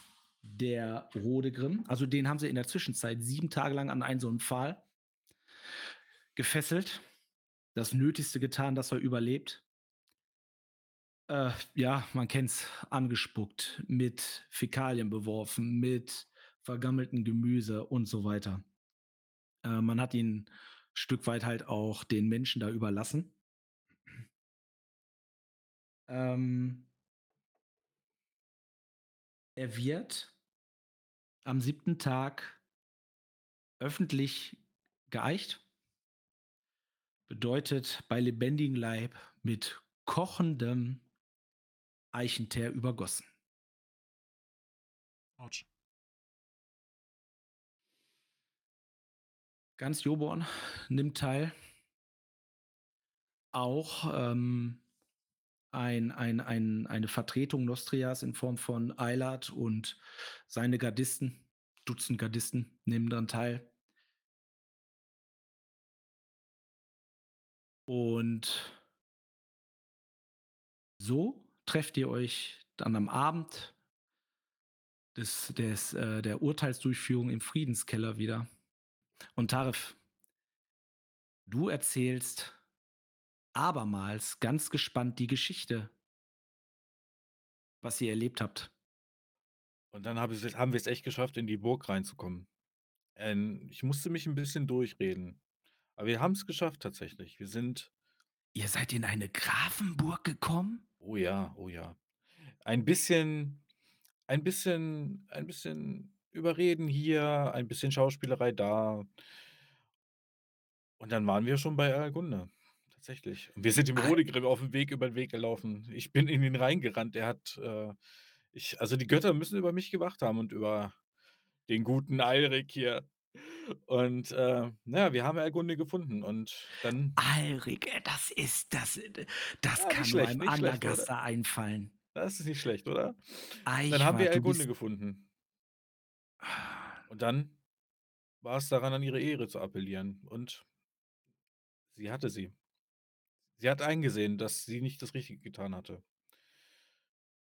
der Rodegrim, also den haben sie in der Zwischenzeit sieben Tage lang an einen so einen Pfahl gefesselt, das Nötigste getan, dass er überlebt. Äh, ja, man kennt's, angespuckt, mit Fäkalien beworfen, mit vergammeltem Gemüse und so weiter. Äh, man hat ihn Stück weit halt auch den Menschen da überlassen. Ähm, er wird am siebten Tag öffentlich geeicht. Bedeutet bei lebendigem Leib mit kochendem Eichenteer übergossen. Autsch. Ganz Joborn nimmt teil. Auch ähm, ein, ein, ein, eine Vertretung Nostrias in Form von Eilert und seine Gardisten, Dutzend Gardisten, nehmen daran teil. Und so trefft ihr euch dann am Abend des, des, äh, der Urteilsdurchführung im Friedenskeller wieder. Und Tarif, du erzählst abermals ganz gespannt die Geschichte, was ihr erlebt habt. Und dann haben wir es echt geschafft, in die Burg reinzukommen. Ähm, ich musste mich ein bisschen durchreden. Aber wir haben es geschafft tatsächlich. Wir sind Ihr seid in eine Grafenburg gekommen? oh ja, oh ja. Ein bisschen ein bisschen ein bisschen Überreden hier, ein bisschen Schauspielerei da. Und dann waren wir schon bei Aelgunde, tatsächlich. Und wir sind dem Ah. Rodegrim auf dem Weg über den Weg gelaufen. Ich bin in ihn reingerannt. Er hat, äh ich also, die Götter müssen über mich gewacht haben und über den guten Alrik hier. Und, äh, na ja, wir haben Aelgunde gefunden und dann Alrik, äh, das ist das äh, das Ja, kann nur schlecht, einem schlecht, oder? Anagaster einfallen. das ist nicht schlecht, oder? Dann haben Eichwart, wir du Aelgunde bist gefunden. Und dann war es daran, an ihre Ehre zu appellieren und sie hatte sie. Sie hat eingesehen, dass sie nicht das Richtige getan hatte.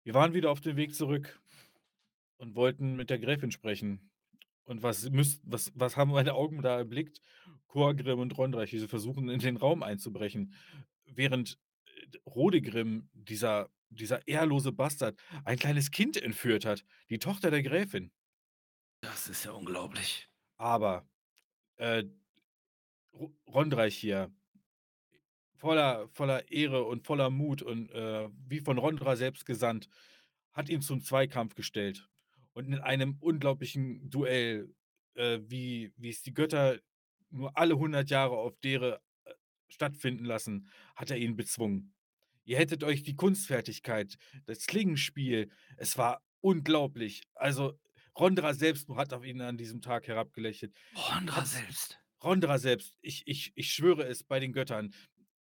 Wir waren wieder auf dem Weg zurück und wollten mit der Gräfin sprechen. Und was müsst was was haben meine Augen da erblickt? Korgrim und Rondreich, wie sie versuchen, in den Raum einzubrechen, während, äh, Rodegrim, dieser dieser ehrlose Bastard, ein kleines Kind entführt hat, die Tochter der Gräfin. Das ist ja unglaublich. Aber, äh Ro Rondreich hier voller voller Ehre und voller Mut und, äh, wie von Rondra selbst gesandt, hat ihn zum Zweikampf gestellt. Und in einem unglaublichen Duell, äh, wie wie es die Götter nur alle 100 Jahre auf Dere, äh, stattfinden lassen, hat er ihn bezwungen. Ihr hättet euch die Kunstfertigkeit, das Klingenspiel es war unglaublich. Also, Rondra selbst hat auf ihn an diesem Tag herabgelächelt. Rondra Hat's selbst. Rondra selbst, ich ich ich schwöre es bei den Göttern.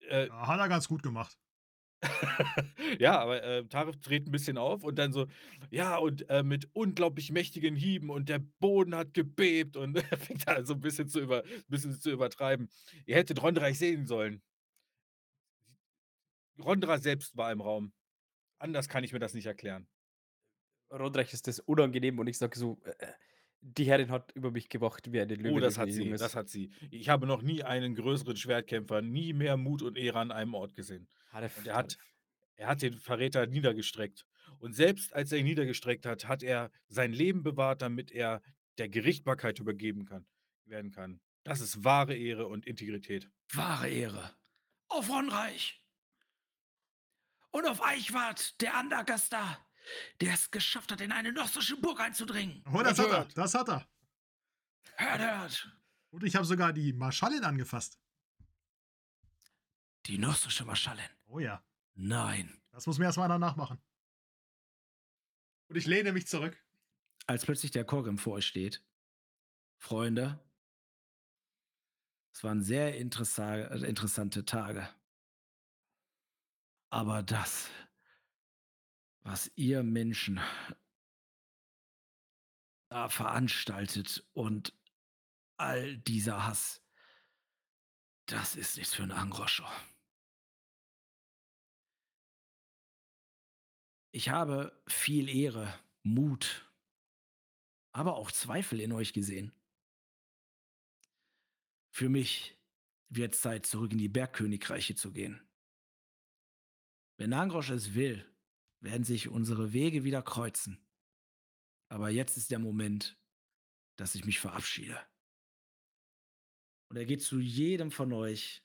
Äh, hat er ganz gut gemacht. Ja, aber, äh, Tarif dreht 'n bisschen auf und dann so: „Ja, und, äh, mit unglaublich mächtigen Hieben und der Boden hat gebebt“ und fängt da so 'n bisschen zu über bisschen zu übertreiben. Ihr hättet Rondreich sehen sollen. Rondra selbst war im Raum. Anders kann ich mir das nicht erklären. Rondreich ist das unangenehm und ich sage so: „Äh, äh, die Herrin hat über mich gewacht wie eine Löwin Oh, das hat sie, Junges.“ das hat sie. Ich habe noch nie einen größeren Schwertkämpfer, nie mehr Mut und Ehre an einem Ort gesehen. Tarif, Und er hat er hat den Verräter niedergestreckt. Und selbst als er ihn niedergestreckt hat, hat er sein Leben bewahrt, damit er der Gerichtbarkeit übergeben kann werden kann. Das ist wahre Ehre und Integrität. Wahre Ehre. Auf Ronreich. Und auf Eichwart, der Andergaster, der es geschafft hat, in eine nostrische Burg einzudringen. Oh, das Hört, hat er. Das hat er. Hört, hört. Und ich habe sogar die Marschallin angefasst. Die nostrische Marschallin. Oh ja. Nein. Das muss mir erstmal einer nachmachen. Und ich lehne mich zurück. Als plötzlich der Korgrim vor euch steht. Freunde, es waren sehr interessa interessante Tage. Aber das, was ihr Menschen da veranstaltet und all dieser Hass, das ist nichts für einen Angroscho. Ich habe viel Ehre, Mut, aber auch Zweifel in euch gesehen. Für mich wird Zeit, zurück in die Bergkönigreiche zu gehen. Wenn Angrosch es will, werden sich unsere Wege wieder kreuzen. Aber jetzt ist der Moment, dass ich mich verabschiede. Und er geht zu jedem von euch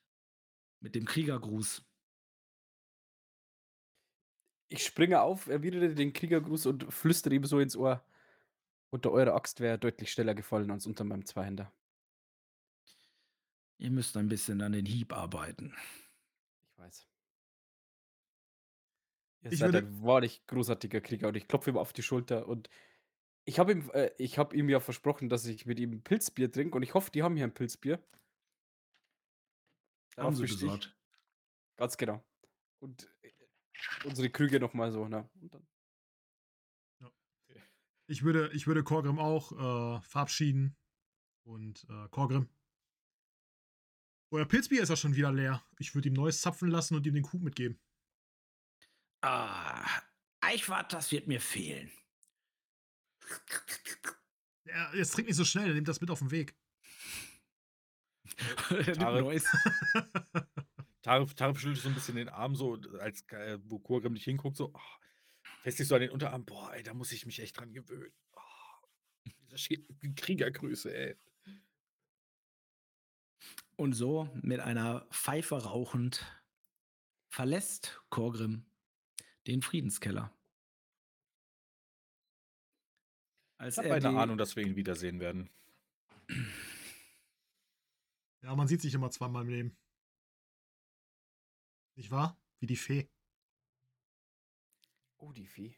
mit dem Kriegergruß. Ich springe auf, erwidere den Kriegergruß und flüstere ihm so ins Ohr. Unter eurer Axt wäre er deutlich schneller gefallen als unter meinem Zweihänder. Ihr müsst ein bisschen an den Hieb arbeiten. Ich weiß. Ihr Ich seid würde- ein wahrlich großartiger Krieger und ich klopfe ihm auf die Schulter und ich habe ihm, äh, ich habe ihm ja versprochen, dass ich mit ihm ein Pilzbier trinke und ich hoffe, die haben hier ein Pilzbier. Haben Darauf sie bestehe ich. besorgt. Ganz genau. Und äh, unsere Krüge nochmal so, ne? Und dann Ich würde, ich würde Korgrim auch äh, verabschieden. Und äh, Korgrim. Euer Pilzbier ist ja schon wieder leer. Ich würde ihm neues zapfen lassen und ihm den Krug mitgeben. Ah, Eichwart, das wird mir fehlen. Ja, jetzt trinkt nicht so schnell, nehmt das mit auf den Weg. Neues. Tarif, Tarif schüttelt so ein bisschen den Arm, so, als äh, wo Kurgrim nicht hinguckt, so, oh, festigt so an den Unterarm, boah, ey, da muss ich mich echt dran gewöhnen. Oh, diese Kriegergrüße, ey. Und so mit einer Pfeife rauchend verlässt Korgrim den Friedenskeller. Als Ich habe eine Ahnung, dass wir ihn wiedersehen werden. Ja, man sieht sich immer zweimal im Leben. Nicht wahr? Wie die Fee. Oh, die Vieh.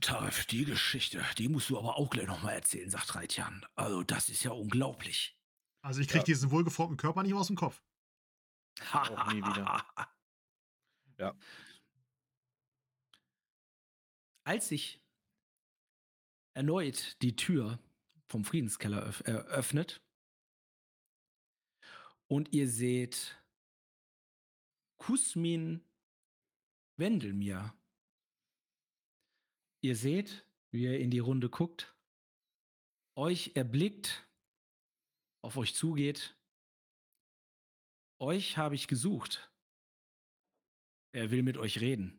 Tarif, die Geschichte, die musst du aber auch gleich nochmal erzählen, sagt Reitjan. Also, das ist ja unglaublich. Also ich krieg Ja. diesen wohlgeformten Körper nicht mehr aus dem Kopf. Auch nie wieder. Ja. Als sich erneut die Tür vom Friedenskeller öff eröffnet und ihr seht Kusmin Wendelmir. Ihr seht, wie er in die Runde guckt, euch erblickt, auf euch zugeht. Euch habe ich gesucht. Er will mit euch reden.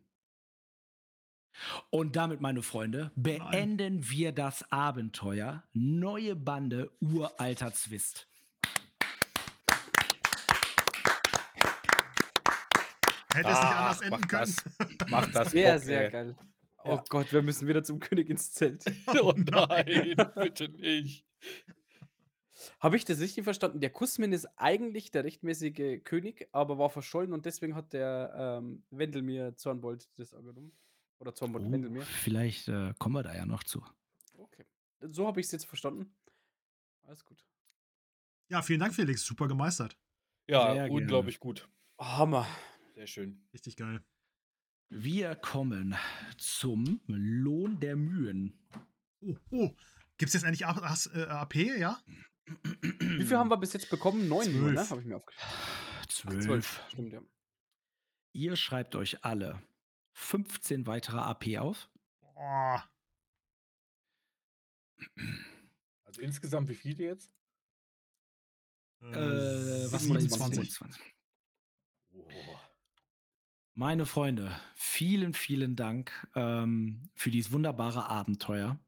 Und damit, meine Freunde, beenden wir das Abenteuer. Neue Bande, uralter Zwist. Hätte es nicht anders mach enden können. das. Mach das. Sehr, Bock, sehr ey. geil. Oh Ja. Gott, wir müssen wieder zum König ins Zelt. Oh nein, bitte nicht. Habe ich das richtig verstanden? Der Kusmin ist eigentlich der rechtmäßige König, aber war verschollen und deswegen hat der ähm, Wendelmir Zornbold das angenommen. Oder Zornbold Oh, Wendelmir. vielleicht äh, kommen wir da ja noch zu. Okay. So habe ich es jetzt verstanden. Alles gut. Ja, vielen Dank, Felix. Super gemeistert. Ja, Sehr unglaublich gut. Hammer. Sehr schön. Richtig geil. Wir kommen zum Lohn der Mühen. Oh, oh. Gibt es jetzt eigentlich A- As- äh, AP, ja? Wie viel haben wir bis jetzt bekommen? Neun nur, ne? Zwölf. Habe ich mir aufgeschrieben. Ach, Zwölf. Stimmt, ja. Ihr schreibt euch alle 15 weitere AP auf. Oh, Also insgesamt wie viele jetzt? äh, Äh, was 27. 27. Oh. Meine Freunde, vielen, vielen Dank ähm, für dieses wunderbare Abenteuer.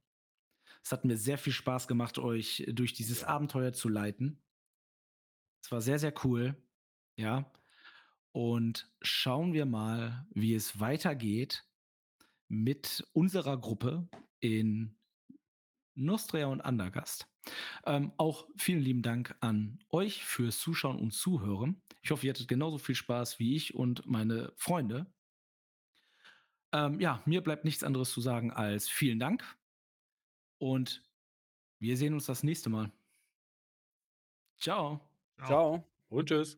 Es hat mir sehr viel Spaß gemacht, euch durch dieses Ja. Abenteuer zu leiten. Es war sehr, sehr cool. Ja. Und schauen wir mal, wie es weitergeht mit unserer Gruppe in Nostria und Andergast. Ähm, auch vielen lieben Dank an euch fürs Zuschauen und Zuhören. Ich hoffe, ihr hattet genauso viel Spaß wie ich und meine Freunde. Ähm, ja, mir bleibt nichts anderes zu sagen als vielen Dank und wir sehen uns das nächste Mal. Ciao. Ciao. Ciao. Und tschüss.